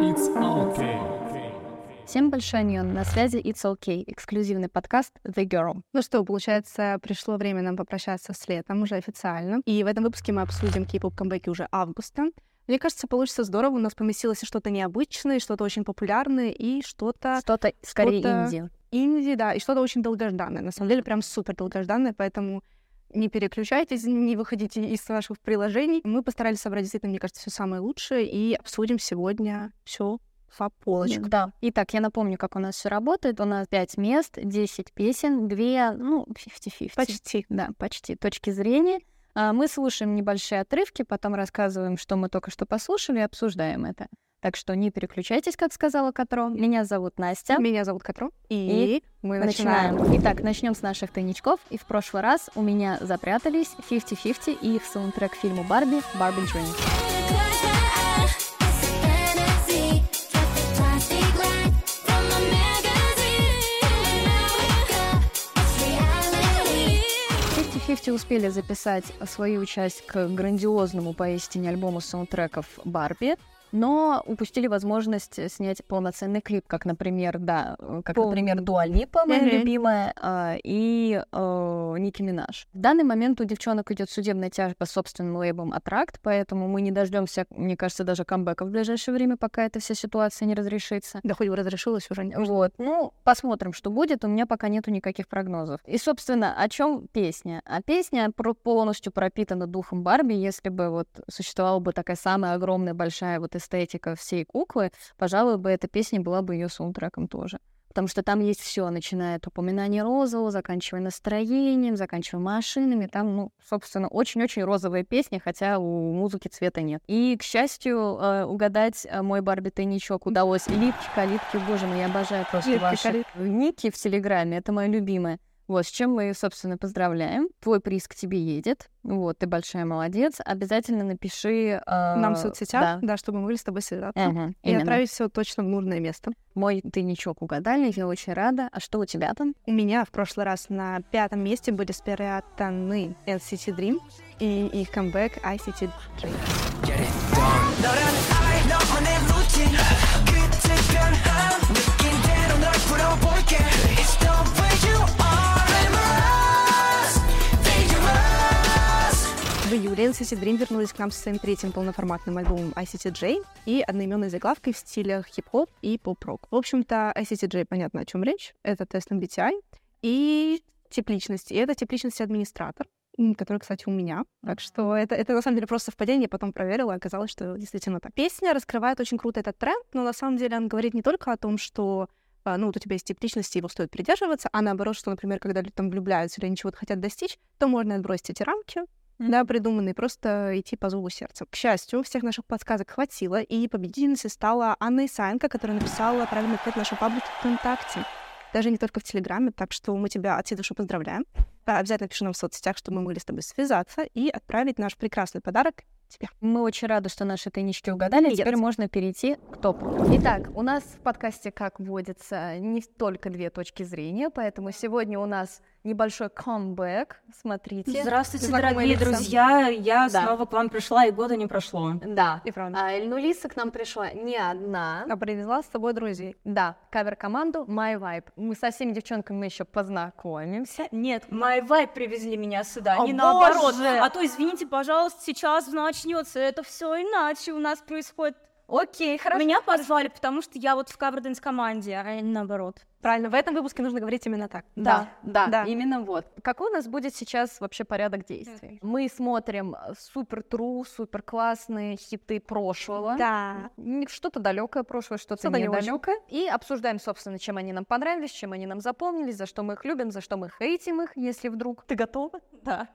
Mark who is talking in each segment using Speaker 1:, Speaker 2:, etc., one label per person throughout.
Speaker 1: It's okay.
Speaker 2: Всем большой аньон, на связи It's Okay, эксклюзивный подкаст The Girl.
Speaker 3: Ну что, получается, пришло время нам попрощаться с летом уже официально. И в этом выпуске мы обсудим кей-поп камбэки уже августа. Мне кажется, получится здорово. У нас поместилось и что-то необычное, что-то очень популярное, и что-то...
Speaker 2: Что-то скорее
Speaker 3: Что-то-
Speaker 2: инди.
Speaker 3: Инди, да, и что-то очень долгожданное. На самом деле, прям супер долгожданное, поэтому не переключайтесь, не выходите из ваших приложений. Мы постарались собрать действительно, мне кажется, все самое лучшее и обсудим сегодня все по полочкам.
Speaker 2: Да. Итак, я напомню, как у нас все работает. У нас 5 мест, 10 песен, 2, ну, 50-50.
Speaker 3: Почти.
Speaker 2: Да, почти. Точки зрения. А, Мы слушаем небольшие отрывки, потом рассказываем, что мы только что послушали, и обсуждаем это. Так что не переключайтесь, как сказала Катро. Меня зовут Настя.
Speaker 3: Меня зовут Катро, и, мы начинаем.
Speaker 2: Начинаем. Итак, начнем с наших тайничков. И в прошлый раз у меня запрятались 50-50 и их саундтрек к фильму Барби «Барби Dream». Фифти успели записать свою часть к грандиозному поистине альбому саундтреков «Барби», но упустили возможность снять полноценный клип, как, например, да, э, как,
Speaker 3: Полный.
Speaker 2: например, Дуа Липа, моя
Speaker 3: Мгм.
Speaker 2: любимая, а, и э, Ники Минаж. В данный момент у девчонок идет судебная тяжба с собственным лейбом «Аттракт», поэтому мы не дождемся, мне кажется, даже камбэка в ближайшее время, пока эта вся ситуация не разрешится.
Speaker 3: Да хоть бы разрешилось уже. не
Speaker 2: Вот, ну, посмотрим, что будет. У меня пока нету никаких прогнозов. И, собственно, о чем песня? А песня про- полностью пропитана духом Барби. Если бы вот существовала бы такая самая огромная, большая вот эстетика всей куклы, пожалуй, бы эта песня была бы ее саундтреком тоже. Потому что там есть все, начиная от упоминания розового, заканчивая настроением, заканчивая машинами. Там, ну, собственно, очень-очень розовая песня, хотя у музыки цвета нет. И, к счастью, э, угадать э, мой Барби тайничок удалось. Липки, калитки, боже мой, я обожаю просто
Speaker 3: Липки,
Speaker 2: ваши
Speaker 3: калитки.
Speaker 2: ники в Телеграме. Это мое любимое. Вот, с чем мы, собственно, поздравляем. Твой приз к тебе едет. Вот, ты большая молодец. Обязательно напиши... э,
Speaker 3: Нам в соцсетях,
Speaker 2: Да.
Speaker 3: да, чтобы мы могли с тобой связаться.
Speaker 2: Ага,
Speaker 3: И
Speaker 2: именно.
Speaker 3: отправить все точно в нужное место.
Speaker 2: Мой тайничок угадали, я очень рада. А что у тебя там?
Speaker 3: У меня в прошлый раз на пятом месте были спрятаны NCT Dream и их камбэк ICT Dream. В июле NCT Dream вернулись к нам со своим третьим полноформатным альбомом ICTJ и одноименной заглавкой в стилях хип-хоп и поп-рок. В общем-то, ICTJ, понятно, о чем речь. Это тест MBTI и тип личности. И это тип личности администратор, который, кстати, у меня. Так что это, это на самом деле просто совпадение. Я потом проверила, и оказалось, что действительно так. Песня раскрывает очень круто этот тренд, но на самом деле она говорит не только о том, что а, ну, вот у тебя есть тип личности, его стоит придерживаться, а наоборот, что, например, когда люди там влюбляются или они чего-то хотят достичь, то можно отбросить эти рамки, да, придуманные, просто идти по зову сердца. К счастью, всех наших подсказок хватило, и победительницей стала Анна Исаенко, которая написала правильный ответ нашей паблике ВКонтакте. Даже не только в Телеграме, так что мы тебя от всей души поздравляем. А, Обязательно пиши нам в соцсетях, чтобы мы могли с тобой связаться и отправить наш прекрасный подарок тебе.
Speaker 2: Мы очень рады, что наши тайнички угадали.
Speaker 3: Нет.
Speaker 2: Теперь можно перейти к топу. Итак, у нас в подкасте, как водится, не только две точки зрения, поэтому сегодня у нас небольшой камбэк. Смотрите.
Speaker 4: Здравствуйте,
Speaker 3: Знакомые
Speaker 4: дорогие
Speaker 3: лица.
Speaker 4: друзья. Я
Speaker 2: Да.
Speaker 4: снова к вам пришла, и года не прошло.
Speaker 2: Да.
Speaker 3: И правда.
Speaker 2: А Эльнулиса к нам пришла не одна.
Speaker 3: А привезла с собой друзей.
Speaker 2: Да, кавер-команду My Vibe. Мы со всеми девчонками еще познакомимся.
Speaker 4: Нет, My Vibe привезли меня сюда,
Speaker 2: О,
Speaker 4: не наоборот.
Speaker 2: боже!
Speaker 4: А то, извините, пожалуйста, сейчас начнется это все иначе у нас происходит.
Speaker 2: Окей, хорошо.
Speaker 4: Меня позвали, потому что я вот в каверденс команде, а не наоборот.
Speaker 3: Правильно, в этом выпуске нужно говорить именно так.
Speaker 2: Да, да,
Speaker 3: Да.
Speaker 2: именно вот. Какой у нас будет сейчас вообще порядок действий? Мы смотрим супер тру, супер классные хиты прошлого.
Speaker 3: Да.
Speaker 2: Что-то далекое прошлое, что-то
Speaker 3: очень.
Speaker 2: недалекое. И обсуждаем, собственно, чем они нам понравились, чем они нам запомнились, за что мы их любим, за что мы хейтим их, если вдруг. Ты готова?
Speaker 4: Да.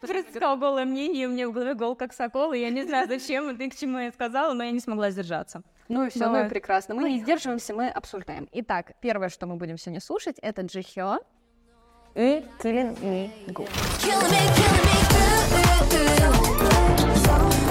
Speaker 4: Просто сказала голое мнение, у меня в голове гол как сокол, и я не знаю, зачем и к чему я сказала, но я не смогла сдержаться.
Speaker 2: Ну и все, ну и прекрасно. Мы не сдерживаемся, мы обсуждаем. Итак, первое, что мы будем сегодня слушать, это Джихё и Killing Me Good.
Speaker 5: Killing me, killing me, ooh, ooh, ooh.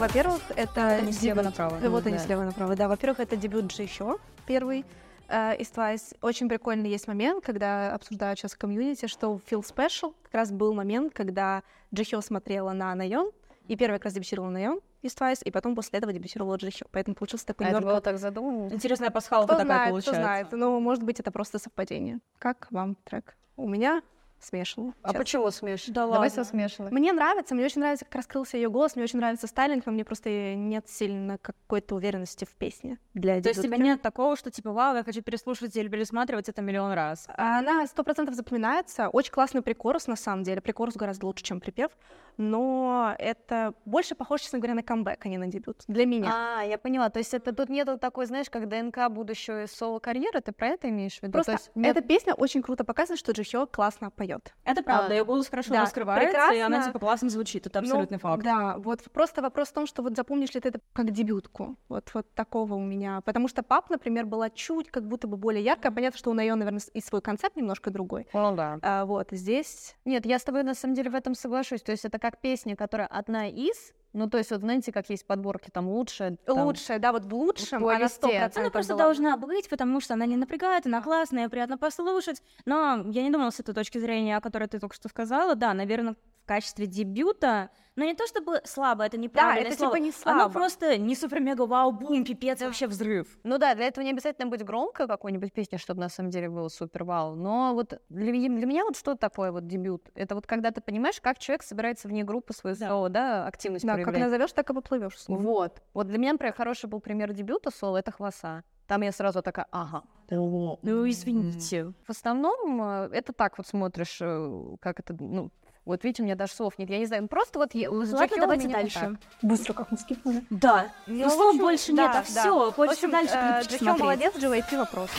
Speaker 3: Во-первых, это
Speaker 2: Это не слева направо.
Speaker 3: Вот они слева направо. Да, во-первых, это дебют Джи Хё, первый. Э, Из Twice очень прикольный есть момент, когда обсуждают сейчас в комьюнити, что в Feel Special как раз был момент, когда Джихё смотрела на Найон, и первый как раз дебютировала Найон из Twice, и потом после этого дебютировала Джихё. Поэтому получился такой
Speaker 2: А это
Speaker 3: немного...
Speaker 2: было так задумано?
Speaker 4: Интересная пасхалка
Speaker 3: Кто
Speaker 4: такая
Speaker 3: знает, кто
Speaker 4: получается.
Speaker 3: знает. Ну, может быть, это просто совпадение. Как вам трек? У меня смешанный.
Speaker 2: А
Speaker 3: честно.
Speaker 2: почему смешно?
Speaker 4: Да
Speaker 2: Давай
Speaker 4: ладно.
Speaker 2: со смешанных.
Speaker 3: Мне нравится, мне очень нравится, как раскрылся ее голос, мне очень нравится стайлинг, но мне просто нет сильно какой-то уверенности в песне для
Speaker 4: То есть у тебя
Speaker 3: дебютки.
Speaker 4: нет такого, что типа, вау, я хочу переслушивать или пересматривать это миллион раз.
Speaker 3: Она сто процентов запоминается. Очень классный прикорус, на самом деле. Прикорус гораздо лучше, чем припев. Но это больше похоже, честно говоря, на камбэк, а не на дебют. Для меня.
Speaker 2: А, я поняла. То есть это тут нету такой, знаешь, как ДНК будущего соло-карьеры, ты про это имеешь в виду?
Speaker 3: Просто
Speaker 2: То есть нет-
Speaker 3: эта песня очень круто показывает, что Джихё классно поет.
Speaker 4: Это правда,
Speaker 2: А,
Speaker 4: ее голос хорошо
Speaker 3: да,
Speaker 4: раскрывается, и она
Speaker 3: прекрасно.
Speaker 4: типа классно звучит, это
Speaker 3: Ну,
Speaker 4: абсолютный факт.
Speaker 3: Да, вот просто вопрос в том, что вот запомнишь ли ты это как дебютку. Вот, вот такого у меня. Потому что пап, например, была чуть как будто бы более яркая. Понятно, что у нее, наверное, и свой концепт немножко другой.
Speaker 2: Ну да.
Speaker 3: А, вот здесь
Speaker 2: Нет, я с тобой на самом деле в этом соглашусь. То есть это как песня, которая одна из, ну то есть вот знаете, как есть подборки там лучше. там,
Speaker 3: лучшая, да, вот в лучшем она сто
Speaker 2: Она
Speaker 4: просто
Speaker 3: была.
Speaker 4: должна быть, потому что она не напрягает, она классная, приятно послушать. Но я не думала с этой точки зрения, о которой ты только что сказала. Да, наверное, в качестве дебюта, но не то чтобы слабо, это неправильное
Speaker 3: это
Speaker 4: слово.
Speaker 3: типа не
Speaker 4: Оно
Speaker 3: слабо.
Speaker 4: просто не супер-мега вау, бум, пипец, вообще взрыв.
Speaker 2: Ну да, для этого не обязательно быть громко какой-нибудь песни, чтобы на самом деле было супер вау. Но вот для, меня- для меня вот что такое вот дебют? Это вот когда ты понимаешь, как человек собирается вне группы свою
Speaker 4: Да.
Speaker 2: соло, да, активность
Speaker 3: Да, как
Speaker 2: проявлять.
Speaker 3: назовешь, так и поплывешь.
Speaker 2: Вот. Вот для меня, например, хороший был пример дебюта соло, это «Хвоса». Там я сразу такая, ага.
Speaker 4: Ну, извините.
Speaker 2: В основном э, это так вот смотришь, э, как это, ну, вот видите, у меня даже слов нет. Я не знаю, ну, просто вот я- с
Speaker 4: Ладно, давайте дальше.
Speaker 2: так.
Speaker 3: Быстро, как мы скипнули.
Speaker 4: Да,
Speaker 3: Ну,
Speaker 4: ну, слов больше
Speaker 3: да,
Speaker 4: нет, а
Speaker 3: да.
Speaker 4: все,
Speaker 3: В
Speaker 4: хочется
Speaker 3: общем,
Speaker 4: дальше
Speaker 3: э, Джихё
Speaker 4: смотреть.
Speaker 3: молодец, JYP вопрос.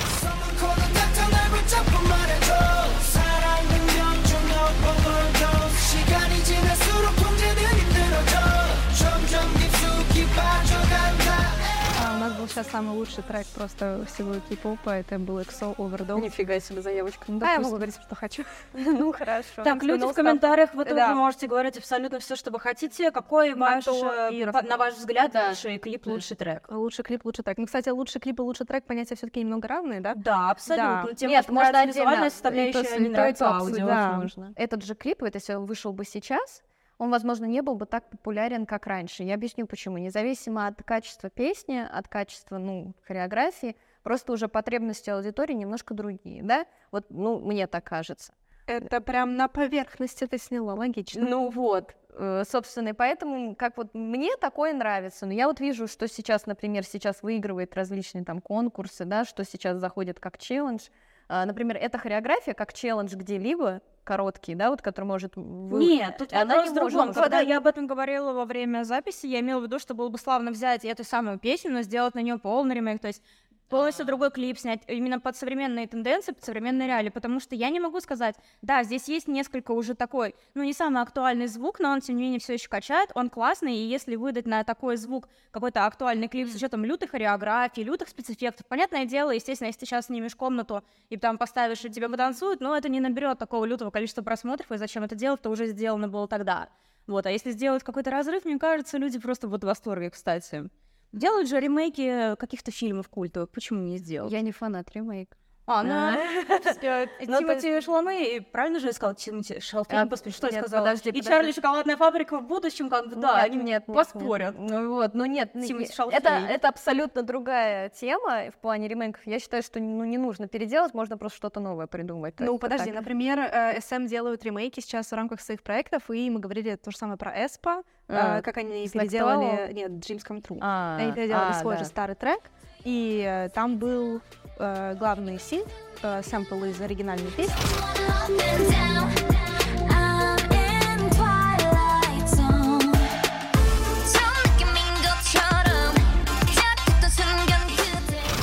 Speaker 3: Был сейчас самый лучший трек просто всего кей-попа, это был EXO Overdose.
Speaker 2: Нифига себе заявочка. Ну,
Speaker 3: А, я
Speaker 2: допустим.
Speaker 3: могу говорить, что хочу.
Speaker 2: Ну, хорошо.
Speaker 4: Так, люди в
Speaker 3: нон-стоп.
Speaker 4: комментариях вы тоже можете говорить абсолютно все, что вы хотите. Какой ваш, э, на ваш взгляд, лучший клип, лучший трек?
Speaker 3: Лучший клип, лучший трек. Ну, кстати, лучший клип и лучший трек понятия все-таки немного разные, да?
Speaker 4: Да, абсолютно. Тем,
Speaker 2: Нет, можно отдельно.
Speaker 4: составляющая, не нравится
Speaker 2: то
Speaker 4: аудио.
Speaker 2: обсудить
Speaker 3: да.
Speaker 2: можно. Этот же клип, вот если он вышел бы сейчас, он, возможно, не был бы так популярен, как раньше. Я объясню, почему. Независимо от качества песни, от качества, ну, хореографии, просто уже потребности аудитории немножко другие, да? Вот, ну, мне так кажется.
Speaker 3: Это прям на поверхности ты сняла, логично.
Speaker 2: Ну вот, э, собственно, и поэтому, как вот мне такое нравится. Но я вот вижу, что сейчас, например, сейчас выигрывает различные там конкурсы, да, что сейчас заходит как челлендж. А, Например, эта хореография как челлендж где-либо, короткий, да, вот, который может... вы-
Speaker 4: Нет, тут
Speaker 2: Она не
Speaker 4: в другом.
Speaker 2: может
Speaker 4: Когда я об этом говорила во время записи, я имела в виду, что было бы славно взять эту самую песню, но сделать на нее полный ремейк, то есть полностью другой клип снять именно под современные тенденции, под современные реалии, потому что я не могу сказать, да, здесь есть несколько уже такой, ну не самый актуальный звук, но он тем не менее все еще качает, он классный, и если выдать на такой звук какой-то актуальный клип с учетом лютой хореографии, лютых спецэффектов, понятное дело, естественно, если ты сейчас снимешь комнату и там поставишь, и тебя потанцуют, но это не наберет такого лютого количества просмотров, и зачем это делать, то уже сделано было тогда. Вот, а если сделать какой-то разрыв, мне кажется, люди просто будут в восторге, кстати. Делают же ремейки каких-то фильмов культовых, почему не сделать?
Speaker 2: Я не фанат ремейк.
Speaker 4: А, ну,
Speaker 2: А. Ну, то
Speaker 4: Тимати Шаломе, правильно же я сказала? Тимати Шалфейн,
Speaker 2: А,
Speaker 4: господи, что я сказала?
Speaker 2: подожди,
Speaker 4: И. Чарли Шоколадная фабрика в будущем, как бы, да, они
Speaker 2: нет,
Speaker 4: поспорят.
Speaker 2: Ну вот, ну нет, ну,
Speaker 4: Шалфей.
Speaker 2: это, абсолютно другая тема в плане ремейков. Я считаю, что ну, не нужно переделать, можно просто что-то новое придумать.
Speaker 3: Ну, подожди, например, э, SM делают ремейки сейчас в рамках своих проектов, и мы говорили то же самое про Эспа,
Speaker 2: А,
Speaker 3: э, как они переделали... Нет, Dreams Come True.
Speaker 2: А,
Speaker 3: Они переделали
Speaker 2: а,
Speaker 3: свой же старый трек, и э, там был э, главный синт, э, сэмпл из оригинальной песни.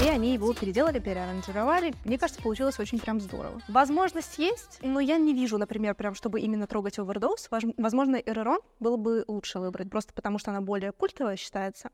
Speaker 3: И они его переделали, переаранжировали. Мне кажется, получилось очень прям здорово. Возможность есть, но я не вижу, например, прям, чтобы именно трогать Overdose. Возможно, Эрерон было бы лучше выбрать, просто потому что она более культовая считается.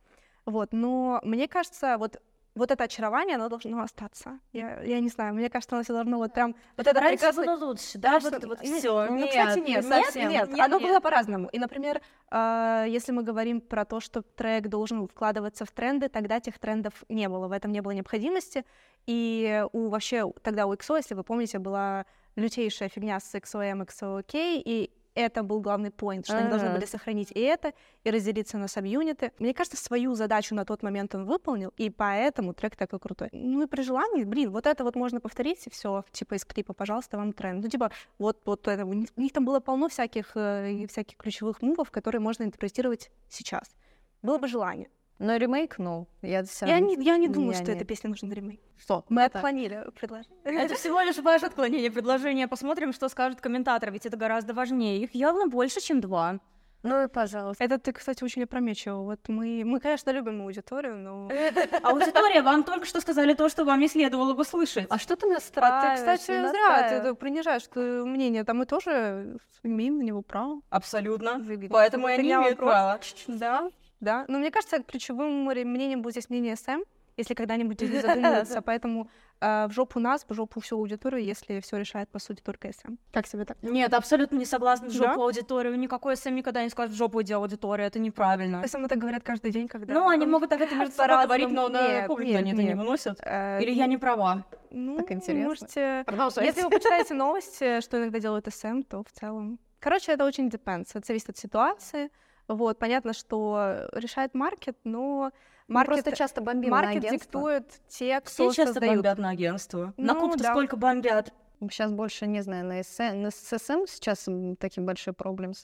Speaker 3: Вот, но мне кажется, вот вот это очарование, оно должно остаться. Я, я не знаю, мне кажется, оно все должно вот прям... Вот это
Speaker 4: Раньше было лучше, да?
Speaker 3: что-
Speaker 4: Вот, вот все.
Speaker 3: Ну, кстати, нет,
Speaker 2: Нет,
Speaker 3: нет,
Speaker 2: совсем.
Speaker 3: нет,
Speaker 4: Нет,
Speaker 3: оно
Speaker 4: нет.
Speaker 3: было по-разному. И, например, а, если мы говорим про то, что трек должен вкладываться в тренды, тогда тех трендов не было, в этом не было необходимости. И у вообще тогда у XO, если вы помните, была лютейшая фигня с XOM, XOK, и это был главный поинт, что они должны были сохранить и это, и разделиться на саб-юниты. Мне кажется, свою задачу на тот момент он выполнил, и поэтому трек такой крутой. Ну и при желании, блин, вот это вот можно повторить, и все, типа из клипа, пожалуйста, вам тренд. Ну типа вот, вот это, у них, у них там было полно всяких, э, всяких ключевых мувов, которые можно интерпретировать сейчас. Было бы желание.
Speaker 2: Но ремейк, ну, я всё
Speaker 3: Я не, я не думаю,
Speaker 2: я
Speaker 3: что
Speaker 2: нет.
Speaker 3: этой песне нужен ремейк.
Speaker 2: Что?
Speaker 3: Мы
Speaker 2: Так.
Speaker 3: отклонили предложение.
Speaker 4: Это всего лишь ваше отклонение предложения. Посмотрим, что скажут комментаторы, ведь это гораздо важнее. Их явно больше, чем два.
Speaker 2: Ну и пожалуйста.
Speaker 3: Это ты, кстати, очень опрометчиво. Вот мы, мы, конечно, любим аудиторию, но...
Speaker 4: Аудитория, вам только что сказали то, что вам не следовало бы слышать.
Speaker 2: А что ты
Speaker 3: А ты,
Speaker 2: настраиваешь?
Speaker 3: кстати, зря, ты, принижаешь твое мнение. Там мы тоже имеем на него право.
Speaker 4: Абсолютно. Поэтому
Speaker 3: Это
Speaker 4: я не имею права.
Speaker 3: Да, да. Но мне кажется, ключевым мнением будет здесь мнение Сэм, если когда-нибудь люди задумаются. Поэтому э, в жопу нас, в жопу всю аудиторию, если все решает, по сути, только СМ. Как себе так?
Speaker 4: Нет, абсолютно не согласна с
Speaker 3: Да?
Speaker 4: жопу аудиторию. Никакой СМ никогда не скажет в жопу иди аудитория. Это неправильно.
Speaker 3: СМ это говорят каждый день, когда...
Speaker 4: Ну, они могут так это между собой говорить, но на публику
Speaker 3: нет,
Speaker 4: они это не выносят.
Speaker 3: Э,
Speaker 4: Или я не права?
Speaker 3: Ну,
Speaker 2: Так интересно.
Speaker 3: Можете...
Speaker 2: Продолжайте.
Speaker 3: Если вы почитаете новости, что иногда делают СМ, то в целом... Короче, это очень depends. Это зависит от ситуации. Вот, понятно, что решает маркет, но
Speaker 2: Мы
Speaker 3: маркет,
Speaker 2: просто часто бомбим на
Speaker 3: маркет
Speaker 2: агентство.
Speaker 3: диктует те,
Speaker 4: Все
Speaker 3: кто
Speaker 4: часто
Speaker 3: создают.
Speaker 4: бомбят на агентство. на
Speaker 3: Ну,
Speaker 4: куб-то
Speaker 3: да.
Speaker 4: сколько бомбят.
Speaker 2: Сейчас больше, не знаю, на, СМ, на ССМ сейчас м, такие большие проблемы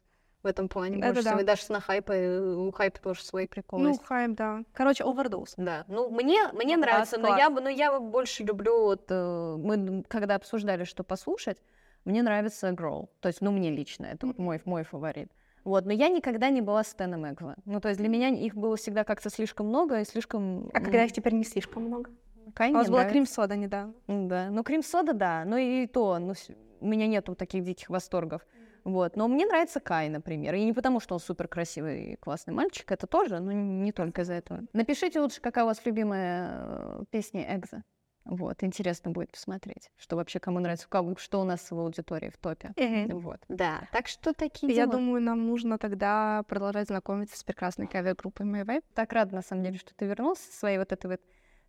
Speaker 2: в этом плане.
Speaker 3: Это
Speaker 2: больше
Speaker 3: да.
Speaker 2: И даже на хайпе, э, у хайпа тоже свои приколы
Speaker 3: Ну, хайп, да. Короче, овердоз.
Speaker 2: Да, ну мне, мне
Speaker 3: Класс,
Speaker 2: нравится, но
Speaker 3: класс.
Speaker 2: я, бы- но я больше люблю, вот, э, мы когда обсуждали, что послушать, мне нравится Grow, то есть, ну, мне лично, это вот мой, мой фаворит. Вот, но я никогда не была Стэном Экза. Ну, то есть для меня их было всегда как-то слишком много и слишком...
Speaker 3: А когда их теперь не слишком много?
Speaker 2: Кай
Speaker 3: У
Speaker 2: мне
Speaker 3: была крем-сода недавно.
Speaker 2: Да, ну крем-сода, да, но и то, ну, у меня нету таких диких восторгов. Вот, но мне нравится Кай, например, и не потому, что он супер красивый и классный мальчик, это тоже, но не только из-за этого. Напишите лучше, какая у вас любимая э, песня Экза. Вот, интересно будет посмотреть, что вообще кому нравится, кого- что у нас в аудитории в топе. Вот, да, так что такие
Speaker 3: Я
Speaker 2: дела.
Speaker 3: думаю, нам нужно тогда продолжать знакомиться с прекрасной кавер-группой My Vibe.
Speaker 2: так рада, на самом деле, что ты вернулся со своей вот этой вот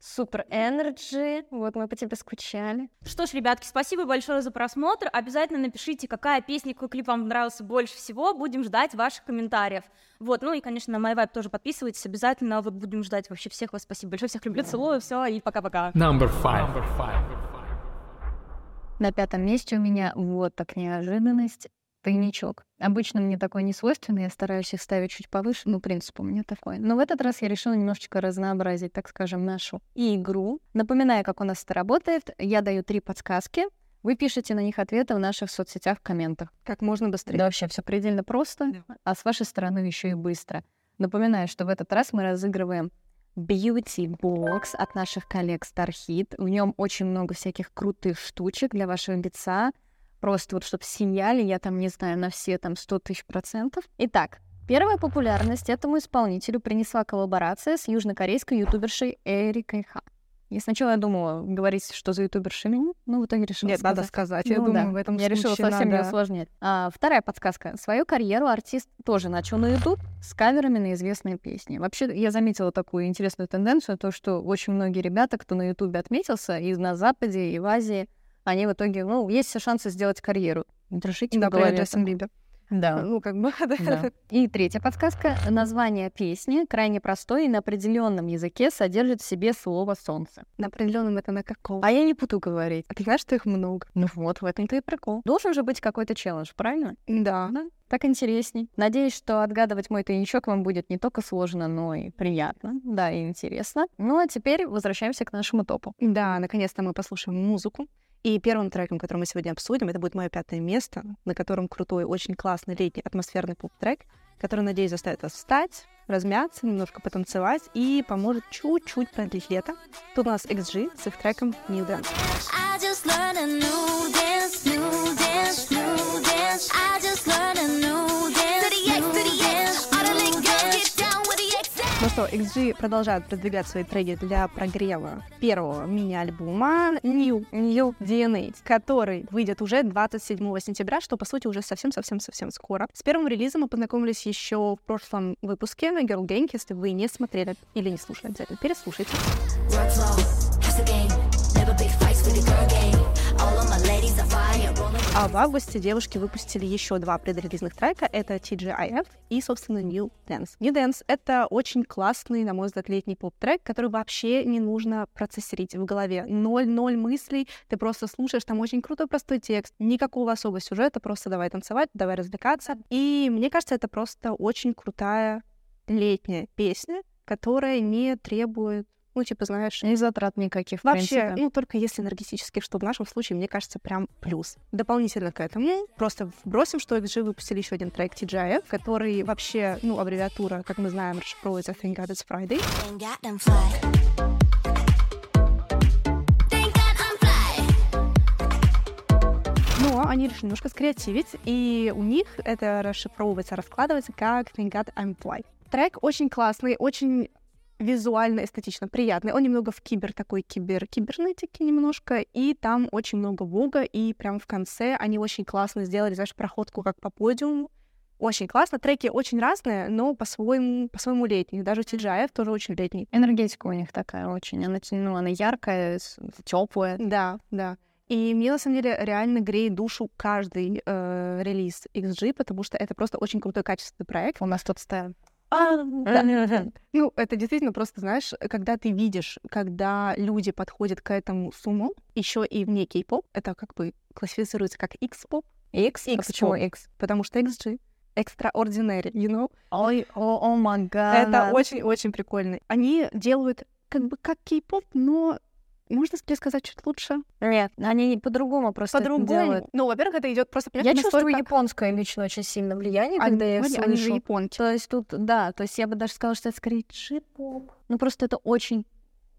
Speaker 2: супер энерджи. Вот мы по тебе скучали.
Speaker 4: Что ж, ребятки, спасибо большое за просмотр. Обязательно напишите, какая песня, какой клип вам нравился больше всего. Будем ждать ваших комментариев. Вот, ну и, конечно, на MyVibe тоже подписывайтесь обязательно. Вот будем ждать вообще всех вас. Спасибо большое, всех люблю, целую, все, и пока-пока.
Speaker 1: Number five.
Speaker 2: На пятом месте у меня вот так неожиданность. Тайничок. Обычно мне такой не свойственно, я стараюсь их ставить чуть повыше, ну, принцип у меня такой. Но в этот раз я решила немножечко разнообразить, так скажем, нашу игру. Напоминаю, как у нас это работает. Я даю три подсказки. Вы пишете на них ответы в наших соцсетях в комментах.
Speaker 3: Как можно быстрее.
Speaker 2: Да, вообще все предельно просто, а с вашей стороны еще и быстро. Напоминаю, что в этот раз мы разыгрываем Beauty Box от наших коллег Starhit. В нем очень много всяких крутых штучек для вашего лица. Просто вот чтобы сияли, я там не знаю, на все там 100 тысяч процентов. Итак, первая популярность этому исполнителю принесла коллаборация с южнокорейской ютубершей Эрикой Ха. Я сначала думала говорить, что за ютуберша имя, но в итоге решила
Speaker 3: Нет, надо
Speaker 2: сказать.
Speaker 3: сказать. Я
Speaker 2: Ну
Speaker 3: думаю,
Speaker 2: да,
Speaker 3: в этом
Speaker 2: Я решила совсем не
Speaker 3: надо-
Speaker 2: усложнять. А, вторая подсказка. Свою карьеру артист тоже начал на YouTube с каверами на известные песни. Вообще, я заметила такую интересную тенденцию, то, что очень многие ребята, кто на YouTube отметился, и на Западе, и в Азии, они в итоге, ну, есть все шансы сделать карьеру. Держите в
Speaker 3: Например,
Speaker 2: голове.
Speaker 3: Джастин Бибер.
Speaker 2: Да.
Speaker 3: Ну, как бы, да.
Speaker 2: Да. И третья подсказка. Название песни крайне простое и на определенном языке содержит в себе слово «солнце».
Speaker 3: На определенном это на каком?
Speaker 2: А я не буду говорить.
Speaker 3: А ты знаешь, что их много?
Speaker 2: Ну вот, в этом-то и прикол. Должен же быть какой-то челлендж, правильно?
Speaker 3: Да.
Speaker 2: Да. Так интересней. Надеюсь, что отгадывать мой тайничок вам будет не только сложно, но и приятно, да, и интересно. Ну а теперь возвращаемся к нашему топу.
Speaker 3: Да, наконец-то мы послушаем музыку. И первым треком, который мы сегодня обсудим, это будет мое пятое место, на котором крутой, очень классный летний атмосферный поп-трек, который, надеюсь, заставит вас встать, размяться, немножко потанцевать и поможет чуть-чуть продлить лето. Тут у нас XG с их треком New Dance. Ну что, XG продолжают продвигать свои треки для прогрева первого мини-альбома New, New DNA, который выйдет уже 27 сентября, что, по сути, уже совсем-совсем-совсем скоро. С первым релизом мы познакомились еще в прошлом выпуске на Girl Gang. Если вы не смотрели или не слушали, обязательно переслушайте.
Speaker 5: Workflow, that's
Speaker 3: А в августе девушки выпустили еще два предрелизных трека. Это TGIF и, собственно, New Dance. New Dance — это очень классный, на мой взгляд, летний поп-трек, который вообще не нужно процессорить в голове. Ноль-ноль мыслей, ты просто слушаешь, там очень крутой простой текст, никакого особого сюжета, просто давай танцевать, давай развлекаться. И мне кажется, это просто очень крутая летняя песня, которая не требует ну, типа, знаешь,
Speaker 2: И затрат никаких,
Speaker 3: Вообще,
Speaker 2: принципе.
Speaker 3: ну, только если энергетически, что в нашем случае, мне кажется, прям плюс. Дополнительно к этому просто вбросим, что XG выпустили еще один трек TGIF, который вообще, ну, аббревиатура, как мы знаем, расшифровывается Thank God It's Friday.
Speaker 5: Thank God I'm fly.
Speaker 3: Но они решили немножко скреативить, и у них это расшифровывается, раскладывается как Thank God I'm Fly. Трек очень классный, очень визуально, эстетично приятный. Он немного в кибер такой кибер кибернетики немножко, и там очень много вога, и прям в конце они очень классно сделали, знаешь, проходку как по подиуму. Очень классно. Треки очень разные, но по-своему, по-своему летние. Даже TGIF тоже очень летний.
Speaker 2: Энергетика у них такая очень. Она, ну, она яркая, теплая.
Speaker 3: Да, да. И мне, на самом деле, реально греет душу каждый э, релиз XG, потому что это просто очень крутой качественный проект.
Speaker 2: У нас тут стоят.
Speaker 3: А, да. Ну, это действительно просто, знаешь, когда ты видишь, когда люди подходят к этому с умом, еще и вне кей-поп, это как бы классифицируется как X-поп,
Speaker 2: X? А
Speaker 3: X
Speaker 2: почему
Speaker 3: поп.
Speaker 2: X?
Speaker 3: потому что XG extraordinary, you know?
Speaker 2: Ой, о, о.
Speaker 3: Это очень-очень прикольно. Они делают как бы как кей-поп, но можно ли сказать чуть лучше?
Speaker 2: Нет, они по-другому просто
Speaker 3: По-другому.
Speaker 2: делают.
Speaker 3: Ну, во-первых, это идет просто
Speaker 2: Я чувствую японское лично очень сильно влияние,
Speaker 3: Они-
Speaker 2: когда я их
Speaker 3: они- они же
Speaker 2: слышу.
Speaker 3: японки.
Speaker 2: То есть тут, да, то есть я бы даже сказала, что это скорее джип-поп. Ну, просто это очень,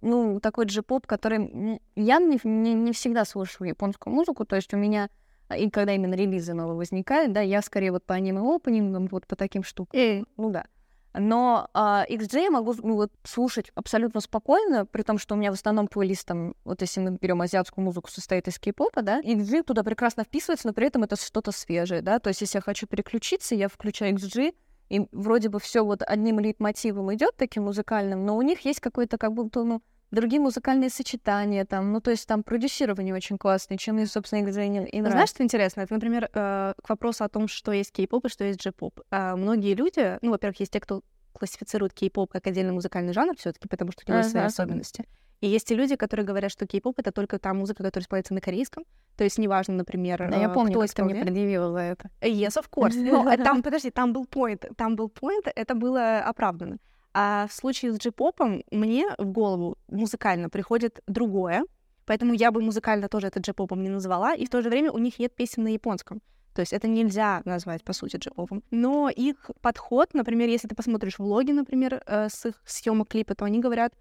Speaker 2: ну, такой джип-поп, который... Я не, не, не всегда слушаю японскую музыку, то есть у меня, а, и когда именно релизы новые возникают, да, я скорее вот по аниме-опенингам, вот по таким штукам.
Speaker 3: Э,
Speaker 2: Ну да. Но а, XJ я могу ну, вот, слушать абсолютно спокойно, при том, что у меня в основном плейлист, там, вот если мы берем азиатскую музыку, состоит из кей-попа, да, XG туда прекрасно вписывается, но при этом это что-то свежее, да, то есть если я хочу переключиться, я включаю XG, и вроде бы все вот одним лейтмотивом идет таким музыкальным, но у них есть какой-то как будто, ну, другие музыкальные сочетания там, ну, то есть там продюсирование очень классное, чем мне, собственно, и и
Speaker 3: Знаешь,
Speaker 2: нравится.
Speaker 3: что интересно? Это, например, э, к вопросу о том, что есть кей-поп и что есть джей-поп. А, Многие люди, ну, во-первых, есть те, кто классифицирует кей-поп как отдельный музыкальный жанр все таки потому что у него есть свои особенности. И есть и люди, которые говорят, что кей-поп — это только та музыка, которая исполняется на корейском. То есть неважно, например,
Speaker 2: Да, я
Speaker 3: э,
Speaker 2: помню,
Speaker 3: кто
Speaker 2: ты мне предъявила за это.
Speaker 3: Yes, of course. Но э, там, подожди, там был point. Там был point, это было оправдано. А в случае с джей-попом мне в голову музыкально приходит другое, поэтому я бы музыкально тоже это джей-попом не назвала, и в то же время у них нет песен на японском. То есть это нельзя назвать, по сути, джей-попом. Но их подход, например, если ты посмотришь влоги, например, э, с их съемок клипа, то они говорят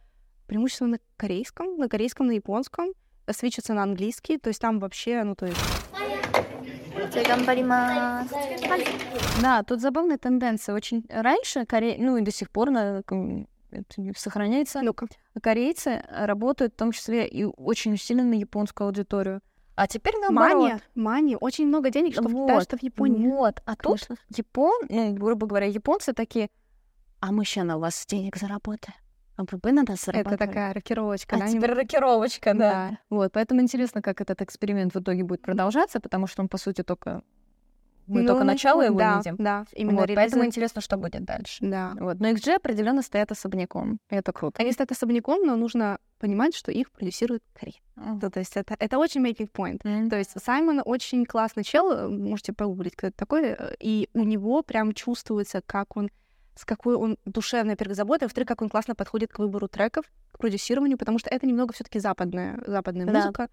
Speaker 3: преимущественно на корейском, на корейском, на японском, э, свечатся на английский, то есть там вообще, ну, то есть...
Speaker 2: Да, тут забавная тенденция. Очень раньше, коре... ну и до сих пор на... ком- это не сохраняется,
Speaker 3: Ну-ка.
Speaker 2: корейцы работают в том числе и очень сильно на японскую аудиторию. А теперь наоборот.
Speaker 3: Мания, мания, очень много денег, что в Китае,
Speaker 2: Вот,
Speaker 3: что в Японии.
Speaker 2: Вот. А тут
Speaker 3: Конечно.
Speaker 2: Япон, ну, грубо говоря, японцы такие, а мы ща на вас денег заработаем. А вы на нас
Speaker 3: Это такая рокировочка,
Speaker 2: А
Speaker 3: да?
Speaker 2: теперь рокировочка, да.
Speaker 3: Да.
Speaker 2: Вот, поэтому интересно, как этот эксперимент в итоге будет продолжаться, потому что он, по сути, только... Мы
Speaker 3: Ну,
Speaker 2: только начало его
Speaker 3: да,
Speaker 2: видим.
Speaker 3: Да, именно
Speaker 2: Вот, поэтому
Speaker 3: релизы.
Speaker 2: интересно, что будет дальше.
Speaker 3: Да.
Speaker 2: Вот. Но XG определенно стоят особняком. И это круто.
Speaker 3: Они стоят особняком, но нужно понимать, что их продюсирует Корея. Ну, то есть это, это очень making point.
Speaker 2: Мгм.
Speaker 3: То есть Саймон очень классный чел, э, можете погуглить, кто это такой, э, и у него прям чувствуется, как он, с какой он душевной, во-первых, заботой, во-вторых, как он классно подходит к выбору треков, к продюсированию, потому что это немного все таки западная, западная
Speaker 2: Да.
Speaker 3: музыка,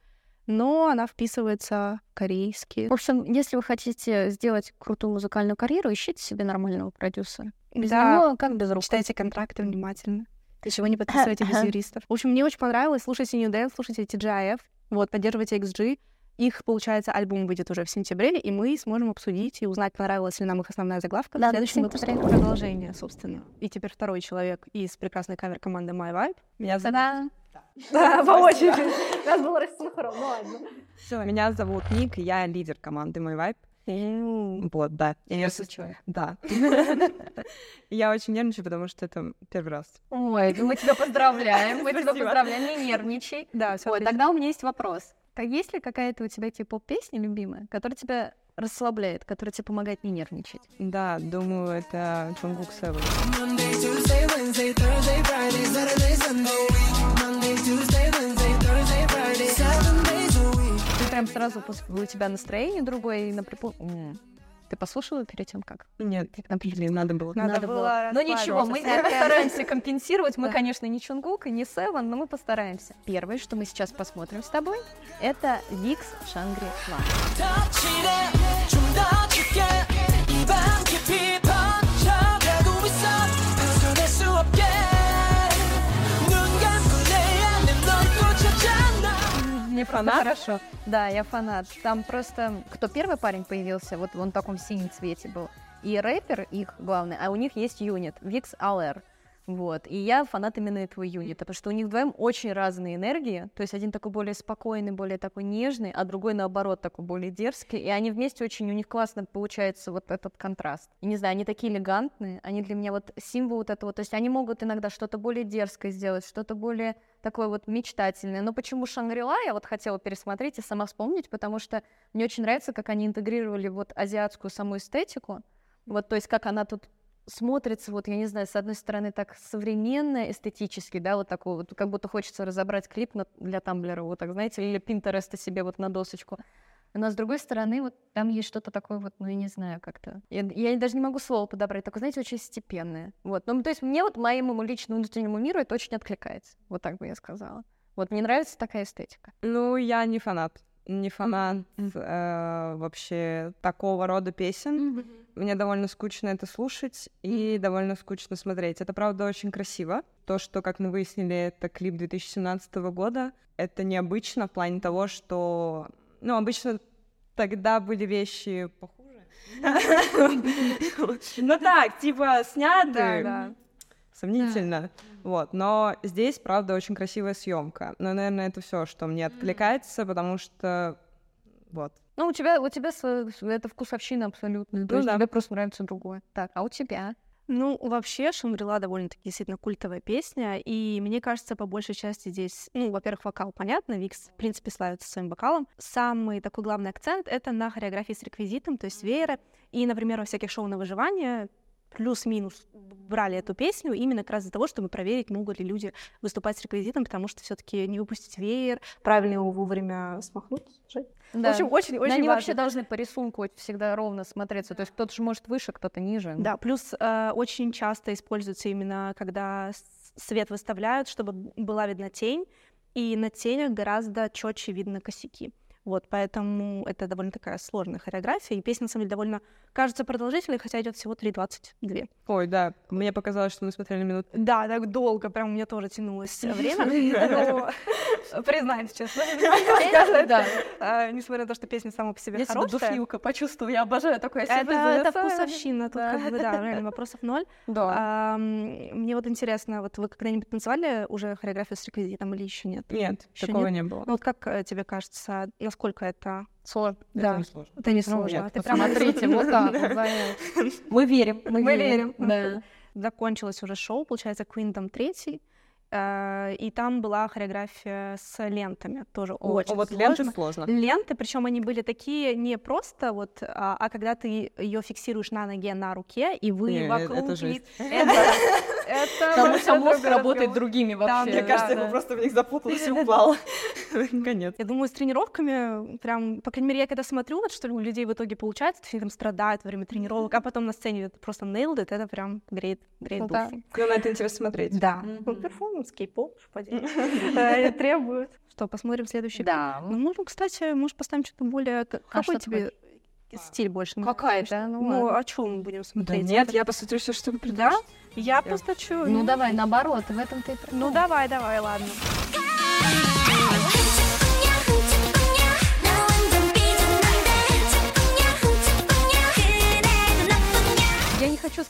Speaker 3: но она вписывается корейски.
Speaker 2: В общем, если вы хотите сделать крутую музыкальную карьеру, ищите себе нормального продюсера. Без
Speaker 3: Да.
Speaker 2: него как без рук.
Speaker 3: Читайте контракты внимательно. Ничего не подписывайте без юристов. В общем, мне очень понравилось. Слушайте New Dance, слушайте TGIF. Вот, поддерживайте XG. Их, получается, альбом выйдет уже в сентябре, и мы сможем обсудить и узнать, понравилась ли нам их основная заглавка.
Speaker 2: Да,
Speaker 3: в следующем выпуске продолжение, собственно. И теперь второй человек из прекрасной кавер-команды My Vibe.
Speaker 1: Меня зовут...
Speaker 2: Та-да!
Speaker 3: Да, по очереди. У нас был рассинхрон, ну ладно.
Speaker 1: Всё, Меня зовут Ник, я лидер команды My Vibe. Вот, да. Я с- Да. Я очень нервничаю, потому что это первый раз.
Speaker 2: Ой, мы тебя поздравляем, мы тебя поздравляем, не нервничай.
Speaker 3: Да, все
Speaker 2: Ой, тогда у меня есть вопрос. Как есть ли какая-то у тебя типа песня любимая, которая тебя расслабляет, которая тебе помогает не нервничать?
Speaker 1: Да, думаю, это Чонгук Севен.
Speaker 2: Ты прям сразу после у тебя настроение другое и на припу- М. Ты послушала перед тем, как?
Speaker 1: Нет,
Speaker 2: Как например?
Speaker 1: блин, надо было.
Speaker 3: Надо было
Speaker 2: Ну ничего, мы постараемся компенсировать. Мы,
Speaker 3: Да.
Speaker 2: конечно, не Чунгук и не Севен, но мы постараемся. Первое, что мы сейчас посмотрим с тобой, это Викс Шангри-Ла. Не фанат? Хорошо. Да, я фанат. Там просто, кто первый парень появился, вот он в таком синем цвете был. И рэпер их главный, а у них есть юнит, Викс Алэр. Вот. И я фанат именно этого юнита, потому что у них вдвоем очень разные энергии. То есть один такой более спокойный, более такой нежный, а другой, наоборот, такой более дерзкий. И они вместе очень, у них классно получается вот этот контраст. И не знаю, они такие элегантные, они для меня вот символ вот этого. То есть они могут иногда что-то более дерзкое сделать, что-то более такое вот мечтательное. Но почему Шангрила я вот хотела пересмотреть и сама вспомнить, потому что мне очень нравится, как они интегрировали вот азиатскую саму эстетику. Вот, то есть как она тут смотрится, вот, я не знаю, с одной стороны так современно, эстетически, да, вот такой вот, как будто хочется разобрать клип на- для Тамблера, вот так, знаете, или Пинтереста себе вот на досочку. Но с другой стороны, вот там есть что-то такое вот, ну, я не знаю, как-то. Я, я даже не могу слово подобрать, такое, знаете, очень степенное. Вот. Ну, то есть мне вот моему личному внутреннему миру это очень откликается. Вот так бы я сказала. Вот мне нравится такая эстетика.
Speaker 1: Ну, я не фанат. Не фанат э, вообще такого рода песен. Мне довольно скучно это слушать и довольно скучно смотреть. Это, правда, очень красиво. То, что, как мы выяснили, это клип 2017 года, это необычно в плане того, что... Ну, обычно тогда были вещи похуже. Ну так, типа, сняты.
Speaker 3: Да, да.
Speaker 1: Сомнительно. Вот. Но здесь, правда, очень красивая съемка. Но, наверное, это все, что мне откликается, потому что вот.
Speaker 2: Ну, у тебя, у тебя это вкусовщина абсолютно. То
Speaker 1: Ну
Speaker 2: есть
Speaker 1: да.
Speaker 2: тебе просто нравится другое. Так, а у тебя?
Speaker 3: Ну, вообще, Шангрила довольно-таки действительно культовая песня, и мне кажется, по большей части здесь, ну, во-первых, вокал, понятно, Викс, в принципе, славится своим вокалом. Самый такой главный акцент — это на хореографии с реквизитом, то есть веера, и, например, во всяких шоу на выживание плюс-минус брали эту песню именно как раз из-за того, чтобы проверить, могут ли люди выступать с реквизитом, потому что все таки не выпустить веер, правильно его вовремя смахнуть. Жень. В общем, очень,
Speaker 2: Но
Speaker 3: очень
Speaker 2: они
Speaker 3: важно.
Speaker 2: вообще должны по рисунку всегда ровно смотреться. То есть кто-то же может выше, кто-то ниже.
Speaker 3: Да, плюс э, очень часто используется именно, когда свет выставляют, чтобы была видна тень, и на тенях гораздо четче видно косяки. Вот, поэтому это довольно такая сложная хореография, и песня, на самом деле, довольно кажется продолжительной, хотя идет всего 3.22.
Speaker 1: Ой, да, мне показалось, что мы смотрели минут.
Speaker 3: Да, так долго, прям у меня тоже тянулось время, но признаемся честно, а, несмотря на то, что песня сама по себе
Speaker 2: Я
Speaker 3: хорошая,
Speaker 2: душнилка почувствовала, я обожаю такое.
Speaker 3: это, это вкусовщина, тут как бы, да, реально вопросов ноль.
Speaker 2: Да.
Speaker 3: Мне вот интересно, вот вы когда-нибудь танцевали уже хореографию с реквизитом или еще нет?
Speaker 1: Нет, такого не было.
Speaker 3: Ну вот как э, тебе кажется, насколько это...
Speaker 2: Сложно.
Speaker 1: Это
Speaker 3: да.
Speaker 1: не сложно.
Speaker 3: Это не
Speaker 2: Ну,
Speaker 3: сложно.
Speaker 2: нет,
Speaker 3: Ты прям
Speaker 2: посмотрите, вот так. Мы верим. Мы верим.
Speaker 3: закончилось уже шоу, получается, Queendom 3, э, и там была хореография с лентами, тоже очень
Speaker 1: О, вот
Speaker 3: сложно.
Speaker 1: ленты сложно.
Speaker 3: Ленты, причем они были такие не просто вот, а, а когда ты ее фиксируешь на ноге, на руке, и вы
Speaker 1: Не, э,
Speaker 3: вокруг...
Speaker 1: это жесть.
Speaker 3: Это, это
Speaker 2: Там у
Speaker 3: вообще
Speaker 2: тебя мозг работает другими вообще.
Speaker 3: мне кажется, я бы
Speaker 1: просто в них запутался и упал. Конец.
Speaker 3: Я думаю, с тренировками прям, по крайней мере, я когда смотрю, вот что у людей в итоге получается, они там страдают во время тренировок, а потом на сцене это просто nailed it, это прям греет, греет
Speaker 2: Ну да.
Speaker 1: Когда на это интересно смотреть.
Speaker 3: Да. Ну, перформанс, кей-поп, что. Э, требует. Что, посмотрим следующий?
Speaker 2: Да.
Speaker 3: Ну, можем, кстати, может, поставим что-то более...
Speaker 2: А
Speaker 3: Какой
Speaker 2: что
Speaker 3: тебе стиль больше?
Speaker 2: Какая-то, ну
Speaker 3: Ну, о чем мы будем
Speaker 1: Да
Speaker 3: смотреть?
Speaker 1: нет, я посмотрю все, что вы
Speaker 3: Да?
Speaker 1: предложите.
Speaker 3: Я просто чую.
Speaker 2: Ну давай, наоборот, в этом ты и.
Speaker 3: Ну, давай, давай, ладно.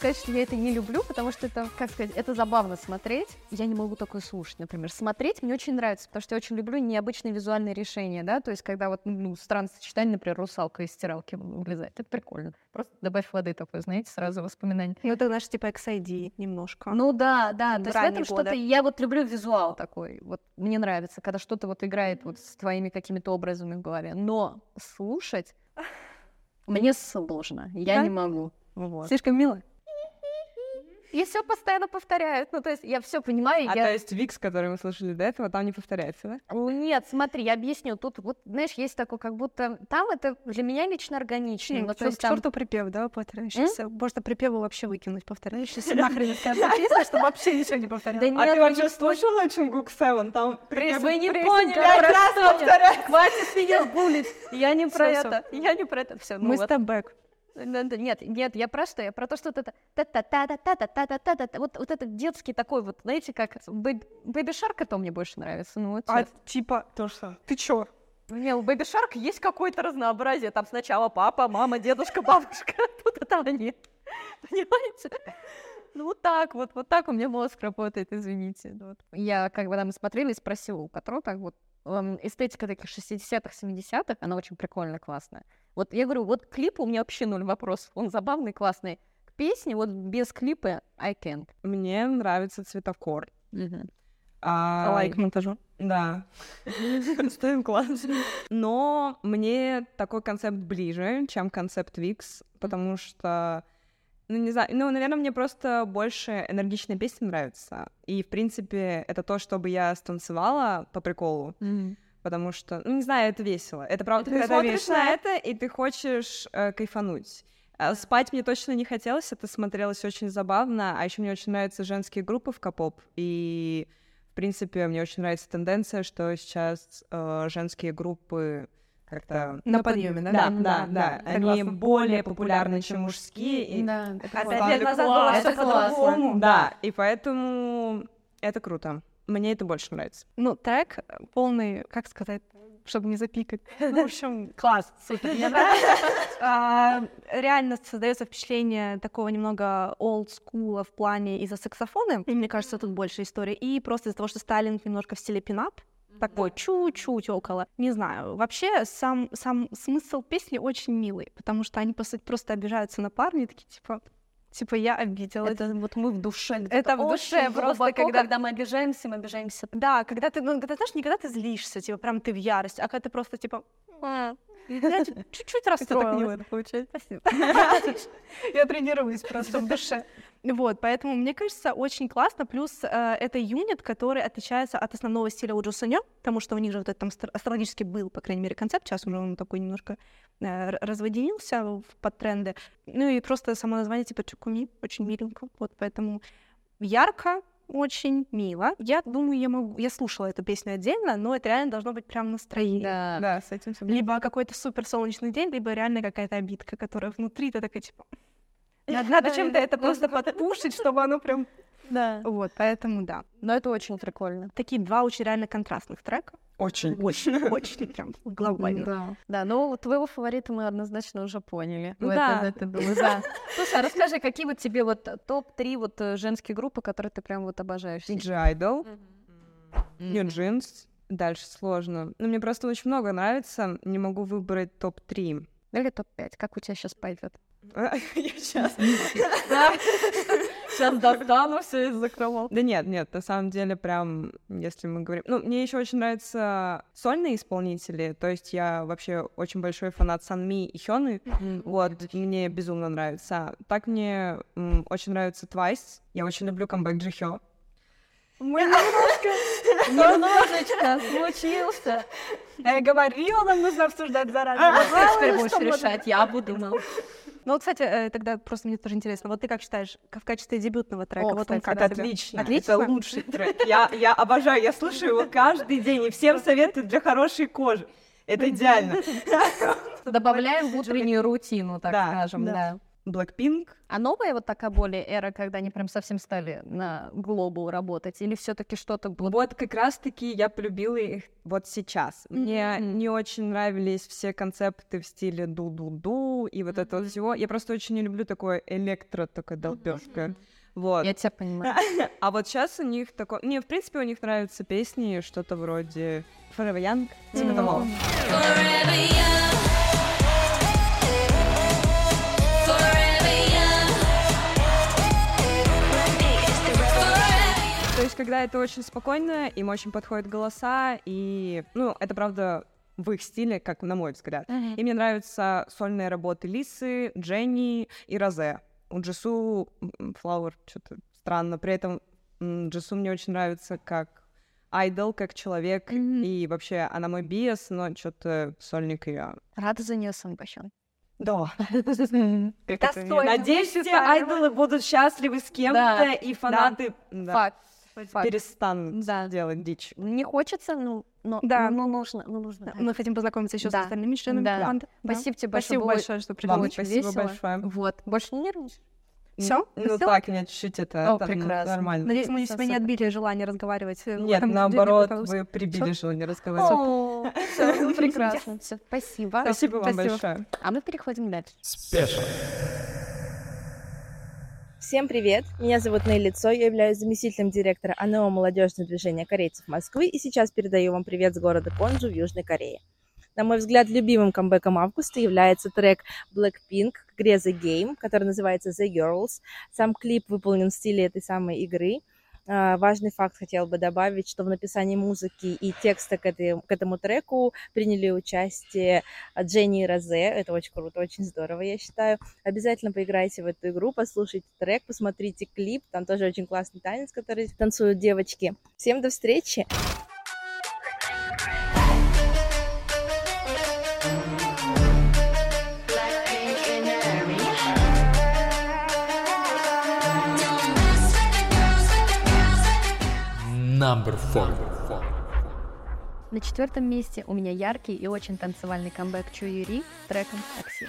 Speaker 2: Сказать, что я это не люблю, потому что это, как сказать, это забавно смотреть. Я не могу такое слушать, например. Смотреть мне очень нравится, потому что я очень люблю необычные визуальные решения, да, то есть когда вот, ну, странное сочетание, например, русалка из стиралки вылезает. Это прикольно. Просто добавь воды такой, знаете, сразу воспоминания.
Speaker 3: Ну, это, знаешь, типа XID немножко.
Speaker 2: Ну да, да, то есть в этом что-то, я вот люблю визуал такой, вот мне нравится, когда что-то вот играет вот с твоими какими-то образами в голове, но слушать мне сложно, я
Speaker 3: Да?
Speaker 2: не могу. Вот.
Speaker 3: Слишком мило.
Speaker 2: И все постоянно повторяют. Ну, то есть я все понимаю.
Speaker 1: А
Speaker 2: я...
Speaker 1: то есть Викс, который мы слышали до этого, там не повторяется, да?
Speaker 2: Нет, смотри, я объясню. Тут вот, знаешь, есть такое, как будто там это для меня лично органичнее. Ну, то есть там...
Speaker 3: черту припев, да, повторяющийся. Можно припевы вообще выкинуть, повторяющийся нахрен из песни, чтобы вообще ничего не
Speaker 2: Да
Speaker 3: повторялось.
Speaker 2: нет,
Speaker 1: А ты
Speaker 2: ну,
Speaker 1: вообще слушала Чунгук Севен? Там вы не поняли,
Speaker 2: пять раз
Speaker 1: повторяю.
Speaker 2: Хватит меня булить. Я не про это. Я не про это. Все, ну
Speaker 3: Мы
Speaker 2: вот.
Speaker 3: степбэк.
Speaker 2: Да, Нет, нет, я про что? Я про то, что это та та та та та та та та та та вот вот этот детский такой вот, знаете, как Бэби Шарк, это мне больше нравится. Ну вот
Speaker 3: А типа,
Speaker 1: То что?
Speaker 3: ты чё?
Speaker 2: Не, у Бэби Шарк есть какое-то разнообразие. Там сначала папа, мама, дедушка, бабушка. Тут это они. Понимаете? Ну вот так вот, вот так у меня мозг работает, извините. Ну. Я, как бы там смотрели, спросила у Петро, так вот, эстетика таких 60-х, 70-х, она очень прикольная, классная. Вот я говорю, вот клип у меня вообще ноль вопросов, он забавный, классный. К песне вот без клипа I can't.
Speaker 1: Мне нравится цветокор. А,
Speaker 3: Лайк монтажу.
Speaker 1: Да. Ставим класс. Но мне такой концепт ближе, чем концепт Викс, потому что, ну, не знаю, ну, наверное, мне просто больше энергичные песни нравятся. И, в принципе, это то, чтобы я станцевала по приколу, потому что, ну, не знаю, это весело. Это правда, ты
Speaker 3: Это
Speaker 1: смотришь
Speaker 3: весело.
Speaker 1: на это, и ты хочешь э, кайфануть. А Спать мне точно не хотелось, это смотрелось очень забавно, а еще мне очень нравятся женские группы в капоп, и в принципе, мне очень нравится тенденция, что сейчас э, женские группы как-то...
Speaker 3: На подъеме, да?
Speaker 1: Да, да, да. Они
Speaker 3: Согласна.
Speaker 1: более популярны, чем мужские. и-
Speaker 2: Да,
Speaker 3: А пять лет назад было
Speaker 2: Это
Speaker 3: по-другому.
Speaker 1: Да, и поэтому это круто. Мне это больше нравится.
Speaker 3: Ну, трек полный, как сказать, чтобы не запикать. Ну, в общем, класс, супер. А, Реально создается впечатление такого немного old school в плане из-за саксофона, и мне кажется, тут больше истории, и просто из-за того, что Сталин немножко в стиле пинап, такой чуть-чуть около. Не знаю. Вообще, сам, сам смысл песни очень милый, потому что они, по сути, просто обижаются на парня такие, типа, типа, я обиделась.
Speaker 2: Это вот мы в душе.
Speaker 3: Это
Speaker 2: где-то
Speaker 3: в душе просто,
Speaker 2: глубоко,
Speaker 3: когда-
Speaker 2: когда мы обижаемся, мы обижаемся
Speaker 3: Да, когда ты, ну, когда, знаешь, не когда ты злишься, типа, прям ты в ярости, а когда ты просто, типа, «А, я чуть- чуть-чуть расстроилась.
Speaker 2: получается.
Speaker 3: Спасибо. Я тренируюсь просто в душе. Вот, поэтому мне кажется, очень классно. Плюс э, это юнит, который отличается от основного стиля у Джусанё, потому что у них же вот этот там астро- астрологически был, по крайней мере, концепт. Сейчас уже он такой немножко э, р- разводнился в- под тренды. Ну и просто само название типа Чукуми, очень миленько. Вот, поэтому ярко, очень мило. Я думаю, я могу... Я слушала эту песню отдельно, но это реально должно быть прям настроение.
Speaker 2: Да.
Speaker 1: Да, с этим все
Speaker 3: Либо какой-то супер солнечный день, либо реально какая-то обидка, которая внутри, ты такая, типа... Надо, надо чем-то это просто подпушить, чтобы оно прям...
Speaker 2: Да.
Speaker 3: Вот, поэтому да.
Speaker 2: Но это очень прикольно.
Speaker 3: Такие два очень реально контрастных трека.
Speaker 1: Очень.
Speaker 3: Очень, очень прям глобально.
Speaker 2: Да. Да, ну твоего фаворита мы однозначно уже поняли.
Speaker 1: Ну да.
Speaker 2: это- это думаю, да. Слушай, а расскажи, какие вот тебе вот топ-3 вот э, женские группы, которые ты прям вот обожаешь?
Speaker 1: DJ Idol, New Jeans. Дальше сложно. Ну, мне просто очень много нравится. Не могу выбрать топ-3.
Speaker 2: Или топ-5? Как у тебя сейчас пойдет?
Speaker 1: Я сейчас.
Speaker 2: Сейчас достану все из закромов.
Speaker 1: Да нет, нет, на самом деле прям, если мы говорим... Ну, мне еще очень нравятся сольные исполнители, то есть я вообще очень большой фанат Санми и Хёны, вот, мне безумно нравится. Так мне очень нравится Twice, я очень люблю камбэк Джихё.
Speaker 2: Немножечко случился.
Speaker 3: Я говорила, нам нужно обсуждать заранее.
Speaker 2: Вот ты теперь будешь решать, я буду. ну.
Speaker 3: Ну, вот, кстати, э, тогда просто мне тоже интересно, вот ты как считаешь, как в качестве дебютного трека?
Speaker 2: О,
Speaker 3: вот он
Speaker 2: кстати,
Speaker 3: как
Speaker 1: Это
Speaker 3: тебе?
Speaker 1: отлично,
Speaker 3: Отлично?
Speaker 1: это лучший трек. Я, я обожаю, я слушаю его каждый день, и всем советую для хорошей кожи. Это идеально.
Speaker 2: Добавляем в утреннюю рутину, так
Speaker 1: Да,
Speaker 2: скажем,
Speaker 3: да.
Speaker 2: да.
Speaker 1: Blackpink.
Speaker 2: А новая вот такая более эра, когда они прям совсем стали на глобал работать? Или все таки что-то было?
Speaker 1: Вот как раз-таки я полюбила их вот сейчас. Мне не очень нравились все концепты в стиле ду-ду-ду и вот это вот всего. Я просто очень не люблю такое электро, такое долбёжка. Вот.
Speaker 2: Я тебя понимаю.
Speaker 1: А вот сейчас у них такое... Не, в принципе, у них нравятся песни, что-то вроде Forever Young, типа того.
Speaker 5: Forever young.
Speaker 1: Когда это очень спокойно, им очень подходят голоса, и, ну, это правда в их стиле, как на мой взгляд. И мне нравятся сольные работы Лисы, Дженни и Розе. У Джису Флауэр что-то странно. При этом Джису мне очень нравится как айдол, как человек, и вообще она мой биас, но что-то сольник ее.
Speaker 2: Рада за нее сам большой.
Speaker 1: Да. Надеюсь, все айдолы будут счастливы с кем-то, и фанаты
Speaker 2: Факт. Факт.
Speaker 1: перестанут
Speaker 2: Да.
Speaker 1: делать дичь.
Speaker 2: Не хочется, ну, но,
Speaker 3: Да.
Speaker 2: ну, нужно, ну, нужно.
Speaker 3: Мы хотим познакомиться еще
Speaker 2: Да.
Speaker 3: с остальными членами
Speaker 2: Да.
Speaker 3: команды. Да.
Speaker 2: Спасибо тебе большое.
Speaker 3: Спасибо большое, что
Speaker 1: Вам
Speaker 3: пришли.
Speaker 2: очень
Speaker 1: спасибо
Speaker 2: весело.
Speaker 1: большое.
Speaker 2: Вот. Больше не нервничаешь?
Speaker 3: Всё?
Speaker 1: Ну так, меня чуть-чуть это,
Speaker 2: О,
Speaker 1: это, ну,
Speaker 2: прекрасно.
Speaker 1: нормально.
Speaker 3: Надеюсь, мы себя не отбили желание разговаривать. э,
Speaker 1: Нет,
Speaker 3: этом
Speaker 1: наоборот, вы прибили
Speaker 3: Всё.
Speaker 1: желание разговаривать.
Speaker 2: О, прекрасно. Спасибо.
Speaker 1: Спасибо вам большое.
Speaker 2: А мы переходим дальше.
Speaker 6: Всем привет! Меня зовут Нелли Цой, я являюсь заместителем директора АНО молодежного движения корейцев Москвы и сейчас передаю вам привет с города Понджу в Южной Корее. На мой взгляд, любимым камбэком августа является трек Blackpink к Game, который называется The Girls. Сам клип выполнен в стиле этой самой игры. А, Важный факт хотел бы добавить, что в написании музыки и текста к, этой- к этому треку приняли участие Дженни и Розе. Это очень круто, очень здорово, я считаю. Обязательно поиграйте в эту игру, послушайте трек, посмотрите клип. Там тоже очень классный танец, который танцуют девочки. Всем до встречи!
Speaker 7: Number four.
Speaker 2: На четвертом месте у меня яркий и очень танцевальный камбэк Чу Юри с треком «Такси».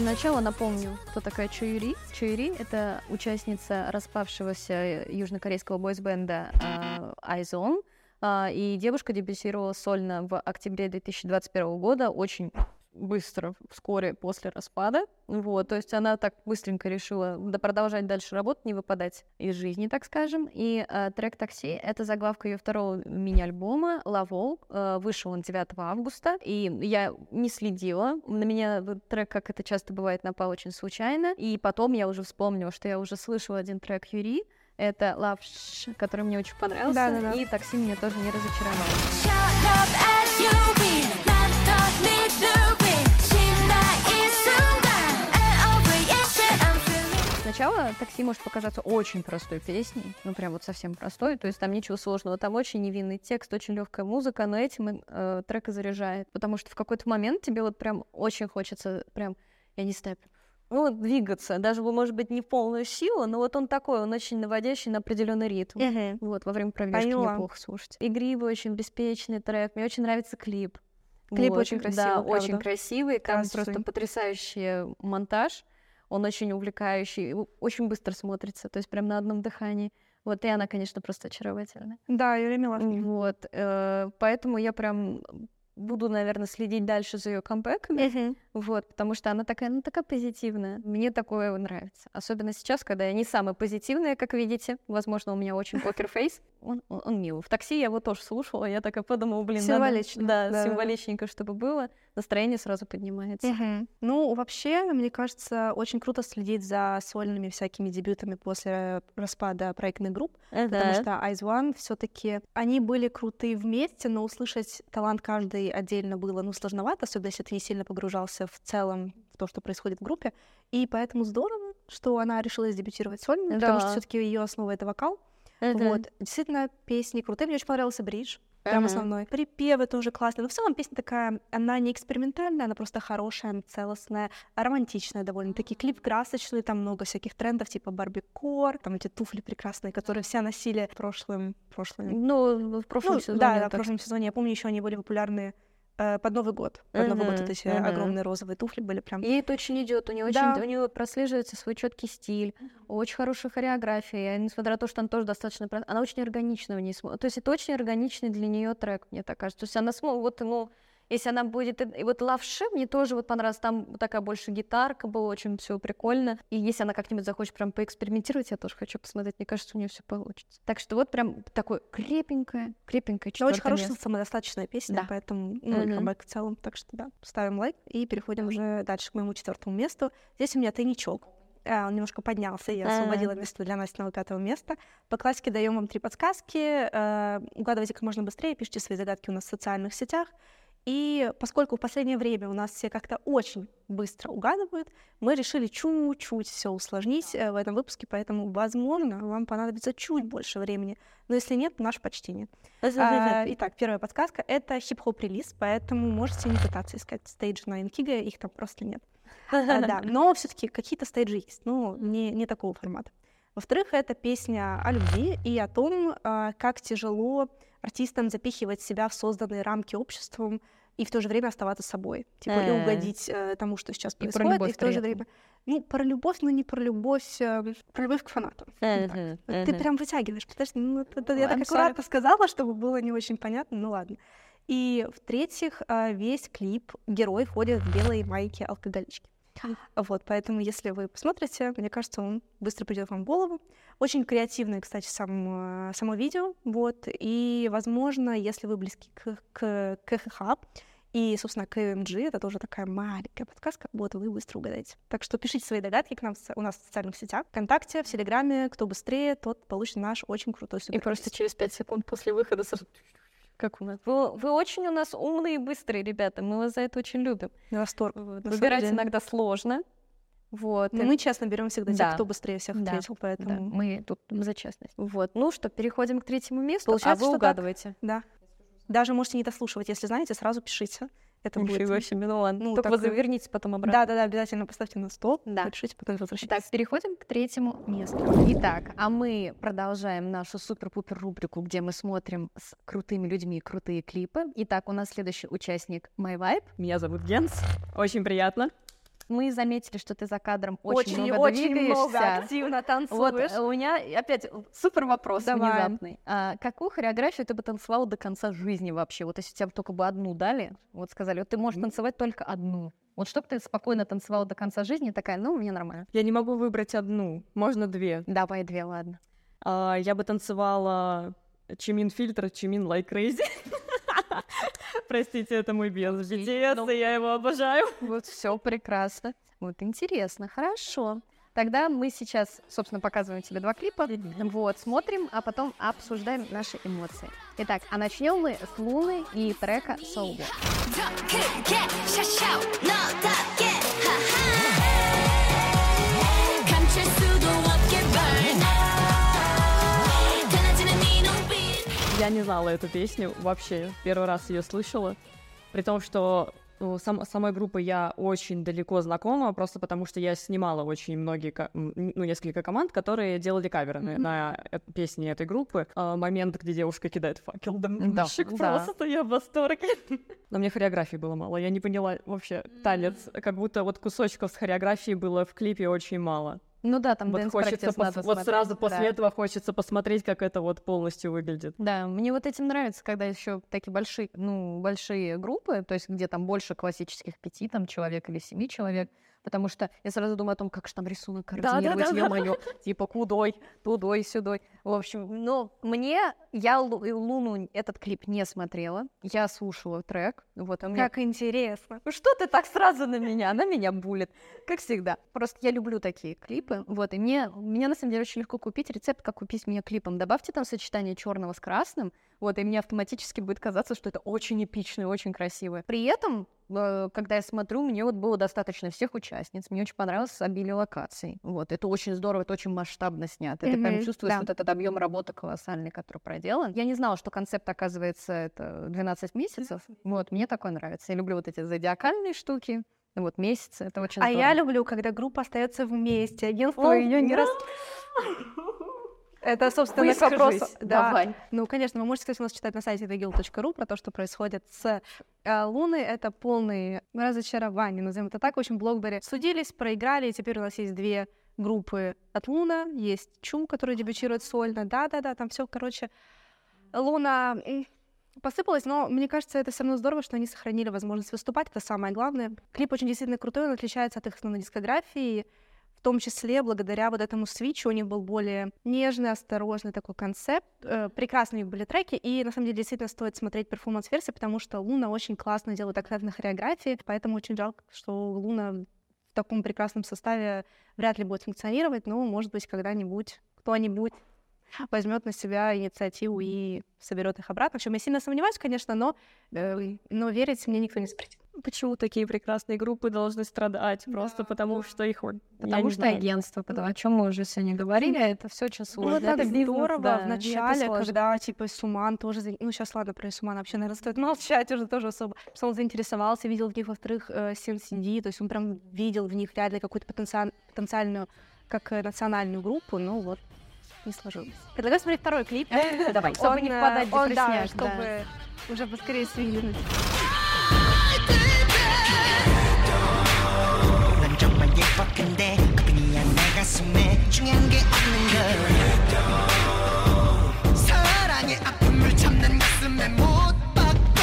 Speaker 2: Сначала напомню, кто такая Чу Юри. Чу Юри — это участница распавшегося южнокорейского бойсбенда а, Айзон, а, и девушка дебютировала сольно в октябре 2021 года, очень быстро, вскоре после распада. Вот, то есть она так быстренько решила да, продолжать дальше работать, не выпадать из жизни, так скажем. И э, трек «Такси» — это заглавка ее второго мини-альбома «Лавол». Э, вышел он 9 августа, и я не следила. На меня трек, как это часто бывает, напал очень случайно. И потом я уже вспомнила, что я уже слышала один трек Юри, это Love который мне очень понравился.
Speaker 3: Да-да-да.
Speaker 2: И такси меня тоже не разочаровал. Сначала такси может показаться очень простой песней, ну прям вот совсем простой, то есть там ничего сложного, там очень невинный текст, очень легкая музыка, но этим э, трек и заряжает, потому что в какой-то момент тебе вот прям очень хочется прям, я не знаю, ну, двигаться, даже, может быть, не в полную силу, но вот он такой, он очень наводящий на определенный ритм. Вот, во время пробежки
Speaker 3: Поняла.
Speaker 2: неплохо слушать. Игривый, очень беспечный трек. Мне очень нравится клип.
Speaker 3: Клип
Speaker 2: Вот,
Speaker 3: очень
Speaker 2: Да,
Speaker 3: красивый,
Speaker 2: очень
Speaker 3: правда.
Speaker 2: красивый. Там
Speaker 3: Красивый.
Speaker 2: просто потрясающий монтаж. Он очень увлекающий, очень быстро смотрится, то есть прям на одном дыхании. Вот, и она, конечно, просто очаровательная.
Speaker 3: Да, Юлия Милашкина.
Speaker 2: Вот, э, поэтому я прям буду, наверное, следить дальше за ее камбэками. Вот, потому что она такая, ну, такая позитивная. Мне такое нравится. Особенно сейчас, когда я не самая позитивная, как видите. Возможно, у меня очень покерфейс. Он, он, он милый. В такси я его тоже слушала. Я такая подумала, блин, надо-
Speaker 3: Символично,
Speaker 2: да,
Speaker 3: да.
Speaker 2: символичненько, чтобы было. Настроение сразу поднимается.
Speaker 3: Мгм. Ну, вообще, мне кажется, очень круто следить за сольными всякими дебютами после распада проектных групп, потому что Eyes One все-таки они были крутые вместе, но услышать талант каждой отдельно было, ну, сложновато, особенно если ты не сильно погружался в целом в то, что происходит в группе. И поэтому здорово, что она решила дебютировать сольно, потому что
Speaker 2: Да.
Speaker 3: все-таки ее основа это вокал.
Speaker 2: Мгм.
Speaker 3: Вот. Действительно, песни крутые. Мне очень понравился бридж. прям
Speaker 2: Ага.
Speaker 3: основной. Припевы тоже классные. Но в целом песня такая, она не экспериментальная, она просто хорошая, целостная, романтичная довольно-таки. Клип красочный, там много всяких трендов, типа барбикор, там эти туфли прекрасные, которые все носили прошлым, прошлым.
Speaker 2: Ну, в прошлом
Speaker 3: Ну,
Speaker 2: сезоне.
Speaker 3: да, да, в прошлом сезоне. Я помню, еще они были популярны под Новый год. Под Новый год вот эти
Speaker 2: мгм.
Speaker 3: огромные розовые туфли были прям.
Speaker 2: Ей это очень идет, у нее
Speaker 3: Да.
Speaker 2: очень, у нее прослеживается свой четкий стиль, очень хорошая хореография, несмотря на то, что она тоже достаточно, она очень органично в ней. То есть это очень органичный для нее трек, мне так кажется. То есть она смо- вот, ну, если она будет, и вот Лавши мне тоже вот понравилось, там такая больше гитарка была, очень все прикольно. И если она как-нибудь захочет прям поэкспериментировать, я тоже хочу посмотреть, мне кажется, у нее все получится. Так что вот прям такое крепенькое, крепенькое
Speaker 3: Но очень хорошая
Speaker 2: место.
Speaker 3: самодостаточная песня,
Speaker 2: Да.
Speaker 3: поэтому, ну,
Speaker 2: Мгм.
Speaker 3: камбэк в целом. Так что да, ставим лайк и переходим уже дальше к моему четвертому месту. Здесь у меня тайничок. А, Он немножко поднялся, я освободила место для Настиного пятого места. По классике даем вам три подсказки. э, Угадывайте как можно быстрее, пишите свои загадки у нас в социальных сетях. И поскольку в последнее время у нас все как-то очень быстро угадывают, мы решили чуть-чуть все усложнить э, в этом выпуске, поэтому, возможно, вам понадобится чуть больше времени. Но если нет, наше почтение. А, Итак, первая подсказка — это хип-хоп релиз, поэтому можете не пытаться искать стейджи на Инкига, их там просто нет. А, Да, но все таки какие-то стейджи есть, но не, не такого формата. Во-вторых, это песня о любви и о том, а, как тяжело артистам запихивать себя в созданные рамки обществом и в то же время оставаться собой. Типа и
Speaker 2: Э.
Speaker 3: угодить э, тому, что сейчас
Speaker 2: И про
Speaker 3: происходит, и,
Speaker 2: любовь
Speaker 3: в то же время... Ну, про любовь, но не про любовь, э, про любовь к Вот Ты прям вытягиваешь. Подожди, ну это- это я так аккуратно сказала, чтобы было не очень понятно, ну ладно. И в-третьих, а, весь клип герой ходит в белой майке алкоголички. Вот, поэтому если вы посмотрите, мне кажется, он быстро придет вам в голову. Очень креативное, кстати, сам, э, само видео, вот, и, возможно, если вы близки к, к КХХ, и, собственно, к MG, это тоже такая маленькая подсказка, вот, вы быстро угадаете. Так что пишите свои догадки к нам у нас в социальных сетях, ВКонтакте, в Телеграме, кто быстрее, тот получит наш очень крутой
Speaker 2: И
Speaker 3: супер
Speaker 2: просто через 5 секунд после выхода сразу... Как у нас? Вы, вы очень у нас умные и быстрые, ребята. Мы вас за это очень любим.
Speaker 3: восторг.
Speaker 2: Вот.
Speaker 3: на
Speaker 2: Выбирать иногда сложно. Вот.
Speaker 3: Но мы честно берем всегда тех,
Speaker 2: Да.
Speaker 3: кто быстрее всех
Speaker 2: Да.
Speaker 3: ответил,
Speaker 2: Да,
Speaker 3: поэтому
Speaker 2: мы тут за честность. Вот. Ну что, переходим к третьему месту.
Speaker 3: Получается,
Speaker 2: а вы
Speaker 3: что так.
Speaker 2: угадываете.
Speaker 3: да. Даже можете не дослушивать, если знаете, сразу пишите. Это будет.
Speaker 2: Ничего себе, ну ладно.
Speaker 3: Ну,
Speaker 2: Только
Speaker 3: так,
Speaker 2: вы заверните потом обратно.
Speaker 3: Да, да, да, обязательно поставьте на стоп,
Speaker 2: Да.
Speaker 3: напишите, потом
Speaker 2: Итак,
Speaker 3: возвращайтесь.
Speaker 2: переходим к третьему месту. Итак, а мы продолжаем нашу супер-пупер рубрику, где мы смотрим с крутыми людьми крутые клипы. Итак, у нас следующий участник My Vibe.
Speaker 1: Меня зовут Генс. Очень приятно.
Speaker 2: Мы заметили, что ты за кадром очень, много двигаешься.
Speaker 3: активно
Speaker 2: Вот
Speaker 3: танцуешь.
Speaker 2: э, у меня опять супер вопрос
Speaker 3: Давай.
Speaker 2: внезапный. А какую хореографию ты бы танцевала до конца жизни вообще? Вот если тебе только бы одну дали, вот сказали, вот ты можешь танцевать только одну. Вот чтобы ты спокойно танцевала до конца жизни, такая, ну, мне нормально.
Speaker 1: Я не могу выбрать одну, можно две.
Speaker 2: Давай две, ладно.
Speaker 1: А, я бы танцевала Чимин фильтр, Чимин like crazy. Простите, это мой без BTS, и я его обожаю.
Speaker 2: Вот все прекрасно. Вот интересно, хорошо. Тогда мы сейчас, собственно, показываем тебе два клипа. Вот, смотрим, а потом обсуждаем наши эмоции. Итак, а начнем мы с Луны и трека Soul
Speaker 1: Я не знала эту песню вообще. Первый раз ее слышала. При том, что ну, сам- самой группы я очень далеко знакома, просто потому что я снимала очень многие, ну, несколько команд, которые делали каверы на, на песни этой группы. А, момент, где девушка кидает факел, да,
Speaker 2: Да,
Speaker 1: мальчик,
Speaker 2: да.
Speaker 1: просто я в восторге. Но мне хореографии было мало, я не поняла вообще танец, как будто вот кусочков с хореографией было в клипе очень мало.
Speaker 2: Ну да, там
Speaker 1: вот хочется, пос-
Speaker 2: надо
Speaker 1: вот
Speaker 2: смотреть,
Speaker 1: сразу после
Speaker 2: да.
Speaker 1: этого хочется посмотреть, как это вот полностью выглядит.
Speaker 2: Да, мне вот этим нравится, когда еще такие большие, ну, большие группы, то есть где там больше классических пяти там человек или семи человек, потому что я сразу думаю о том, как же там рисунок координировать,
Speaker 1: Да-да-да.
Speaker 2: ё-моё, типа кудой, тудой, сюдой. В общем, ну, мне, я Лу- Луну этот клип не смотрела, я слушала трек, вот, а меня
Speaker 3: Как интересно.
Speaker 2: Что ты так сразу на меня? Она меня булит, как всегда. Просто я люблю такие клипы, вот, и мне, мне на самом деле очень легко купить рецепт, как купить мне клипом. Добавьте там сочетание черного с красным, Вот, и мне автоматически будет казаться, что это очень эпично и очень красиво. При этом, э, когда я смотрю, мне вот было достаточно всех участниц, мне очень понравилось обилие локаций. Вот, это очень здорово, это очень масштабно снято. Ты прям чувствуешь
Speaker 3: да.
Speaker 2: вот этот объем работы колоссальный, который проделан. Я не знала, что концепт, оказывается, это 12 месяцев. Вот, мне такое нравится. Я люблю вот эти зодиакальные штуки. Вот, месяцы, это очень
Speaker 3: А
Speaker 2: здорово.
Speaker 3: я люблю, когда группа остается вместе, агентство
Speaker 2: О,
Speaker 3: ее не раз... Это, собственно, к вопросу. Да.
Speaker 2: давай.
Speaker 3: Ну, конечно, вы можете, кстати, у нас читать на сайте thegil.ru про то, что происходит с э, Луной. Это полные разочарования, назовем это так. В общем, Блокбери судились, проиграли, и теперь у нас есть две группы от Луна. Есть Чум, который дебютирует сольно. Да-да-да, там все, короче. Луна посыпалась, но мне кажется, это все равно здорово, что они сохранили возможность выступать. Это самое главное. Клип очень действительно крутой, он отличается от их основной дискографии. Том числе благодаря вот этому switch у у них был более нежный, осторожный такой концепт. Э, прекрасные у них были треки, и на самом деле действительно стоит смотреть перформанс-версии, потому что LOONA очень классно делает акцент на хореографии, поэтому очень жалко, что LOONA в таком прекрасном составе вряд ли будет функционировать, но, может быть, когда-нибудь кто-нибудь возьмет на себя инициативу и соберет их обратно. В чем я сильно сомневаюсь, конечно, но, э, но верить мне никто не запретит.
Speaker 1: Почему такие прекрасные группы должны страдать? Просто потому, что их... вот-
Speaker 2: Потому что
Speaker 1: знаю.
Speaker 2: агентство, потому о чем мы уже сегодня говорили, это все очень
Speaker 3: Ну,
Speaker 2: сложно.
Speaker 3: это так
Speaker 2: бизнес,
Speaker 3: здорово
Speaker 2: да,
Speaker 3: в начале, когда, типа, Суман тоже... Ну, сейчас, ладно, про Сумана вообще, наверное, стоит молчать уже тоже особо. Что он заинтересовался, видел в них, во-вторых, э, CNCD, то есть он прям видел в них реально какую-то потенциаль- потенциальную, как э, национальную группу, ну вот, не сложилось. Предлагаю смотреть второй клип.
Speaker 2: Давай, чтобы не
Speaker 3: э,
Speaker 2: впадать в
Speaker 3: да,
Speaker 2: депрессняк, да.
Speaker 3: чтобы уже поскорее свилинуть.
Speaker 7: 정말 예뻐 근데 그뿐이야 내 가슴에 중요한 게 없는 걸 사랑의 아픔을 참는 가슴에 못 박고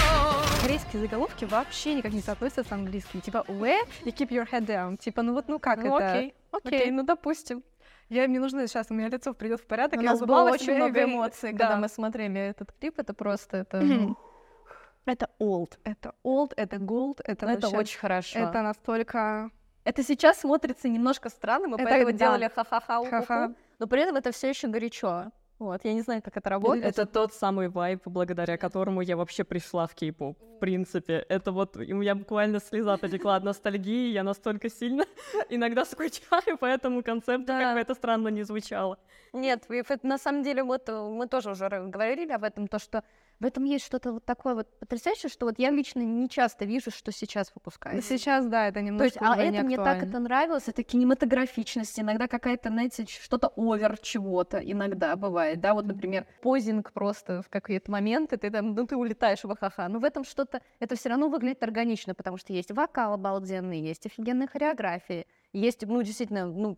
Speaker 3: Корейские заголовки вообще никак не соотносятся с английским. Типа, where you keep your head down. Типа, ну вот, ну как
Speaker 2: Ну,
Speaker 3: это?
Speaker 2: окей, окей, ну допустим.
Speaker 3: Я, мне нужно сейчас, у меня лицо придет в порядок.
Speaker 2: У
Speaker 3: я
Speaker 2: нас было
Speaker 3: улыбалась
Speaker 2: очень
Speaker 3: себе и
Speaker 2: много
Speaker 3: говорю-
Speaker 2: эмоций,
Speaker 3: Да.
Speaker 2: когда мы смотрели этот клип. Это просто, это,
Speaker 3: Мгм.
Speaker 2: ну,
Speaker 3: Это old, это old, это gold, это
Speaker 2: ну, это
Speaker 3: вообще-
Speaker 2: очень хорошо.
Speaker 3: Это настолько...
Speaker 2: это сейчас смотрится немножко странно, мы
Speaker 3: Это
Speaker 2: поэтому
Speaker 3: да.
Speaker 2: делали ха-ха-ха,
Speaker 3: Ха-ха.
Speaker 2: но при этом это все еще горячо. Вот, я не знаю, как это работает.
Speaker 1: Это тот самый вайп, благодаря которому я вообще пришла в кей-поп. В принципе, это вот у меня буквально слеза потекла от ностальгии, я настолько сильно иногда скучаю по этому концепту,
Speaker 2: Да.
Speaker 1: как бы это странно не звучало.
Speaker 2: Нет, на самом деле вот э, мы тоже уже говорили об этом, то что в этом есть что-то вот такое вот потрясающее, что вот я лично не часто вижу, что сейчас выпускается.
Speaker 3: Сейчас, да, это
Speaker 2: То
Speaker 3: немножко
Speaker 2: есть, а
Speaker 3: уже не
Speaker 2: это мне так это нравилось, это кинематографичность, иногда какая-то, знаете, что-то овер чего-то иногда бывает, да, вот, например, позинг просто в какие-то моменты, ты там, ну, ты улетаешь в ха но в этом что-то, это все равно выглядит органично, потому что есть вокал обалденный, есть офигенные хореографии, есть, ну, действительно, ну,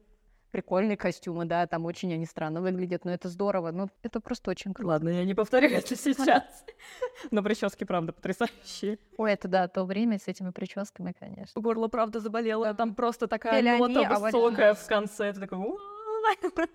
Speaker 2: прикольные костюмы, да, там очень они странно выглядят, но это здорово, ну, это просто очень круто.
Speaker 1: Ладно, я не повторю это сейчас. Но прически, правда, потрясающие.
Speaker 2: Ой, это да, то время с этими прическами, конечно.
Speaker 1: Горло, правда, заболело. Там просто такая нота высокая в конце. Ты такой... «Уа».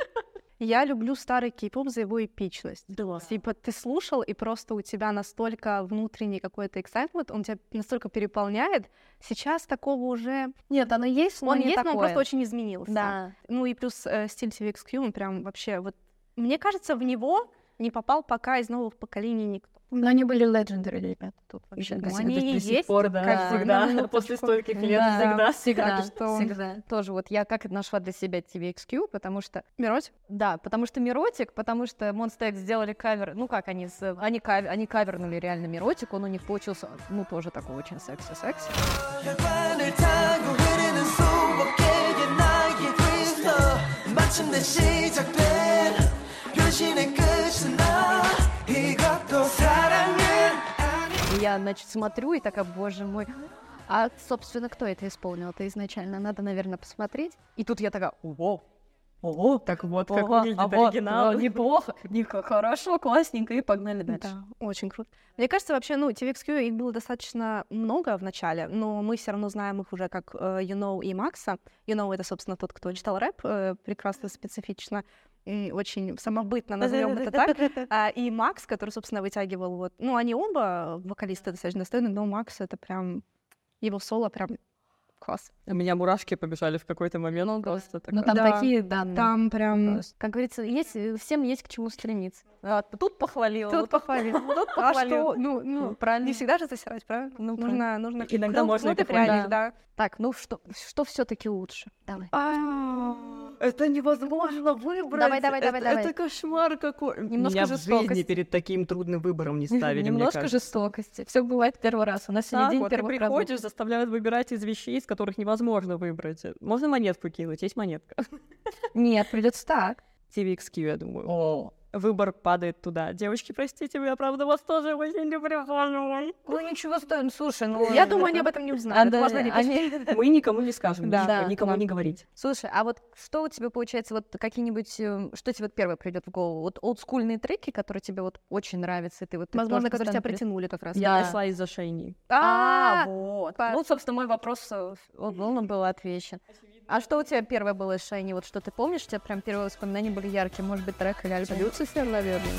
Speaker 3: Я люблю старый кей-поп за его эпичность. Типа ты слушал, и просто у тебя настолько внутренний какой-то excitement, он тебя настолько переполняет. Сейчас такого уже...
Speaker 2: Нет, оно есть, но
Speaker 3: он
Speaker 2: не
Speaker 3: есть, но он
Speaker 2: такое.
Speaker 3: просто очень изменился.
Speaker 2: Да.
Speaker 3: Ну и плюс э, стиль TVXQ, он прям вообще вот... Мне кажется, в него не попал пока из новых поколений никто.
Speaker 2: Но они были legendary, ребята, тут вообще.
Speaker 3: Ну,
Speaker 2: до сих-
Speaker 3: они
Speaker 2: до
Speaker 3: и
Speaker 2: сих
Speaker 3: есть,
Speaker 2: пор, да,
Speaker 3: как
Speaker 1: Всегда,
Speaker 3: всегда.
Speaker 1: после стольких лет,
Speaker 2: Да,
Speaker 1: всегда.
Speaker 2: всегда,
Speaker 3: Так что-
Speaker 2: всегда. Тоже вот я как нашла для себя TVXQ, потому что,
Speaker 3: Миротик?
Speaker 2: да, потому что Миротик, потому что Monster X сделали кавер, ну как они, с- они, кав- они кавернули реально Миротик, он у них получился, ну тоже такой очень секси-секси.
Speaker 8: 혈관을 타고 흐르는 수목의 나의 그리스도 마침내 시작된 변신의 끝
Speaker 2: я, значит, смотрю и такая, боже мой, а, собственно, кто это исполнил? Это изначально надо, наверное, посмотреть. И тут я такая, ого, Ого,
Speaker 1: так вот, как выглядит
Speaker 2: а
Speaker 1: оригинал.
Speaker 2: Вот, неплохо, неплохо, хорошо, классненько, и погнали дальше.
Speaker 3: Да, очень круто. Мне кажется, вообще, ну, TVXQ их было достаточно много в начале, но мы все равно знаем их уже как uh, You Know и Макса. You Know — это, собственно, тот, кто читал рэп, uh, прекрасно, специфично и очень самобытно, назовем это так. А, и Макс, который, собственно, вытягивал вот... Ну, они оба вокалисты достаточно достойны, но Макс — это прям... Его соло прям Класс.
Speaker 1: У меня мурашки побежали в какой-то момент. просто
Speaker 2: Ну
Speaker 1: такое.
Speaker 2: там
Speaker 3: Да,
Speaker 2: такие данные.
Speaker 3: Там прям...
Speaker 2: просто. Как говорится, есть, э, всем есть к чему стремиться. А, тут похвалил,
Speaker 3: Тут
Speaker 2: вот
Speaker 3: похвалил.
Speaker 2: тут
Speaker 3: А
Speaker 2: похвалил.
Speaker 3: что? Ну, ну,
Speaker 2: правильно.
Speaker 3: Не всегда же засирать, правильно?
Speaker 2: Ну,
Speaker 3: нужно, нужно...
Speaker 1: Иногда
Speaker 3: Ну,
Speaker 1: можно и
Speaker 3: ну, да.
Speaker 2: Так, ну что, что все-таки лучше? Давай.
Speaker 1: Это невозможно выбрать.
Speaker 2: Давай, давай, давай,
Speaker 1: это,
Speaker 2: давай.
Speaker 1: это кошмар какой.
Speaker 2: Немножко
Speaker 1: Меня в жизни
Speaker 2: жестокости.
Speaker 1: перед таким трудным выбором не ставили, мне
Speaker 2: Немножко
Speaker 1: кажется.
Speaker 2: жестокости. Все бывает первый раз. У нас сегодня
Speaker 1: Так
Speaker 2: день
Speaker 1: вот, ты
Speaker 2: первых
Speaker 1: приходишь,
Speaker 2: разов.
Speaker 1: заставляют выбирать из вещей, из которых невозможно выбрать. Можно монетку кинуть? Есть монетка.
Speaker 2: Нет, придется так.
Speaker 1: TVXQ, я думаю. Выбор падает туда. Девочки, простите, я правда вас тоже очень люблю.
Speaker 2: Ну ничего стоит. Слушай, ну...
Speaker 3: Я думаю, они об этом не
Speaker 2: А,
Speaker 3: узнают.
Speaker 2: да,
Speaker 3: не
Speaker 2: они-
Speaker 1: Мы никому не скажем,
Speaker 3: Да.
Speaker 1: ничего,
Speaker 2: Да,
Speaker 1: никому не говорить.
Speaker 2: Слушай, а вот что у тебя получается, вот какие-нибудь, э, что тебе вот первое придет в голову? Вот олдскульные треки, которые тебе вот очень нравятся, и ты вот...
Speaker 3: Возможно, которые тебя притянули как раз.
Speaker 1: Я нашла из-за Шейни.
Speaker 2: А,
Speaker 3: А,
Speaker 2: вот. Ну, собственно, мой вопрос э, он он был отвечен. А что у тебя первое было из Шайни? Вот что ты помнишь? У тебя прям первые воспоминания были яркие. Может быть, трек или альбом?
Speaker 3: Люцифер, наверное.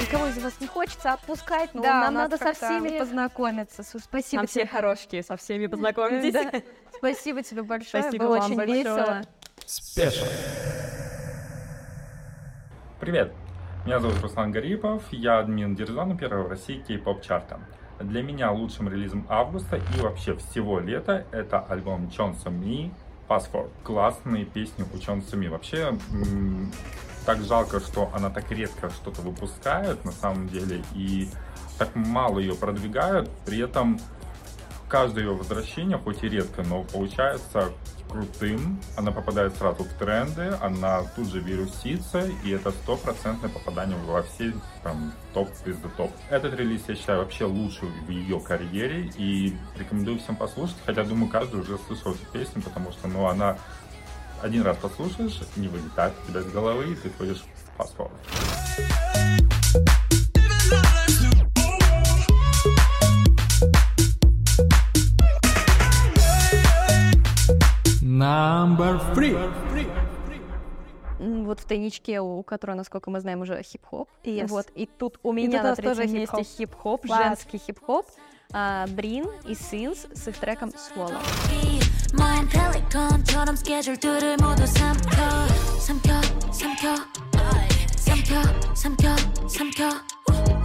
Speaker 2: Никого из вас не хочется отпускать, но
Speaker 3: да,
Speaker 2: нам надо со всеми познакомиться. Спасибо.
Speaker 1: Нам
Speaker 2: тебе.
Speaker 1: все хорошие, со всеми познакомитесь.
Speaker 2: Спасибо тебе большое. Было очень весело.
Speaker 9: Спешно. Привет, меня зовут Руслан Гарипов, я админ Дирижана первого в России кей-поп чарта. Для меня лучшим релизом августа и вообще всего лета это альбом Чон Ми Passport. Классные песни у Чон Ми. Вообще, так жалко, что она так редко что-то выпускает на самом деле и так мало ее продвигают, при этом каждое ее возвращение, хоть и редко, но получается крутым. Она попадает сразу в тренды, она тут же вирусится, и это стопроцентное попадание во все там, топ звезды топ. Этот релиз я считаю вообще лучший в ее карьере, и рекомендую всем послушать, хотя думаю, каждый уже слышал эту песню, потому что ну, она один раз послушаешь, не вылетает у тебя из головы, и ты ходишь в
Speaker 2: вот в тайничке, у которой, насколько мы знаем, уже хип-хоп.
Speaker 3: Yes.
Speaker 2: Вот, и тут у меня
Speaker 3: и
Speaker 2: на
Speaker 3: третьем тоже
Speaker 2: месте
Speaker 3: хип-хоп, хип
Speaker 2: женский хип-хоп. А, Брин и Синс с их треком Swallow.
Speaker 5: 삼켜 삼켜 삼켜 삼켜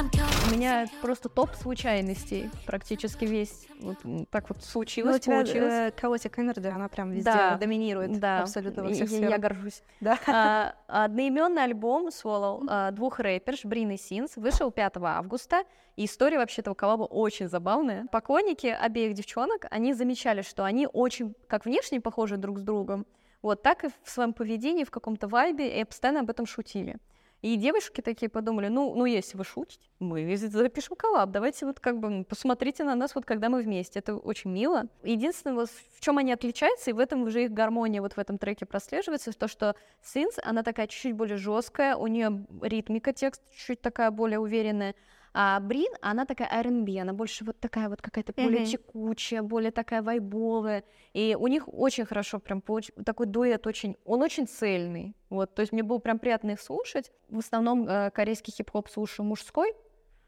Speaker 2: у меня просто топ случайностей практически весь. Вот так вот
Speaker 3: Ну,
Speaker 2: случилось,
Speaker 3: у тебя
Speaker 2: получилось.
Speaker 3: э, Chaotic Energy, она прям везде
Speaker 2: Да,
Speaker 3: доминирует.
Speaker 2: да,
Speaker 3: Абсолютно во всех
Speaker 2: я,
Speaker 3: сферах.
Speaker 2: горжусь.
Speaker 3: Да.
Speaker 2: А, одноименный альбом Swallow а, двух рэперш Брин и Синс вышел 5 августа. И история вообще этого коллаба очень забавная. Поклонники обеих девчонок, они замечали, что они очень как внешне похожи друг с другом, вот так и в своем поведении, в каком-то вайбе, и постоянно об этом шутили. И девушки такие подумали, ну, ну если вы шутите, мы запишем коллаб, давайте вот как бы посмотрите на нас вот когда мы вместе, это очень мило. Единственное, вот в чем они отличаются, и в этом уже их гармония вот в этом треке прослеживается, то, что Синс, она такая чуть-чуть более жесткая, у нее ритмика текст чуть-чуть такая более уверенная, а Брин, она такая R&B, она больше вот такая вот какая-то более
Speaker 3: Мгм.
Speaker 2: текучая, более такая вайбовая. И у них очень хорошо прям получ... такой дуэт очень, он очень цельный. Вот, то есть мне было прям приятно их слушать. В основном э, корейский хип-хоп слушаю мужской.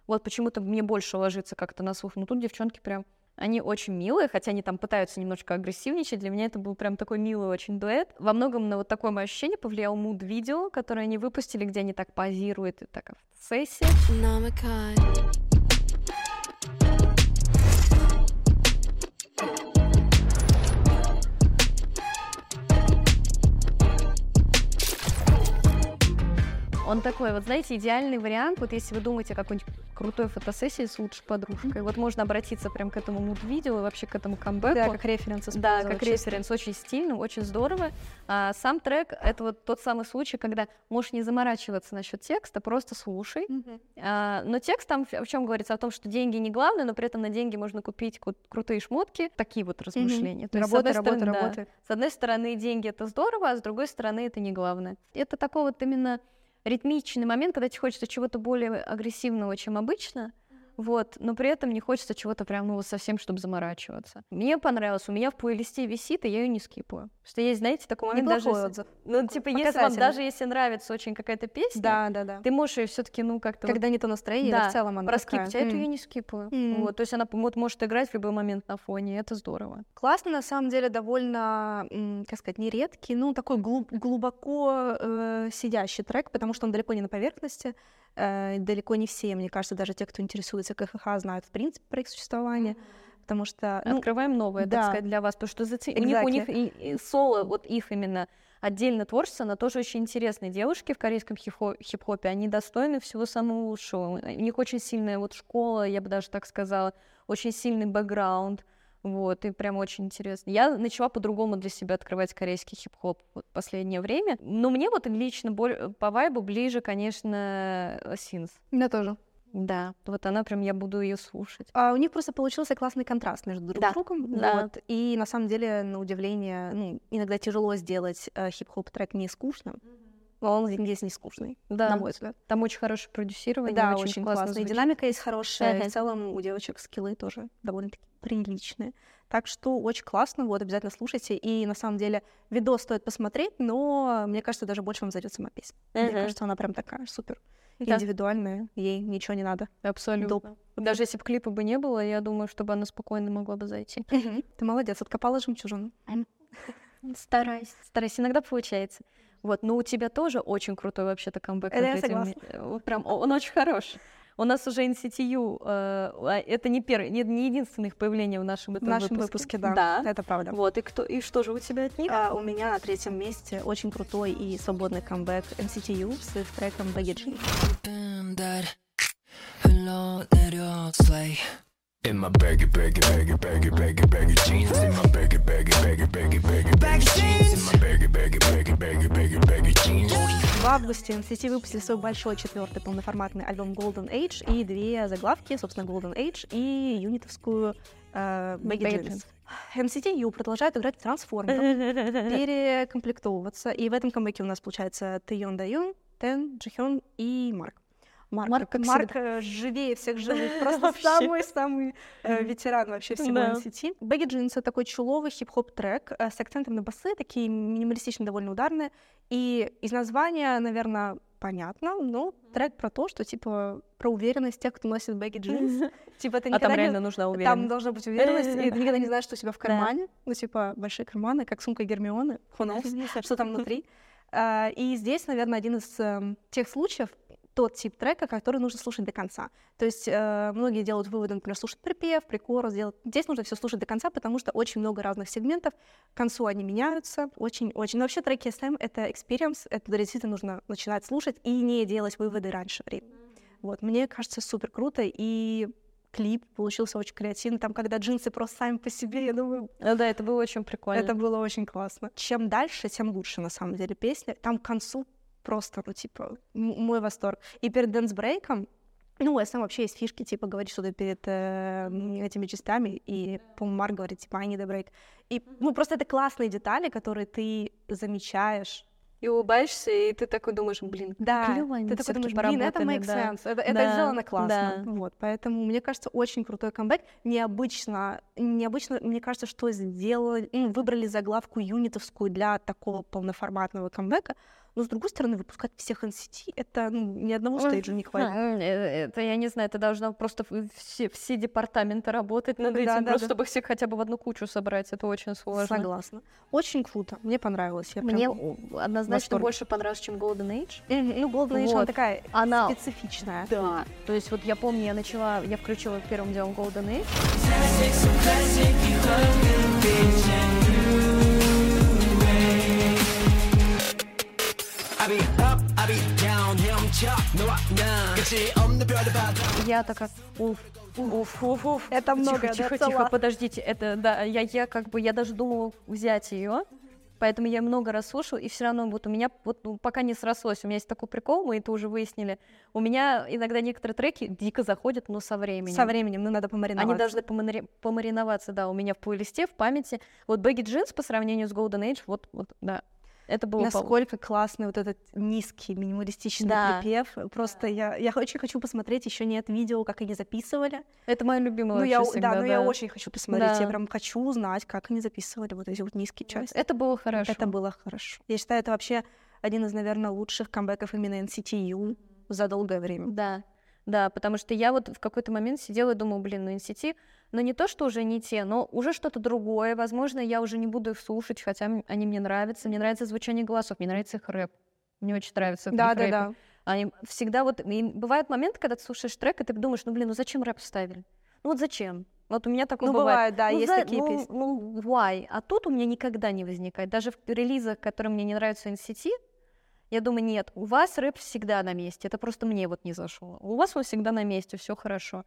Speaker 2: Вот почему-то мне больше ложится как-то на слух. Но тут девчонки прям, они очень милые, хотя они там пытаются немножко агрессивничать. Для меня это был прям такой милый очень дуэт. Во многом на вот такое мое ощущение повлиял муд-видео, которое они выпустили, где они так позируют и так в сессии. Он такой, вот знаете, идеальный вариант, вот если вы думаете о какой-нибудь крутой фотосессии с лучшей подружкой, вот можно обратиться прям к этому муд-видео и вообще к этому камбэку.
Speaker 3: Да, как референс
Speaker 2: Да, как
Speaker 3: чисто.
Speaker 2: референс, очень стильно, очень здорово. А, сам трек — это вот тот самый случай, когда можешь не заморачиваться насчет текста, просто слушай. А, но текст там в чем говорится? О том, что деньги не главное, но при этом на деньги можно купить кру- крутые шмотки. Такие вот размышления. То есть, с
Speaker 3: Работа,
Speaker 2: одной
Speaker 3: работа,
Speaker 2: стороны, да,
Speaker 3: работа.
Speaker 2: с одной стороны, деньги это здорово, а с другой стороны, это не главное. Это такой вот именно ритмичный момент, когда тебе хочется чего-то более агрессивного, чем обычно. Вот, но при этом не хочется чего-то прям, ну, вот совсем, чтобы заморачиваться. Мне понравилось, у меня в плейлисте висит, и я ее не скипаю. Что есть, знаете, такой момент даже...
Speaker 3: Неплохой
Speaker 2: если-
Speaker 3: отзыв.
Speaker 2: Ну, типа, если вам, даже если нравится очень какая-то песня,
Speaker 3: Да, да, да.
Speaker 2: ты можешь ее все таки ну, как-то вот
Speaker 3: Когда не то настроение,
Speaker 2: Да,
Speaker 3: в целом она
Speaker 2: проскипать, а
Speaker 3: такая,
Speaker 2: эту
Speaker 3: м.
Speaker 2: я не скипаю.
Speaker 3: М.
Speaker 2: Вот, то есть она вот, может играть в любой момент на фоне, это здорово.
Speaker 3: Классно, на самом деле, довольно, как сказать, нередкий, ну, такой глуб- глубоко э, сидящий трек, потому что он далеко не на поверхности, э, далеко не все, мне кажется, даже те, кто интересуется КХХ, знают, в принципе, про их существование, потому что... ну,
Speaker 2: Открываем новое, так
Speaker 3: да.
Speaker 2: сказать, для вас, потому что заци- у них, у них и, и соло, вот их именно отдельно творчество, она тоже очень интересные девушки в корейском хип-хо- хип-хопе, они достойны всего самого лучшего. У них очень сильная вот школа, я бы даже так сказала, очень сильный бэкграунд, вот, и прям очень интересно. Я начала по-другому для себя открывать корейский хип-хоп вот последнее время, но мне вот лично боль- по вайбу ближе, конечно, Синс.
Speaker 3: Меня тоже.
Speaker 2: Да, вот она прям, я буду ее слушать.
Speaker 3: А у них просто получился классный контраст между друг
Speaker 2: Да,
Speaker 3: другом.
Speaker 2: да.
Speaker 3: Вот. И на самом деле, на удивление, ну, иногда тяжело сделать э, хип-хоп трек не скучным. Но он здесь не скучный,
Speaker 2: Да,
Speaker 3: на мой взгляд.
Speaker 2: там очень хорошее продюсирование,
Speaker 3: Да,
Speaker 2: очень,
Speaker 3: очень,
Speaker 2: классно.
Speaker 3: И
Speaker 2: звучит.
Speaker 3: динамика есть хорошая. и
Speaker 2: Ага.
Speaker 3: в целом у девочек скиллы тоже довольно-таки приличные. Так что очень классно, вот, обязательно слушайте. И на самом деле видос стоит посмотреть, но мне кажется, даже больше вам зайдет сама песня. Мне
Speaker 2: Мгм.
Speaker 3: кажется, она прям такая супер
Speaker 2: Да.
Speaker 3: индивидуальная, ей ничего не надо.
Speaker 2: Абсолютно.
Speaker 3: Доп.
Speaker 2: Даже если бы клипа бы не было, я думаю, чтобы она спокойно могла бы зайти.
Speaker 3: Ты молодец, откопала жемчужину.
Speaker 2: Стараюсь. Стараюсь. Иногда получается. Вот, но у тебя тоже очень крутой вообще-то камбэк.
Speaker 3: Это я согласна.
Speaker 2: Э, Вот прям, он очень хорош. У нас уже NCTU, э, а, это не первый, не, не единственное их появление в нашем
Speaker 3: В
Speaker 2: этом
Speaker 3: нашем выпуске, да,
Speaker 2: Да.
Speaker 3: это правда.
Speaker 2: Вот, и кто, и что же у тебя от них?
Speaker 3: А, у меня на третьем месте очень крутой и свободный камбэк NCTU с их треком Baggage.
Speaker 7: In my baggy, baggy, baggy, baggy, baggy, baggy jeans. In my baggy, baggy, baggy, baggy, baggy, baggy jeans. In my baggy, baggy, baggy, baggy, baggy, baggy jeans.
Speaker 3: В августе NCT выпустили свой большой четвертый полноформатный альбом Golden Age и две заглавки, собственно, Golden Age и юнитовскую Baggy Jeans. NCTU продолжает играть в трансформеров, перекомплектовываться. И в этом камбэке у нас получается Тэйон Даюн, Тен, Джихён и Марк. Марк,
Speaker 2: Марк, как
Speaker 3: Марк э, живее всех живых, просто самый-самый э, ветеран вообще всего. NCT. Baggy Jeans — это такой чуловый хип-хоп трек э, с акцентом на басы, такие минималистично довольно ударные. И из названия, наверное, понятно, но трек про то, что, типа, про уверенность тех, кто носит baggy jeans. Типа, ты
Speaker 2: А там
Speaker 3: никогда не-
Speaker 2: реально нужна
Speaker 3: Там
Speaker 2: уверенность.
Speaker 3: должна быть уверенность, и ты никогда не знаешь, что у тебя в
Speaker 2: Да.
Speaker 3: кармане. Ну, типа, большие карманы, как сумка Гермионы, who knows, что там внутри. А, И здесь, наверное, один из эм, тех случаев, тот тип трека, который нужно слушать до конца. То есть э, многие делают выводы, например, слушать припев, прикорус, делать. Здесь нужно все слушать до конца, потому что очень много разных сегментов. К концу они меняются. Очень-очень. Но вообще треки SM — это experience, это действительно нужно начинать слушать и не делать выводы раньше времени. Вот, мне кажется, супер круто, и клип получился очень креативный. Там, когда джинсы просто сами по себе, я думаю,
Speaker 2: Ну да, это было очень прикольно.
Speaker 3: это было очень классно. Чем дальше, тем лучше, на самом деле, песня. Там к концу просто, ну, типа, мой восторг. И перед dance break ом, ну, у SM вообще есть фишки, типа, говорить что-то перед э, этими частями, и, по-моему, Марк говорит, типа, I need a break. И, ну, просто это классные детали, которые ты замечаешь.
Speaker 2: И улыбаешься, и ты такой думаешь, блин,
Speaker 3: Да,
Speaker 2: клёво они
Speaker 3: ты такой думаешь, блин, это makes
Speaker 2: да.
Speaker 3: sense, это, это
Speaker 2: Да,
Speaker 3: сделано классно.
Speaker 2: да.
Speaker 3: Вот, поэтому, мне кажется, очень крутой камбэк. Необычно, необычно, мне кажется, что сделали, ну, выбрали заглавку юнитовскую для такого полноформатного камбэка, но, с другой стороны, выпускать всех NCT, это, ну, ни одного стейджа не хватит.
Speaker 2: М, э, Это, я не знаю, это должно просто все, все департаменты работать над
Speaker 3: Да,
Speaker 2: этим,
Speaker 3: да,
Speaker 2: просто
Speaker 3: да.
Speaker 2: чтобы всех хотя бы в одну кучу собрать, это очень сложно.
Speaker 3: Согласна. Очень круто, мне понравилось. Я
Speaker 2: Мне однозначно больше понравилось, чем Golden Age.
Speaker 3: Ну, Golden Age, она такая
Speaker 2: Она
Speaker 3: специфичная.
Speaker 2: Да. То есть вот я помню, я начала, я включила первым делом Golden Age.
Speaker 7: be up, I be down 헤엄쳐 너와 나 끝이 없는 별의 바다
Speaker 2: Я такая, уф, уф, уф, уф.
Speaker 3: Это много,
Speaker 2: тихо, тихо,
Speaker 3: that's a
Speaker 2: тихо,
Speaker 3: lot.
Speaker 2: подождите, это, да, я, я как бы, я даже думала взять ее, поэтому я много раз слушала, и все равно вот у меня, вот ну, пока не срослось, у меня есть такой прикол, мы это уже выяснили, у меня иногда некоторые треки дико заходят, но со временем.
Speaker 3: Со временем, ну, надо помариноваться.
Speaker 2: Они должны помари- помариноваться, да, у меня в плейлисте, в памяти. Вот Baggy Jeans по сравнению с Golden Age, вот, вот, да. это было пол-
Speaker 3: Насколько классный вот этот низкий минималистичный
Speaker 2: Да.
Speaker 3: припев. Просто я, я очень хочу посмотреть, еще нет видео, как они записывали.
Speaker 2: Это моя любимая
Speaker 3: Ну, я,
Speaker 2: всегда,
Speaker 3: да, ну я очень хочу посмотреть. Я
Speaker 2: Да.
Speaker 3: прям хочу узнать, как они записывали вот эти вот низкие части.
Speaker 2: Это было хорошо.
Speaker 3: Это было хорошо. Я считаю, это вообще один из, наверное, лучших камбэков именно NCTU за долгое время.
Speaker 2: Да, да, потому что я вот в какой-то момент сидела и думала, блин, ну NCT, но не то, что уже не те, но уже что-то другое. Возможно, я уже не буду их слушать, хотя они мне нравятся. Мне нравится звучание голосов, мне нравится их рэп. Мне очень нравится
Speaker 3: Да,
Speaker 2: их
Speaker 3: да,
Speaker 2: рэпы.
Speaker 3: да.
Speaker 2: Они всегда вот... и бывают моменты, когда ты слушаешь трек, и ты думаешь, ну, блин, ну зачем рэп вставили? Ну вот зачем? Вот у меня такое
Speaker 3: Ну, бывает, да,
Speaker 2: ну,
Speaker 3: есть
Speaker 2: за-
Speaker 3: такие
Speaker 2: ну,
Speaker 3: песни.
Speaker 2: Ну, why? А тут у меня никогда не возникает. Даже в релизах, которые мне не нравятся NCT, я думаю, нет, у вас рэп всегда на месте. Это просто мне вот не зашло. У вас он всегда на месте, все хорошо.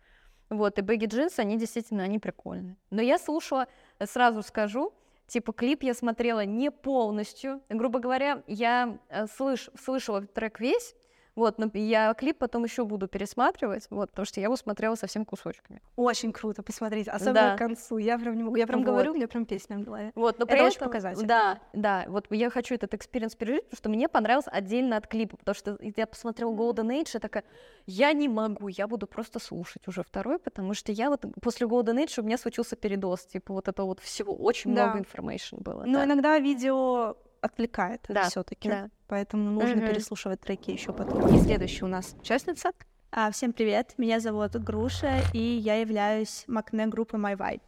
Speaker 2: Вот, и Baggy Джинсы, они действительно, они прикольные. Но я слушала, э, сразу скажу, типа клип я смотрела не полностью. Грубо говоря, я э, слыш, слышала трек весь, вот, но я клип потом еще буду пересматривать, вот, потому что я его смотрела совсем кусочками.
Speaker 3: Очень круто, посмотрите. Особенно
Speaker 2: Да.
Speaker 3: к концу. Я прям не могу. Я прям
Speaker 2: Вот.
Speaker 3: говорю, у меня прям песня в голове.
Speaker 2: Вот, но
Speaker 3: Это
Speaker 2: при
Speaker 3: очень
Speaker 2: этом,
Speaker 3: показательно.
Speaker 2: Да, да, вот я хочу этот experience пережить, потому что мне понравился отдельно от клипа, потому что я посмотрела Golden Age, я такая, я не могу, я буду просто слушать уже второй, потому что я вот после Golden Age у меня случился передоз, типа вот это вот всего, очень
Speaker 3: Да.
Speaker 2: много информации было.
Speaker 3: Но
Speaker 2: да.
Speaker 3: иногда видео отвлекает
Speaker 2: Да,
Speaker 3: все-таки.
Speaker 2: да.
Speaker 3: Поэтому нужно
Speaker 2: Мгм.
Speaker 3: переслушивать треки еще потом. И следующая у нас участница.
Speaker 10: А, всем привет, меня зовут Груша, и я являюсь макне группы My Vibe.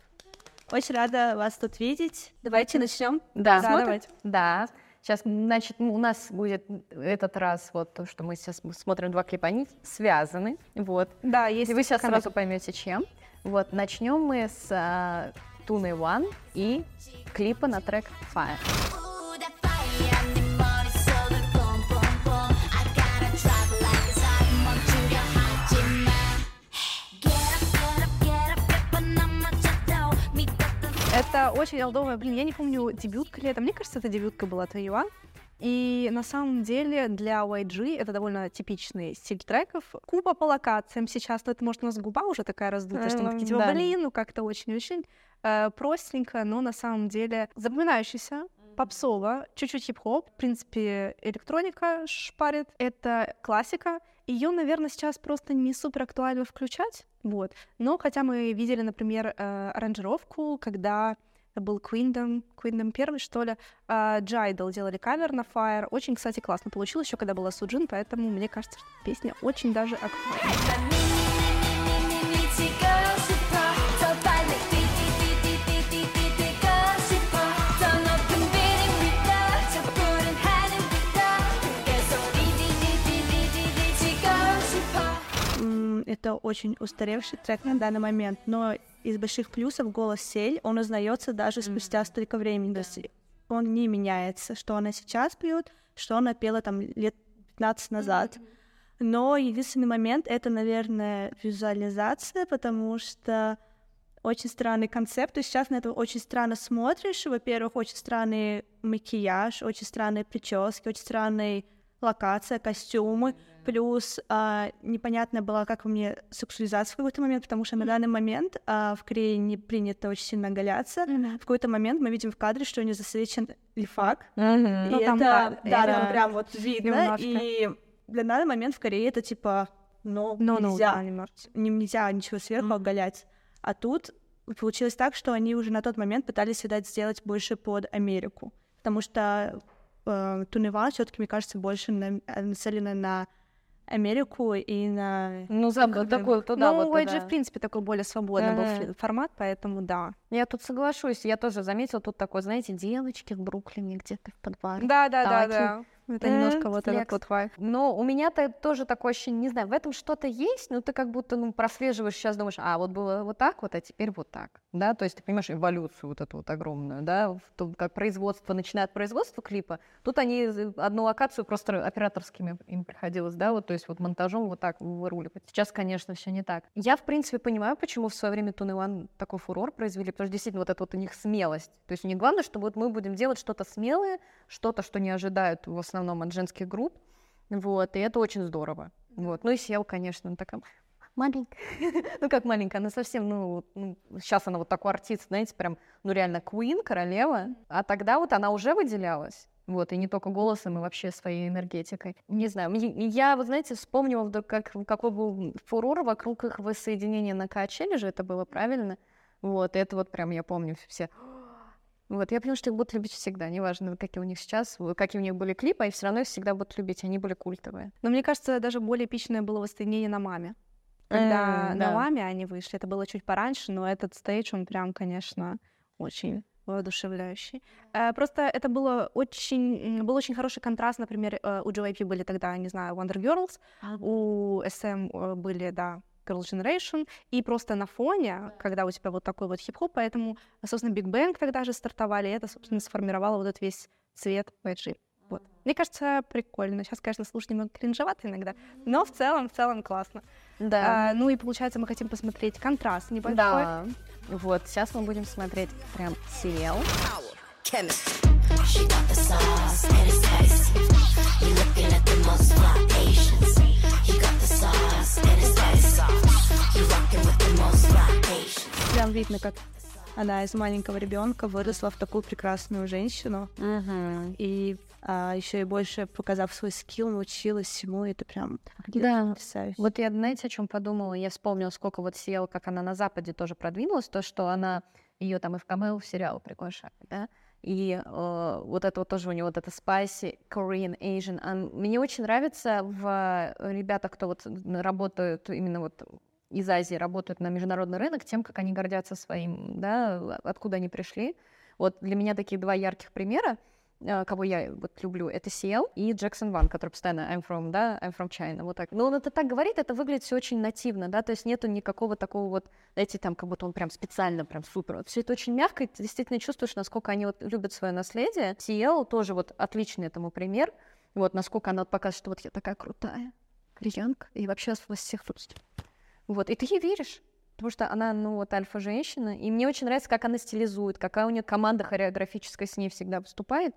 Speaker 10: Очень рада вас тут видеть. Давайте начнем.
Speaker 2: Да,
Speaker 3: Да, давайте.
Speaker 2: Да. Сейчас, значит, у нас будет этот раз вот то, что мы сейчас смотрим два клипа, они связаны, вот.
Speaker 3: Да, есть.
Speaker 2: И вы сейчас
Speaker 3: коннект.
Speaker 2: сразу поймете, чем. Вот, начнем мы с Туны One и клипа на трек Fire.
Speaker 3: Это очень олдовая, блин, я не помню, дебютка ли это. Мне кажется, это дебютка была Тайван. И на самом деле для YG это довольно типичный стиль треков. Куба по локациям сейчас, но это может у нас губа уже такая раздутая, что мы такие, типа,
Speaker 2: да.
Speaker 3: блин, ну как-то очень-очень э, простенько, но на самом деле запоминающийся, попсово, чуть-чуть хип-хоп, в принципе, электроника шпарит. Это классика. Ее, наверное, сейчас просто не супер актуально включать, вот. Но хотя мы видели, например, э, аранжировку, когда был Queendom, Queendom первый, что ли, э, Джайдл делали кавер на Fire. Очень, кстати, классно получилось, еще когда была Суджин, поэтому мне кажется, что песня очень даже актуальна.
Speaker 10: Это очень устаревший трек на данный момент, но из больших плюсов голос Сель, он узнается даже спустя столько времени. То есть он не меняется, что она сейчас поет, что она пела там лет 15 назад. Но единственный момент — это, наверное, визуализация, потому что очень странный концепт. То есть сейчас на это очень странно смотришь. Во-первых, очень странный макияж, очень странные прически, очень странная локация, костюмы. Плюс а, непонятно было, как меня сексуализация в какой-то момент, потому что на данный момент а, в Корее не принято очень сильно оголяться. В какой-то момент мы видим в кадре, что у нее засвечен лифак. И
Speaker 3: Ну, там,
Speaker 10: это,
Speaker 3: да,
Speaker 10: да,
Speaker 3: это
Speaker 10: там прям вот видно.
Speaker 3: немножко.
Speaker 10: И для данный момент в Корее это типа, ну,
Speaker 3: Ну, ну,
Speaker 10: нельзя,
Speaker 3: да,
Speaker 10: не- нельзя ничего сверху оголять. А тут получилось так, что они уже на тот момент пытались, видать, сделать больше под Америку. Потому что э, Туневан все-таки, мне кажется, больше на- э, нацелена на Америку и на...
Speaker 2: Ну, за, такой, туда
Speaker 3: ну,
Speaker 2: вот,
Speaker 3: у
Speaker 2: да.
Speaker 3: в принципе, такой более свободный был
Speaker 2: Ага.
Speaker 3: фли- формат, поэтому да.
Speaker 2: Я тут соглашусь, я тоже заметила тут такой, знаете, девочки в Бруклине где-то в подвале.
Speaker 3: Да, Это
Speaker 2: Э,
Speaker 3: немножко вот этот вот вайб.
Speaker 2: Но у меня-то тоже такое ощущение, не знаю, в этом что-то есть, но ты как будто ну, прослеживаешь сейчас, думаешь, а вот было вот так вот, а теперь вот так, да, то есть ты понимаешь эволюцию вот эту вот огромную, да, в том, как производство, начинает производство клипа, тут они одну локацию просто операторскими им приходилось, да, вот, то есть вот монтажом вот так выруливать. Сейчас, конечно, все не так. Я, в принципе, понимаю, почему в свое время Тун Иван такой фурор произвели, потому что действительно вот это вот у них смелость. То есть у них главное, что вот мы будем делать что-то смелое, что-то, что не ожидают в основном от женских групп, вот, и это очень здорово. Вот. Ну и Сел, конечно, она такая маленькая. ну, как маленькая, она совсем, ну, сейчас она вот такой артист, знаете, прям, ну, реально, Queen, королева. А тогда вот она уже выделялась. Вот, и не только голосом, и вообще своей энергетикой. Не знаю, я, вот знаете, вспомнила, вдруг, как, какой был фурор вокруг их воссоединения на Качеле же, это было правильно. Вот, и это вот прям я помню все. Вот, я поняла, что их будут любить всегда, неважно, какие у них сейчас, какие у них были клипы, они все равно их всегда будут любить, они были культовые.
Speaker 3: Но мне кажется, даже более эпичное было воссоединение на маме. Когда
Speaker 2: М,
Speaker 3: на маме они вышли, это было чуть пораньше, но этот стейдж, он прям, конечно, очень воодушевляющий. Э, Просто это было очень, был очень хороший контраст, например, э, у JYP были тогда, не знаю, Wonder Girls, у SM э, были, да, Girl Generation, и просто на фоне, когда у тебя вот такой вот хип-хоп, поэтому, собственно, Big Bang тогда же стартовали, и это, собственно, сформировало вот этот весь цвет YG. Вот. Мне кажется, прикольно. Сейчас, конечно, слушать немного кринжевато иногда, но в целом, в целом классно.
Speaker 2: Да.
Speaker 3: А, ну и получается, мы хотим посмотреть контраст небольшой.
Speaker 2: Да. Вот, сейчас мы будем смотреть прям сериал.
Speaker 5: She got the sauce and it's spicy. You looking at the most fly Asians.
Speaker 10: Прям видно, как она из маленького ребенка выросла в такую прекрасную женщину. И еще и больше показав свой скилл, научилась всему, и это прям
Speaker 2: Да.
Speaker 10: потрясающе.
Speaker 2: Вот я, знаете, о чем подумала? Я вспомнила, сколько вот съел, как она на Западе тоже продвинулась, то, что она ее там и в камео в сериал приглашали, да? И э, вот это вот тоже у нее вот это spicy Korean Asian. А мне очень нравится в э, ребятах, кто вот работают именно вот из Азии, работают на международный рынок, тем, как они гордятся своим, да, откуда они пришли. Вот для меня такие два ярких примера кого я вот люблю, это Сиэл и Джексон Ван, который постоянно I'm from, да, I'm from China, вот так. Но он это так говорит, это выглядит все очень нативно, да, то есть нету никакого такого вот, знаете, там, как будто он прям специально, прям супер. Все это очень мягко, и ты действительно чувствуешь, насколько они вот любят свое наследие. Сиэл тоже вот отличный этому пример, вот насколько она показывает, что вот я такая крутая кореянка, и вообще вас всех тут. Вот, и ты ей веришь. Потому что она, ну, вот альфа-женщина. И мне очень нравится, как она стилизует, какая у нее команда хореографическая с ней всегда выступает.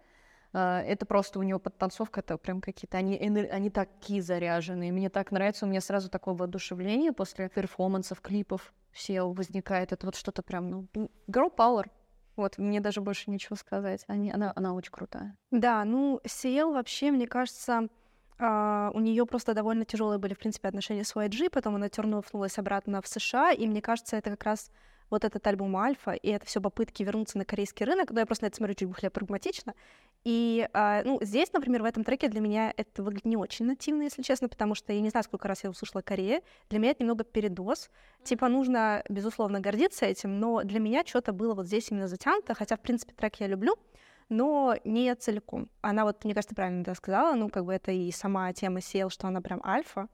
Speaker 2: А, Это просто у нее подтанцовка, это прям какие-то, они, они такие заряженные. Мне так нравится, у меня сразу такое воодушевление после перформансов, клипов все возникает. Это вот что-то прям, ну, girl power. Вот, мне даже больше нечего сказать. Они, она, она очень крутая.
Speaker 3: Да, ну, Сиэл вообще, мне кажется, а, у нее просто довольно тяжелые были, в принципе, отношения с YG, потом она тернулась обратно в США, и мне кажется, это как раз вот этот альбом Альфа, и это все попытки вернуться на корейский рынок, но я просто на это смотрю чуть более прагматично. И, а, ну, здесь, например, в этом треке для меня это выглядит не очень нативно, если честно, потому что я не знаю, сколько раз я услышала Корея. Для меня это немного передоз. Типа, нужно, безусловно, гордиться этим, но для меня что-то было вот здесь именно затянуто, хотя, в принципе, трек я люблю, но не целиком. Она вот, мне кажется, правильно это сказала, ну, как бы это и сама тема сел, что она прям альфа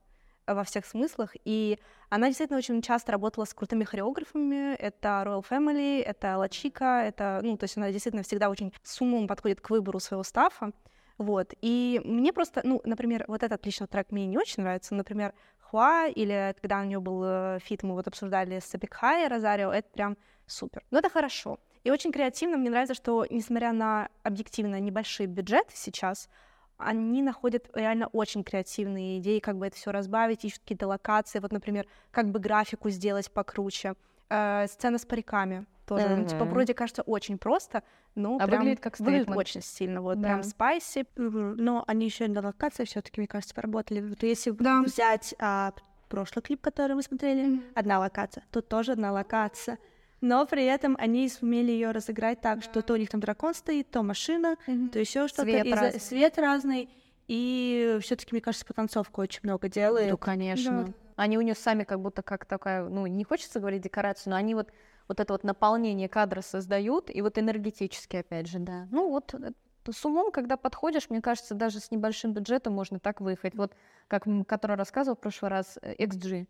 Speaker 3: во всех смыслах, и она действительно очень часто работала с крутыми хореографами, это Royal Family, это La Chica, это, ну, то есть она действительно всегда очень с умом подходит к выбору своего стафа, вот, и мне просто, ну, например, вот этот лично трек мне не очень нравится, например, Хуа, или когда у нее был э, фит, мы вот обсуждали с Epic High Розарио, это прям супер. Но это хорошо. И очень креативно мне нравится, что, несмотря на объективно небольшие бюджеты сейчас, они находят реально очень креативные идеи, как бы это все разбавить, ищут какие-то локации, вот, например, как бы графику сделать покруче. Э, сцена с париками тоже, ну, типа, вроде кажется очень просто, но
Speaker 2: А
Speaker 3: прям
Speaker 2: выглядит как
Speaker 3: выглядит очень стильно, вот,
Speaker 2: Да.
Speaker 3: прям спайси.
Speaker 10: Но они еще и на локации все-таки, мне кажется, поработали. Вот если
Speaker 3: Да.
Speaker 10: взять а, прошлый клип, который мы смотрели, одна локация, тут тоже одна локация. Но при этом они сумели ее разыграть так, что то у них там дракон стоит, то машина, то еще что-то. За-
Speaker 2: разный.
Speaker 10: свет разный. И все-таки, мне кажется, потанцовка очень много делает.
Speaker 2: Ну, конечно. Они у нее сами как будто как такая, ну, не хочется говорить декорацию, но они вот вот это вот наполнение кадра создают, и вот энергетически, опять же, да. Ну, вот э, с умом, когда подходишь, мне кажется, даже с небольшим бюджетом можно так выехать. Вот, как который рассказывал в прошлый раз, э, XG.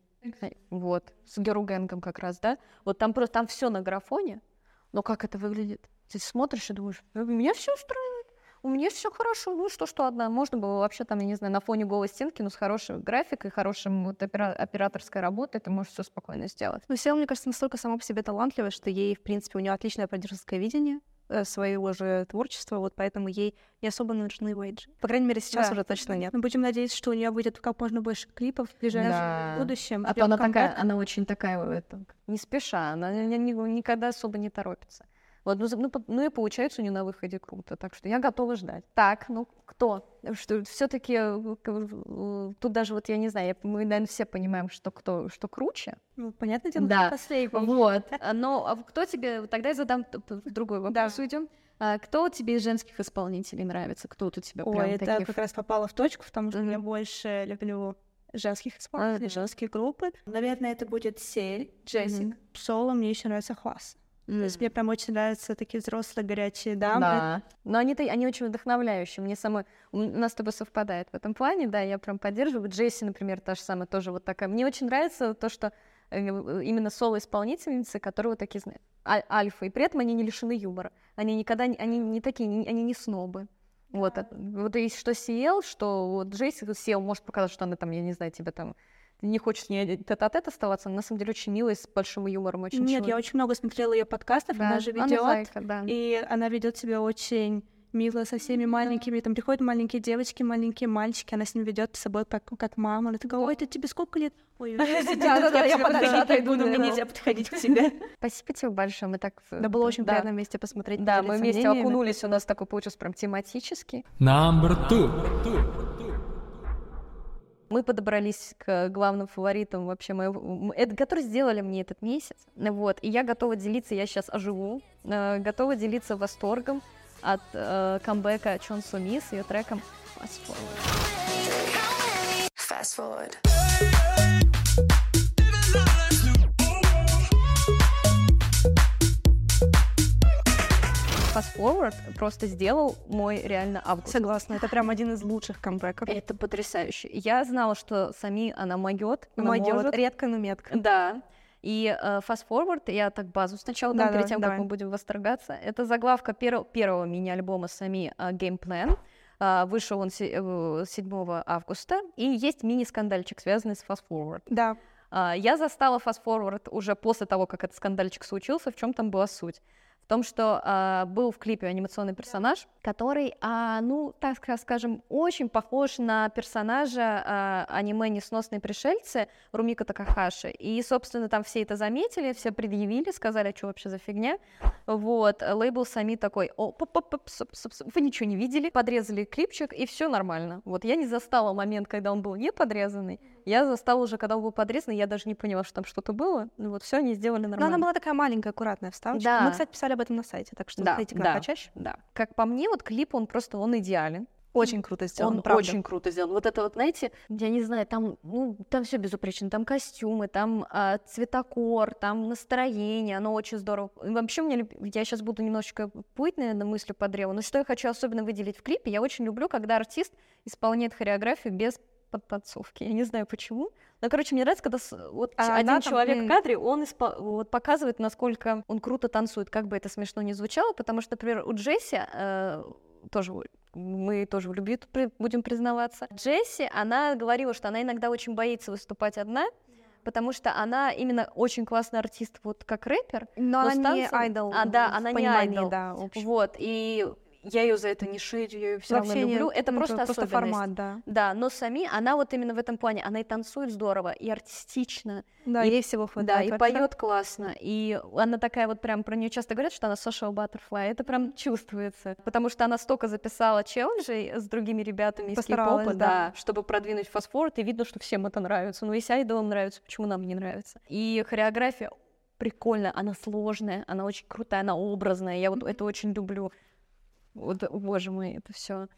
Speaker 2: Вот, с Геругенгом как раз, да? Вот там просто, там все на графоне, но как это выглядит? Ты смотришь и думаешь, «Э, меня все устраивает. У меня все хорошо, ну что, что одна. Можно было вообще там, я не знаю, на фоне голой стенки, но с хорошей графикой, хорошим вот опера- операторской работой ты можешь все спокойно сделать.
Speaker 3: Ну, Сел, мне кажется, настолько сама по себе талантливая, что ей, в принципе, у нее отличное продюсерское видение своего же творчества, вот поэтому ей не особо нужны вейджи. По крайней мере, сейчас
Speaker 2: Да.
Speaker 3: уже точно нет.
Speaker 10: Мы будем надеяться, что у нее будет как можно больше клипов в ближайшем
Speaker 2: Да.
Speaker 10: будущем.
Speaker 2: А то она такая, она очень такая, это, не спеша, она ни- ни- никогда особо не торопится. Вот, ну, ну, ну и получается у нее на выходе круто, так что я готова ждать. Так, ну кто? Что все-таки тут даже вот я не знаю, я- мы, наверное, все понимаем, что кто, что круче.
Speaker 10: Ну, понятное дело,
Speaker 2: Да.
Speaker 10: последний.
Speaker 2: Вот. А, Но а кто тебе? Тогда я задам другой вопрос. Уйдем. А кто тебе из женских исполнителей нравится? Кто тут у тебя
Speaker 10: Ой,
Speaker 2: прям
Speaker 10: это
Speaker 2: такие
Speaker 10: как раз попало в точку, потому что я
Speaker 2: Мгм.
Speaker 10: больше люблю женских исполнителей,
Speaker 2: Ага.
Speaker 10: женские группы. Наверное, это будет Сель, Джессик. Соло мне еще нравится Хвас. То есть мне прям очень нравятся такие взрослые горячие дамы.
Speaker 2: Да. Но они, они очень вдохновляющие. Мне самой... У нас с тобой совпадает в этом плане, да, я прям поддерживаю. Джесси, например, та же самая, тоже вот такая. Мне очень нравится то, что э, именно соло-исполнительницы, которые вот такие, знаешь, аль- альфа, и при этом они не лишены юмора. Они никогда, не- они не такие, не- они не снобы. Вот, а- вот есть что Сиел, что вот Джесси Сиел может показать, что она там, я не знаю, тебя там не хочешь с ней тет-а-тет оставаться, она на самом деле очень милая, с большим юмором очень
Speaker 10: Нет, я
Speaker 2: человек.
Speaker 10: очень много смотрела ее подкастов,
Speaker 2: Да,
Speaker 10: она же
Speaker 2: она
Speaker 10: ведет,
Speaker 2: зайка, да.
Speaker 10: и она ведет себя очень мило со всеми маленькими. Там приходят маленькие девочки, маленькие мальчики, она с ними ведет с собой как, как мама. Она такая, ой, это тебе сколько лет? Ой,
Speaker 2: я подожди, отойду,
Speaker 10: но мне нельзя подходить к тебе.
Speaker 2: Спасибо тебе большое, мы так...
Speaker 3: Да, было очень приятно вместе посмотреть.
Speaker 2: Да, мы вместе окунулись, у нас такой получился прям тематический.
Speaker 11: Number two.
Speaker 2: Мы подобрались к главным фаворитам вообще моего, это, которые сделали мне этот месяц. Вот, и я готова делиться, я сейчас оживу, э, готова делиться восторгом от э, камбэка Чон Су Ми с ее треком Fast Forward.
Speaker 8: Fast forward.
Speaker 2: Fast Forward просто сделал мой реально август.
Speaker 3: Согласна, это прям один из лучших камбэков.
Speaker 2: Это потрясающе. Я знала, что Сами она могет,
Speaker 3: Могёт,
Speaker 2: может.
Speaker 3: редко, но метко.
Speaker 2: Да. И э, Fast Forward, я так базу сначала дам,
Speaker 3: Да-да,
Speaker 2: перед тем,
Speaker 3: давай.
Speaker 2: как мы будем восторгаться. Это заглавка перо- первого мини-альбома Сами э, Game Plan. А, Вышел он се- э, 7 августа. И есть мини-скандальчик, связанный с Fast Forward.
Speaker 3: Да.
Speaker 2: А, Я застала Fast Forward уже после того, как этот скандальчик случился. В чем там была суть? В том, что а, был в клипе анимационный персонаж, который, а, ну, так ска- скажем, очень похож на персонажа а, аниме «Несносные пришельцы» Румика Такахаши. И, собственно, там все это заметили, все предъявили, сказали, что вообще за фигня. Вот, лейбл сами такой, о, поп поп поп соп соп соп». вы ничего не видели, подрезали клипчик, и все нормально. Вот, я не застала момент, когда он был не подрезанный, я застала уже, когда он был подрезанный, я даже не поняла, что там что-то было. Ну вот, все они сделали
Speaker 3: Но
Speaker 2: нормально.
Speaker 3: она была такая маленькая, аккуратная вставочка.
Speaker 2: Да.
Speaker 3: Мы, кстати, писали об этом на сайте, так что
Speaker 2: Да,
Speaker 3: смотрите к
Speaker 2: да.
Speaker 3: нам почаще.
Speaker 2: Да. Как по мне, вот клип, он просто, он идеален.
Speaker 3: Очень круто сделан,
Speaker 2: он
Speaker 3: правда.
Speaker 2: очень круто сделан. Вот это вот, знаете, я не знаю, там, ну, там все безупречно. Там костюмы, там а, цветокор, там настроение, оно очень здорово. И Вообще, мне, я сейчас буду немножечко плыть, наверное, мыслью по древу, но что я хочу особенно выделить в клипе, я очень люблю, когда артист исполняет хореографию без подтанцовки. Я не знаю почему. Но, короче, мне нравится, когда вот
Speaker 3: А
Speaker 2: один
Speaker 3: там,
Speaker 2: человек
Speaker 3: м.
Speaker 2: в кадре, он испо- вот показывает, насколько он круто танцует, как бы это смешно не звучало, потому что, например, у Джесси э, тоже мы тоже в любви будем признаваться. Джесси, она говорила, что она иногда очень боится выступать одна, потому что она именно очень классный артист, вот как рэпер.
Speaker 3: Но она
Speaker 2: с
Speaker 3: не
Speaker 2: танцем-
Speaker 3: айдол
Speaker 2: А, да, она не айдол.
Speaker 3: да, общем.
Speaker 2: Вот, и я ее за это не шею, я ее все равно люблю.
Speaker 3: нет,
Speaker 2: это
Speaker 3: ну,
Speaker 2: просто
Speaker 3: это просто
Speaker 2: особенность.
Speaker 3: формат, да.
Speaker 2: Да, но сами, она вот именно в этом плане, она и танцует здорово, и артистично.
Speaker 3: Да,
Speaker 2: и,
Speaker 3: ей всего
Speaker 2: Да,
Speaker 3: хватает
Speaker 2: и
Speaker 3: вообще.
Speaker 2: поет классно. И она такая вот прям, про нее часто говорят, что она social butterfly. Это прям чувствуется. Потому что она столько записала челленджей с другими ребятами из кей-попа,
Speaker 3: да.
Speaker 2: да, чтобы продвинуть фастфорд, и видно, что всем это нравится. Ну, если айдолам нравится, почему нам не нравится? И хореография прикольная, она сложная, она очень крутая, она образная. Я вот это очень люблю. Вот, боже мой, это все.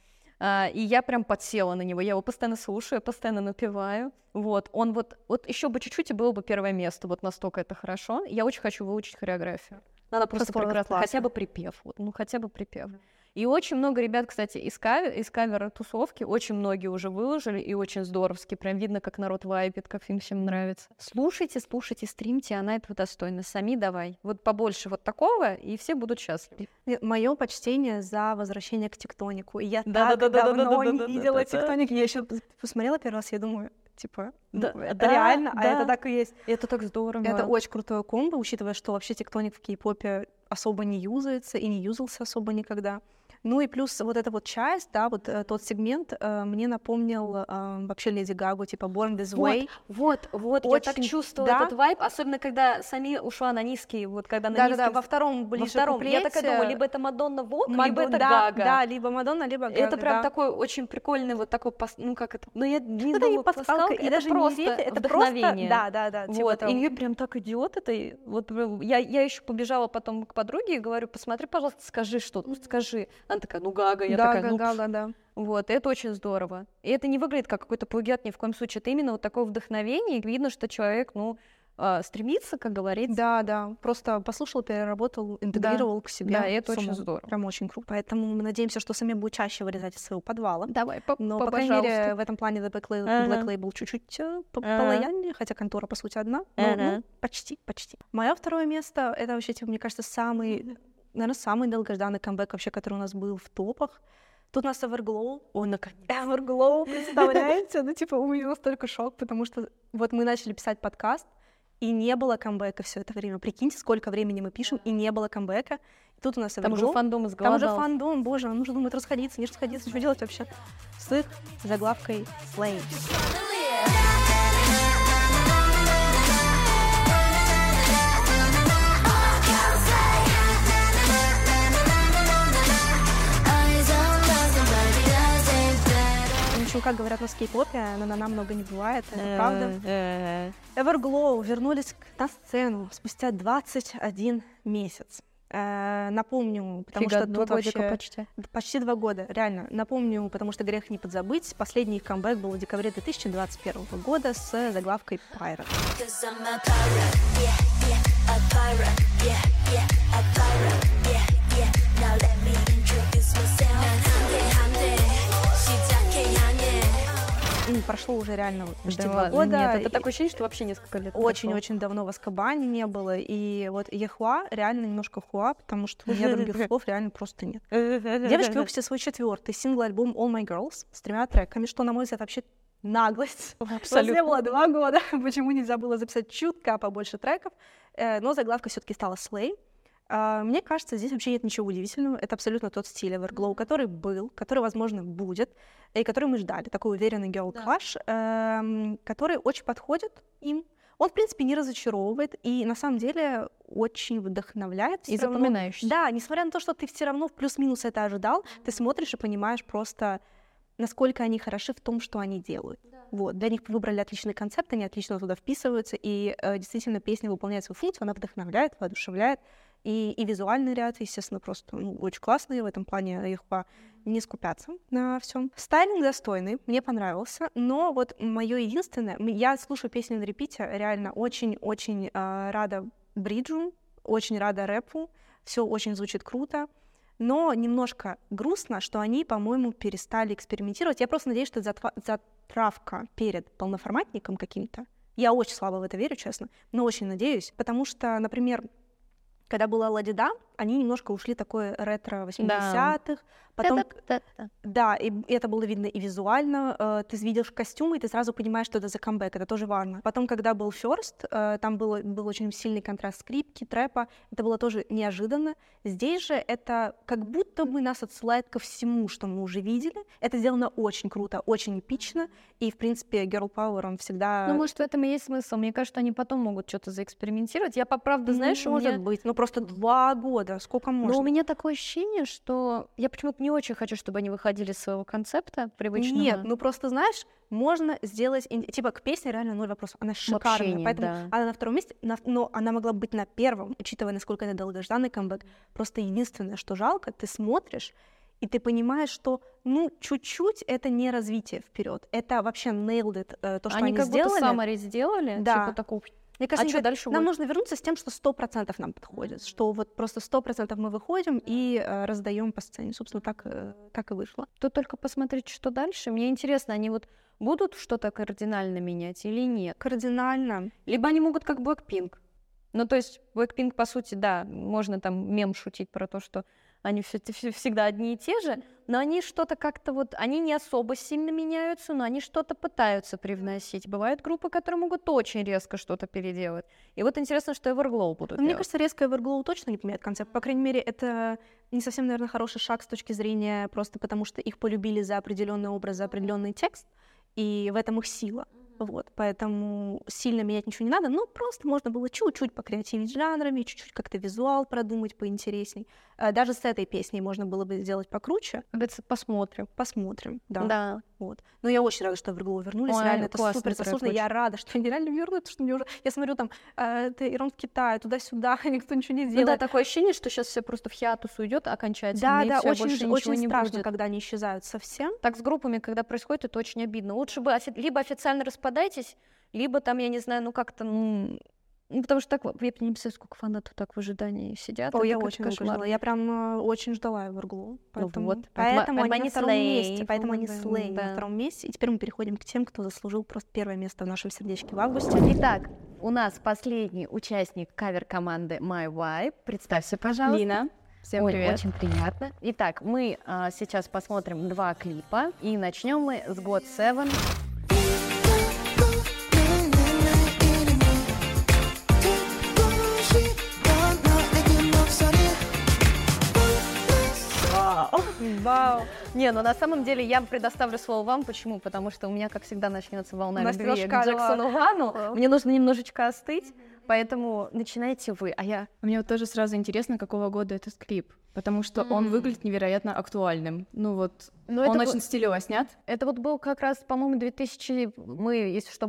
Speaker 2: и я прям подсела на него. Я его постоянно слушаю, постоянно напеваю. Вот, он вот, вот еще бы чуть-чуть и было бы первое место. Вот настолько это хорошо. Я очень хочу выучить хореографию. Она просто прекрасна. Хотя бы припев. Вот, ну, хотя бы припев. И очень много ребят, кстати, из, кавер, из кавер-тусовки, очень многие уже выложили, и очень здоровски. Прям видно, как народ вайпит, как им всем нравится. Слушайте, слушайте, стримьте, она этого достойна. Сами давай. Вот побольше вот такого, и все будут счастливы.
Speaker 3: Мое почтение за возвращение к тектонику. И Я
Speaker 2: Да,
Speaker 3: так
Speaker 2: да, да, да, да,
Speaker 3: давно
Speaker 2: да,
Speaker 3: не
Speaker 2: да, да,
Speaker 3: видела
Speaker 2: да, да.
Speaker 3: тектоник. Я еще посмотрела первый раз, я думаю, типа, ну,
Speaker 2: Да,
Speaker 3: это
Speaker 2: да,
Speaker 3: реально, а это
Speaker 2: да.
Speaker 3: так и есть.
Speaker 2: Это так здорово.
Speaker 3: Это очень крутое комбо, учитывая, что вообще тектоник в кей-попе особо не юзается и не юзался особо никогда. Ну и плюс вот эта вот часть, да, вот э, тот сегмент э, мне напомнил э, вообще Леди Гагу, типа Born This Way.
Speaker 2: Вот, вот, я так чувствовала
Speaker 3: да.
Speaker 2: этот вайб, особенно когда Сами ушла на низкий, вот когда на
Speaker 3: Да-да-да,
Speaker 2: низком
Speaker 3: во втором
Speaker 2: во
Speaker 3: ближе
Speaker 2: втором. Я такая
Speaker 3: куплете,
Speaker 2: думаю, либо это Мадонна Вок, либо
Speaker 3: Маду-
Speaker 2: это
Speaker 3: да,
Speaker 2: Гага.
Speaker 3: Да, либо Мадонна, либо Гага.
Speaker 2: это прям
Speaker 3: да.
Speaker 2: такой очень прикольный вот такой, пос- ну как это, ну я не
Speaker 3: Это
Speaker 2: думаю,
Speaker 3: подсказка, и
Speaker 2: это
Speaker 3: даже
Speaker 2: просто
Speaker 3: не это
Speaker 2: вдохновение.
Speaker 3: просто... Да, да, да. типа
Speaker 2: Вот,
Speaker 3: того.
Speaker 2: и мне прям так идет это. и Вот я, я еще побежала потом к подруге и говорю, посмотри, пожалуйста, скажи что, ну скажи. Она такая, ну Гага, я
Speaker 3: да,
Speaker 2: такая, ну
Speaker 3: Гага, да.
Speaker 2: вот, это очень здорово. И это не выглядит как какой-то плагиат ни в коем случае. Это именно вот такое вдохновение. И видно, что человек, ну, а, стремится, как говорится.
Speaker 3: Да, да. Просто послушал, переработал, интегрировал к себе.
Speaker 2: Да, и это очень здорово.
Speaker 3: Прям очень круто. Поэтому мы надеемся, что сами будет чаще вырезать из своего подвала.
Speaker 2: Давай, по,
Speaker 3: Но,
Speaker 2: по-
Speaker 3: крайней
Speaker 2: пожалуйста.
Speaker 3: мере, в этом плане The Black Label,
Speaker 2: Ага.
Speaker 3: Black Label чуть-чуть по-
Speaker 2: Ага.
Speaker 3: полояннее, хотя контора, по сути, одна. Но,
Speaker 2: Ага.
Speaker 3: ну, почти, почти. Мое второе место — это вообще, типа, мне кажется, самый, наверное, самый долгожданный камбэк вообще, который у нас был в топах. Тут у нас Everglow. О, наконец. Everglow, представляете? Ну, типа, у меня настолько шок, потому что вот мы начали писать подкаст, и не было камбэка все это время. Прикиньте, сколько времени мы пишем, и не было камбэка. И тут у нас
Speaker 2: Там уже
Speaker 3: Everglow.
Speaker 2: фандом
Speaker 3: Там уже
Speaker 2: изголодался.
Speaker 3: фандом, боже, он уже думает расходиться, не расходиться, что делать вообще? С их заглавкой Flame. Общем, как говорят на скейпопе, на на много не бывает, это правда. Everglow вернулись к- на сцену спустя 21 месяц. Э, напомню, потому
Speaker 2: Фига,
Speaker 3: что
Speaker 2: два
Speaker 3: тут вообще...
Speaker 2: почти.
Speaker 3: Почти два года, реально. Напомню, потому что грех не подзабыть. Последний их камбэк был в декабре 2021 года с заглавкой Pirate. М, Прошло уже реально почти
Speaker 2: Да
Speaker 3: два года.
Speaker 2: Нет, это такое ощущение, что вообще несколько лет.
Speaker 3: Очень-очень давно в Аскабане не было. И вот Ехуа реально немножко хуа, потому что у меня других слов реально просто нет. Девочки выпустили свой четвертый сингл-альбом All My Girls с тремя треками, что, на мой взгляд, вообще наглость.
Speaker 2: Абсолютно.
Speaker 3: У нас не было два года. Почему нельзя было записать чутка побольше треков? Э, Но заглавка все-таки стала Slay. А, Мне кажется, здесь вообще нет ничего удивительного. Это абсолютно тот стиль Everglow, который был, который, возможно, будет, и который мы ждали. Такой уверенный girl crush, эм, который очень подходит им. Он, в принципе, не разочаровывает и, на самом деле, очень вдохновляет.
Speaker 2: И запоминающийся.
Speaker 3: Да, несмотря на то, что ты все равно в плюс-минус это ожидал, ты смотришь и понимаешь просто, насколько они хороши в том, что они делают. Вот, для них выбрали отличный концепт, они отлично туда вписываются, и э, действительно песня выполняет свою функцию, она вдохновляет, воодушевляет, и, и визуальный ряд, естественно, просто ну, очень классный в этом плане, по- не скупятся на всем. Стайлинг достойный, мне понравился, но вот мое единственное, я слушаю песни на репите, реально очень-очень э, рада бриджу, очень рада рэпу, все очень звучит круто, но немножко грустно, что они, по-моему, перестали экспериментировать. Я просто надеюсь, что затравка перед полноформатником каким-то. Я очень слабо в это верю, честно, но очень надеюсь, потому что, например, когда была Ладида, они немножко ушли такое ретро 80-х, потом
Speaker 2: Та-та-та-та.
Speaker 3: да, и и это было видно и визуально. э, Ты видишь костюмы, и ты сразу понимаешь, что это за камбэк. Это тоже важно. Потом, когда был First, э, там было, был очень сильный контраст скрипки, трэпа. Это было тоже неожиданно. Здесь же это как будто бы нас отсылает ко всему, что мы уже видели. Это сделано очень круто, очень эпично. И, в принципе, Girl Power, он всегда...
Speaker 2: Ну, может, в этом и есть смысл. Мне кажется, они потом могут что-то заэкспериментировать. Я, по правде, знаешь,
Speaker 3: может быть. Ну, просто два года. Сколько можно?
Speaker 2: Но у меня такое ощущение, что я почему-то не очень хочу, чтобы они выходили из своего концепта привычного.
Speaker 3: Нет, ну просто знаешь, можно сделать, типа к песне реально ноль вопросов, она шикарная,
Speaker 2: нет,
Speaker 3: поэтому
Speaker 2: да.
Speaker 3: она на втором месте, на- но она могла быть на первом, учитывая, насколько это долгожданный камбэк. Просто единственное, что жалко, ты смотришь и ты понимаешь, что ну чуть-чуть это не развитие вперед, это вообще nailed it, э, то, что они,
Speaker 2: они как
Speaker 3: сделали.
Speaker 2: будто summary сделали,
Speaker 3: Да.
Speaker 2: типа такого.
Speaker 3: Мне кажется,
Speaker 2: А
Speaker 3: говорят,
Speaker 2: дальше
Speaker 3: нам
Speaker 2: будет?
Speaker 3: нужно вернуться с тем, что сто процентов нам подходит, что вот просто сто процентов мы выходим и раздаем по сцене. Собственно, так, э, так и вышло.
Speaker 2: Тут только посмотреть, что дальше. Мне интересно, они вот будут что-то кардинально менять или нет?
Speaker 3: Кардинально.
Speaker 2: Либо они могут как Blackpink. Ну, то есть Blackpink, по сути, да, можно там мем шутить про то, что они все, всегда одни и те же, но они что-то как-то вот, они не особо сильно меняются, но они что-то пытаются привносить. Бывают группы, которые могут очень резко что-то переделать. И вот интересно, что Everglow будут
Speaker 3: Мне
Speaker 2: делать.
Speaker 3: кажется, резко Everglow точно не поменяет концепт. По крайней мере, это не совсем, наверное, хороший шаг с точки зрения просто потому, что их полюбили за определенный образ, за определенный текст, и в этом их сила. Вот, поэтому сильно менять ничего не надо, но просто можно было чуть-чуть покреативить жанрами, чуть-чуть как-то визуал продумать поинтересней. Э, Даже с этой песней можно было бы сделать покруче.
Speaker 2: Говорится, посмотрим.
Speaker 3: Посмотрим, да.
Speaker 2: Да.
Speaker 3: Вот. Но я очень рада, что Everglow вернулись.
Speaker 2: Ой,
Speaker 3: реально, это супер заслуженно. Я рада, что они реально вернули, потому что мне уже... Я смотрю там, э, это Ирон в Китае, туда-сюда, никто ничего не
Speaker 2: Ну да,
Speaker 3: делает.
Speaker 2: такое ощущение, что сейчас все просто в хиатус уйдет окончательно.
Speaker 3: Да, да,
Speaker 2: всё,
Speaker 3: очень, очень
Speaker 2: не
Speaker 3: страшно,
Speaker 2: будет.
Speaker 3: когда они исчезают совсем.
Speaker 2: Так с группами, когда происходит, это очень обидно. Лучше бы офи- либо официально распадайтесь, либо там, я не знаю, ну как-то, ну, ну, потому что так, я не представляю, сколько фанатов так в ожидании сидят.
Speaker 3: О,
Speaker 2: это
Speaker 3: я очень много
Speaker 2: кошмар.
Speaker 3: ждала. Я прям э, очень ждала Everglow. Поэтому,
Speaker 2: вот, поэтому-
Speaker 3: поэтому они
Speaker 2: поэтому
Speaker 3: на
Speaker 2: они
Speaker 3: втором месте. Поэтому они слей
Speaker 2: да.
Speaker 3: на втором месте. И теперь мы переходим к тем, кто заслужил просто первое место в нашем сердечке в августе.
Speaker 2: Итак, у нас последний участник кавер-команды My Vibe. Представься, пожалуйста.
Speaker 1: Лина. Всем
Speaker 2: Ой,
Speaker 1: привет.
Speaker 2: очень приятно. Итак, мы а, сейчас посмотрим два клипа, и начнем мы с God Seven.
Speaker 3: Вау.
Speaker 2: Не, ну на самом деле я предоставлю слово вам. Почему? Потому что у меня, как всегда, начнется волна
Speaker 3: У нас
Speaker 2: любви к Джексону Вану. Мне нужно немножечко остыть, поэтому начинайте вы, а я...
Speaker 11: Мне вот тоже сразу интересно, какого года этот клип, потому что он выглядит невероятно актуальным. Ну вот,
Speaker 2: Ну,
Speaker 11: он
Speaker 2: это
Speaker 11: очень
Speaker 2: вот-
Speaker 11: стилево снят.
Speaker 2: Это вот был как раз, по-моему, 2000... Мы, если что,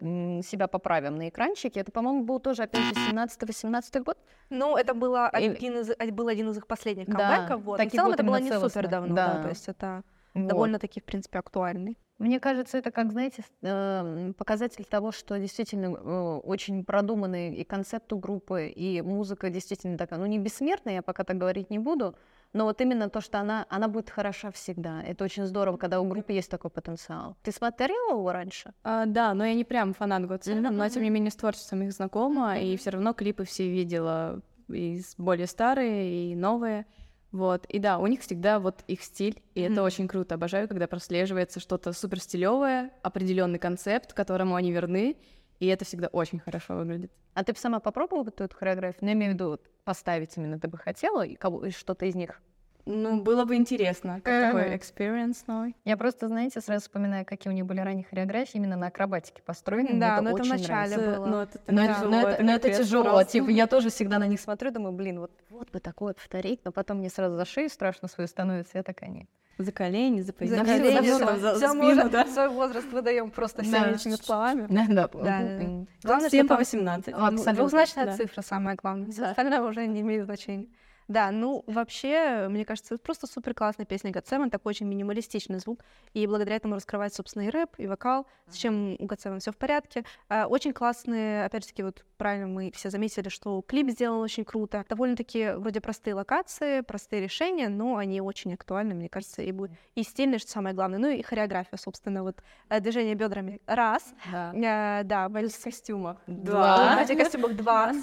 Speaker 2: м, себя поправим на экранчике. Это, по-моему, был тоже, опять же, 17-18 год.
Speaker 3: Ну, это было
Speaker 2: Или-
Speaker 3: один из, э, был один из их последних
Speaker 2: Да,
Speaker 3: камбэков. Вот. Но В целом
Speaker 2: вот
Speaker 3: это было не супер давно,
Speaker 2: да.
Speaker 3: да. То есть это
Speaker 2: Вот.
Speaker 3: довольно-таки, в принципе, актуальный.
Speaker 2: Мне кажется, это как, знаете, эм, показатель того, что действительно э, очень продуманный и концепт у группы, и музыка действительно такая, ну не бессмертная, я пока так говорить не буду, но вот именно то, что она, она будет хороша всегда. Это очень здорово, когда у группы есть такой потенциал. Ты смотрела его раньше?
Speaker 11: А, да, но я не прям фанат Seven, но тем не менее с творчеством их знакома, и все равно клипы все видела, и более старые, и новые. Вот. И да, у них всегда вот их стиль, и это очень круто. Обожаю, когда прослеживается что-то супер стилевое, определенный концепт, которому они верны, и это всегда очень хорошо выглядит.
Speaker 2: А ты бы сама попробовала бы эту хореографию? Ну, я имею в виду, поставить именно ты бы хотела, и кого, и что-то из них?
Speaker 11: Ну, было бы интересно, как
Speaker 2: Мгм.
Speaker 11: такой experience новый.
Speaker 2: Я просто, знаете, сразу вспоминаю, какие у них были ранние хореографии, именно на акробатике построены.
Speaker 3: Да,
Speaker 2: это
Speaker 3: но это в начале
Speaker 2: нравится.
Speaker 3: было.
Speaker 11: Ну, это
Speaker 2: Но это,
Speaker 11: тяжело,
Speaker 2: но это- но это тяжело.
Speaker 11: просто.
Speaker 2: Типа, я тоже всегда на них смотрю, думаю, блин, вот, вот бы такое повторить, но потом мне сразу за шею страшно свою становится, я такая, нет.
Speaker 11: За колени, за
Speaker 3: За
Speaker 11: позицию,
Speaker 3: колени,
Speaker 11: за,
Speaker 3: всё,
Speaker 11: за
Speaker 3: мы
Speaker 11: спину,
Speaker 3: уже
Speaker 11: да.
Speaker 3: свой возраст выдаем просто
Speaker 11: Да.
Speaker 3: семечными словами.
Speaker 2: Да, да.
Speaker 3: Да,
Speaker 2: М.
Speaker 3: Главное,
Speaker 11: Всем по
Speaker 3: там
Speaker 11: 18.
Speaker 2: А, абсолютно.
Speaker 3: Двухзначная
Speaker 11: Да.
Speaker 3: цифра самое главное.
Speaker 2: Да.
Speaker 3: Остальное уже не имеет значения. Да, ну вообще, мне кажется, это просто супер классная песня Seven, такой очень минималистичный звук, и благодаря этому раскрывать, собственно, и рэп, и вокал, с чем у Seven все в порядке. А, Очень классные, опять же таки, вот правильно мы все заметили, что клип сделан очень круто. Довольно-таки вроде простые локации, простые решения, но они очень актуальны, мне кажется, и будут и стильные, что самое главное, ну и хореография, собственно, вот э, движение бедрами. Раз,
Speaker 2: Да.
Speaker 3: Э, да, в
Speaker 11: костюмах.
Speaker 3: Два. В костюмах два.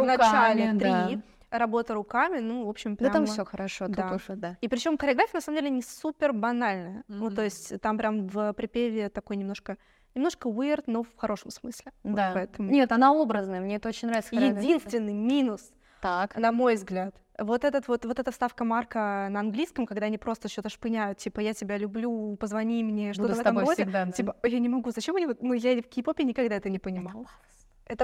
Speaker 3: В начале три. Работа руками, ну, в общем,
Speaker 2: Да там
Speaker 3: прямо-
Speaker 2: все хорошо, тут
Speaker 3: да.
Speaker 2: уже, да.
Speaker 3: И причем хореография, на самом деле, не супер банальная. Ну, то есть там прям в припеве такой немножко немножко weird, но в хорошем смысле. Вот
Speaker 2: Да.
Speaker 3: поэтому.
Speaker 2: Нет, она образная, мне это очень нравится.
Speaker 3: Единственный минус,
Speaker 2: Так.
Speaker 3: на мой взгляд, вот, этот вот, вот эта ставка Марка на английском, когда они просто что-то шпыняют, типа, я тебя люблю, позвони мне, что-то в этом роде.
Speaker 2: всегда. да.
Speaker 3: Типа, «Ой, я не могу, зачем они, вот- ну, я в кей-попе никогда это не понимала. Это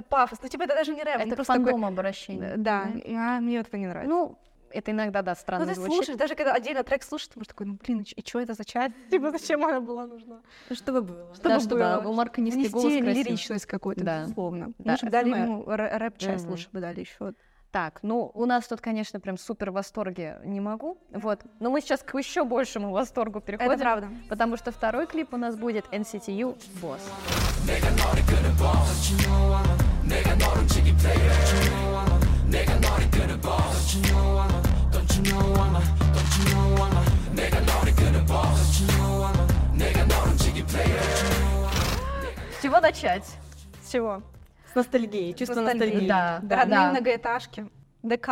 Speaker 3: пафос, ну, типа, это даже не рэп,
Speaker 2: Это
Speaker 3: просто такой,
Speaker 2: фандому обращение.
Speaker 3: Э, Да, а, мне вот это не нравится.
Speaker 2: Ну, это иногда, да,
Speaker 3: Ну,
Speaker 2: странно
Speaker 3: ты
Speaker 2: звучит.
Speaker 3: слушаешь, даже когда отдельно трек слушаешь, ты можешь такой, ну, блин, и что это за часть? Типа, зачем она была нужна?
Speaker 11: Ну, чтобы было.
Speaker 2: да,
Speaker 3: чтобы
Speaker 2: что да,
Speaker 3: было.
Speaker 2: у Марка низкий голос красивый.
Speaker 3: лиричность какую-то,
Speaker 2: Да.
Speaker 3: безусловно.
Speaker 2: Да,
Speaker 3: Лучше бы дали ему рэ- рэп-часть, лучше бы дали еще.
Speaker 2: Так, ну, у нас тут, конечно, прям супер восторге не могу. Вот. Но мы сейчас к еще большему восторгу переходим.
Speaker 3: Это правда.
Speaker 2: Потому что второй клип у нас будет NCTU Boss. С чего начать?
Speaker 3: С чего?
Speaker 11: С ностальгией, чувство ностальгии.
Speaker 2: Да, да,
Speaker 3: Родные
Speaker 2: да.
Speaker 3: многоэтажки, ДК,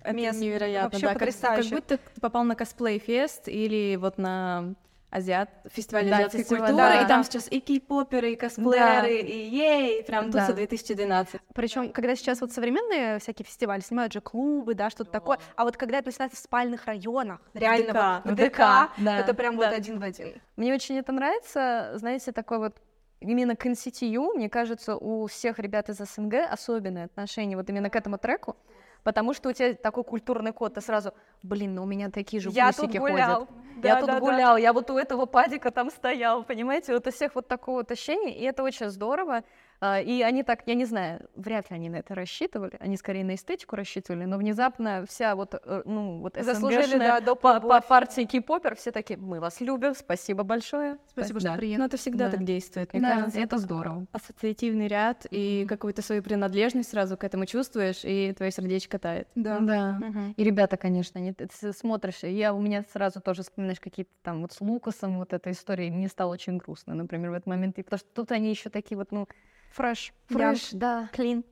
Speaker 11: Это
Speaker 3: мест.
Speaker 11: невероятно,
Speaker 3: Вообще
Speaker 11: да, как, как
Speaker 3: потрясающе.
Speaker 11: будто ты попал на косплей-фест или вот на азиат, фестиваль
Speaker 2: Да,
Speaker 11: азиатской
Speaker 2: фестиваль,
Speaker 11: культуры,
Speaker 2: да.
Speaker 11: и там сейчас и кей-поперы, и косплееры, и ей, прям
Speaker 3: Да.
Speaker 11: туса 2012.
Speaker 3: Причем, когда сейчас вот современные всякие фестивали снимают же клубы, да, что-то такое, а вот когда это начинается в спальных районах, реально
Speaker 11: ДК,
Speaker 3: вот
Speaker 11: в
Speaker 3: в ДК,
Speaker 2: да,
Speaker 3: это прям вот
Speaker 11: да.
Speaker 3: один в один.
Speaker 2: Мне очень это нравится, знаете, такой вот именно к NCTU, мне кажется, у всех ребят из СНГ особенное отношение вот именно к этому треку, потому что у тебя такой культурный код, ты сразу, блин, ну у меня такие же
Speaker 3: Я тут гулял.
Speaker 2: ходят.
Speaker 3: Да,
Speaker 2: я
Speaker 3: да,
Speaker 2: тут
Speaker 3: да.
Speaker 2: гулял, я вот у этого падика там стоял, понимаете? Вот у всех вот такое вот ощущение, и это очень здорово. А, И они так, я не знаю, вряд ли они на это рассчитывали, они скорее на эстетику рассчитывали, но внезапно вся вот, э, ну, вот
Speaker 3: Заслужили, да, доп.
Speaker 2: по, по партии кей-попер, все такие, мы вас любим, спасибо большое.
Speaker 3: Спасибо,
Speaker 2: Да.
Speaker 3: что приехали.
Speaker 11: Ну, это всегда
Speaker 2: Да.
Speaker 11: так действует, мне
Speaker 2: Да,
Speaker 11: кажется.
Speaker 2: это здорово.
Speaker 11: Ассоциативный ряд и какую-то свою принадлежность сразу к этому чувствуешь, и твое сердечко тает.
Speaker 3: Да.
Speaker 2: Да.
Speaker 3: Мгм.
Speaker 2: И ребята, конечно, они, ты смотришь, и я у меня сразу тоже вспоминаешь какие-то там вот с Лукасом вот эта история, и мне стало очень грустно, например, в этот момент, и потому что тут они еще такие вот, ну,
Speaker 3: Фреш,
Speaker 2: фреш, да,
Speaker 3: клин.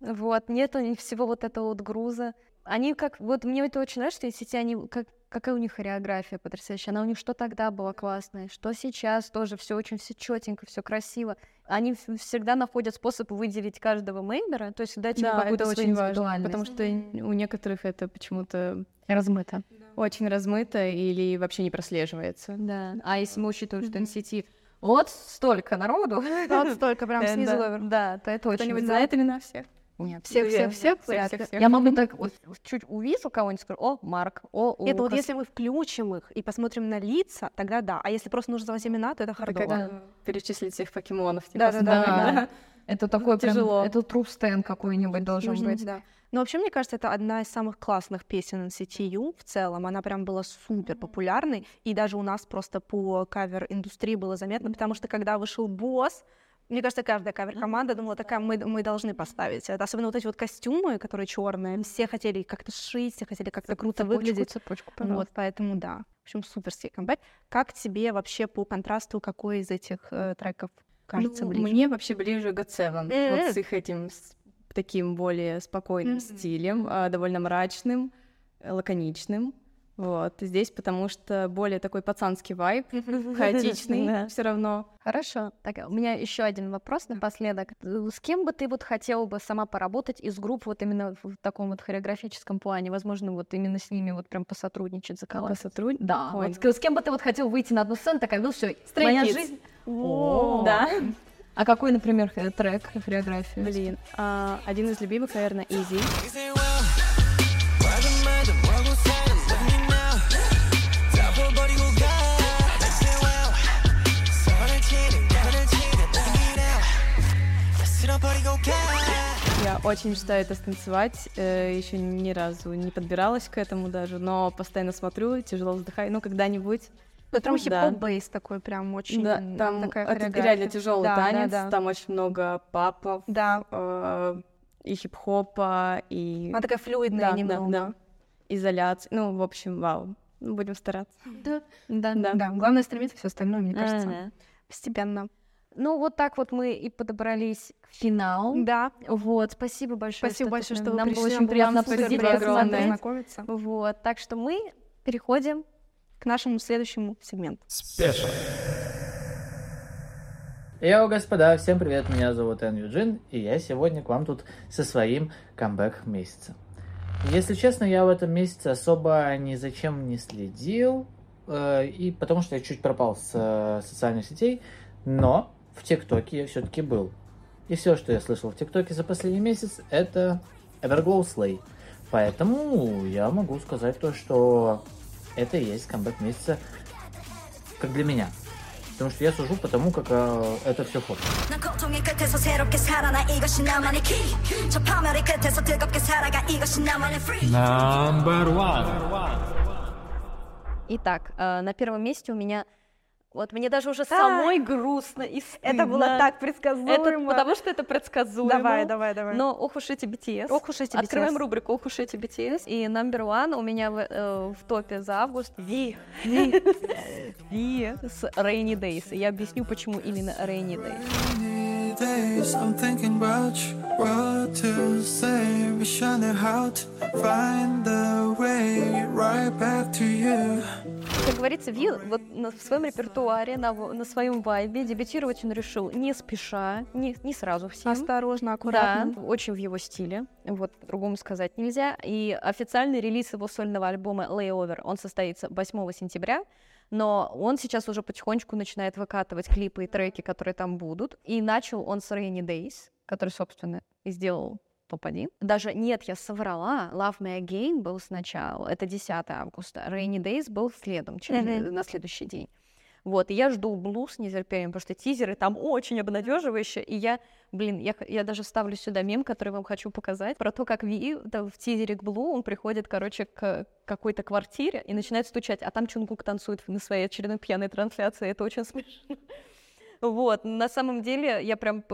Speaker 2: вот, нет у них всего вот этого вот груза. Они как, вот мне это очень нравится, что сети, они, как, какая у них хореография потрясающая, она у них что тогда была классная, что сейчас тоже все очень все четенько, все красиво. Они всегда находят способ выделить каждого мембера, то есть дать ему
Speaker 11: Да,
Speaker 2: какую-то
Speaker 11: это
Speaker 2: свою
Speaker 11: важно, потому что у некоторых это почему-то
Speaker 2: размыто.
Speaker 11: очень размыто или вообще не прослеживается.
Speaker 2: Да. А если мы учитываем, что NCT вот столько народу,
Speaker 3: Вот столько, прям снизу
Speaker 2: да, да, то это очень
Speaker 11: Кто-нибудь знает имена всех?
Speaker 2: Нет,
Speaker 3: Всех, всех, всех,
Speaker 11: всех,
Speaker 3: вряд
Speaker 11: всех,
Speaker 3: ли.
Speaker 11: всех.
Speaker 2: Я могу так вот чуть увижу кого-нибудь, скажу, о, Марк, о,
Speaker 3: Это вот
Speaker 2: Лукас».
Speaker 3: если мы включим их и посмотрим на лица, тогда да. А если просто нужно назвать имена, то это хардово.
Speaker 11: как перечислить всех покемонов. типа,
Speaker 3: Да-да-да.
Speaker 11: с-
Speaker 2: Да. Это такой прям, это true stand какой-нибудь должен быть.
Speaker 3: да. Но вообще, мне кажется, это одна из самых классных песен NCTU в целом. Она прям была супер популярной. И даже у нас просто по кавер-индустрии было заметно, потому что когда вышел босс, мне кажется, каждая кавер-команда думала, такая, мы, мы должны поставить. Это особенно вот эти вот костюмы, которые черные. Все хотели как-то шить, все хотели как-то круто
Speaker 2: Цепочку,
Speaker 3: выглядеть.
Speaker 2: цепочку,
Speaker 3: Вот,
Speaker 2: пожалуйста.
Speaker 3: поэтому да. В общем, суперский камбэк. Как тебе вообще по контрасту, какой из этих э, треков кажется
Speaker 11: Ну,
Speaker 3: ближе?
Speaker 11: Мне вообще ближе God Seven. Вот с их этим с- таким более спокойным
Speaker 3: Мгм.
Speaker 11: стилем, а, довольно мрачным, э, лаконичным. Вот. Здесь потому что более такой пацанский вайб, хаотичный
Speaker 2: Да.
Speaker 11: все равно.
Speaker 2: Хорошо. Так, у меня еще один вопрос напоследок. С кем бы ты вот хотела бы сама поработать из групп вот именно в таком вот хореографическом плане? Возможно, вот именно с ними вот прям посотрудничать, заколоть?
Speaker 11: Посотрудничать?
Speaker 2: Да.
Speaker 11: Ой.
Speaker 2: Вот с, с кем бы ты вот хотел выйти на одну сцену, такая, ну все, моя жизнь.
Speaker 11: О, Да.
Speaker 2: А какой, например, трек, хореография?
Speaker 11: Блин, а, один из любимых, наверное, Easy. Я очень мечтаю это станцевать. Еще ни разу не подбиралась к этому даже, но постоянно смотрю, тяжело вздыхаю. Ну, когда-нибудь.
Speaker 3: Ну, там
Speaker 11: Да.
Speaker 3: хип-хоп бейс такой прям очень
Speaker 11: Да, там
Speaker 3: такая
Speaker 11: это реально тяжелый
Speaker 3: Да, да,
Speaker 11: танец.
Speaker 3: да.
Speaker 11: Там очень много папов
Speaker 3: Да.
Speaker 11: э, и хип-хопа, и...
Speaker 3: Она такая флюидная
Speaker 11: да,
Speaker 3: немного.
Speaker 11: да, да. Изоляция. Ну, в общем, вау. Ну, Будем стараться.
Speaker 2: Да, да.
Speaker 11: Да.
Speaker 3: Да, главное стремиться, все остальное, мне кажется,
Speaker 2: Ага.
Speaker 3: постепенно.
Speaker 2: Ну, вот так вот мы и подобрались к финалу.
Speaker 3: Да,
Speaker 2: Вот, спасибо большое.
Speaker 3: спасибо
Speaker 2: что
Speaker 3: большое, что вы
Speaker 2: нам
Speaker 3: пришли.
Speaker 2: было очень
Speaker 3: Нам
Speaker 2: приятно посмотреть.
Speaker 3: познакомиться.
Speaker 2: Вот, так что мы переходим
Speaker 3: К нашему следующему сегменту.
Speaker 12: Yo, господа, всем привет, меня зовут Эн Юджин, и я сегодня к вам тут со своим камбэк месяца. Если честно, я в этом месяце особо ни за чем не следил, э, и потому что я чуть пропал с э, социальных сетей, но в ТикТоке я все-таки был. И все, что я слышал в ТикТоке за последний месяц, это Everglow Slay. Поэтому я могу сказать то, что это и есть камбэк месяца, как для меня. Потому что я сужу по тому, как э, это все ходит.
Speaker 9: Number one.
Speaker 2: Итак, э, на первом месте у меня вот мне даже уже самой грустно и
Speaker 3: Это было
Speaker 2: стыдно.
Speaker 3: так предсказуемо.
Speaker 2: Это потому что это предсказуемо.
Speaker 3: Давай, давай, давай.
Speaker 2: Но ох уж эти BTS.
Speaker 3: Ох уж эти
Speaker 2: Открываем
Speaker 3: BTS.
Speaker 2: рубрику «Ох уж эти BTS». И number one у меня в, э, в топе за август Ви. Ви с Rainy Days. И я объясню, почему именно Rainy Days.
Speaker 13: days I'm thinking about you, what to say. Wish I knew how to find the way right back to you.
Speaker 2: Как говорится, Ви вот на, в своем репертуаре, на, на своем вайбе дебютировать он решил не спеша, не, не сразу всем.
Speaker 3: Осторожно, аккуратно.
Speaker 2: Да, очень в его стиле, вот по-другому сказать нельзя. И официальный релиз его сольного альбома Layover, он состоится 8 сентября, но он сейчас уже потихонечку начинает выкатывать клипы и треки, которые там будут. И начал он с Rainy Days, который, собственно, и сделал топ-1. Даже нет, я соврала. Love Me Again был сначала, это 10 августа. Rainy Days был следом, через- на следующий день. Вот, и я жду блуз с нетерпением, потому что тизеры там очень обнадеживающие, и я, блин, я, я даже ставлю сюда мем, который вам хочу показать, про то, как Ви да, в тизере к Блу, он приходит, короче, к какой-то квартире и начинает стучать, а там Чунгук танцует на своей очередной пьяной трансляции, это очень смешно. Вот, на самом деле я прям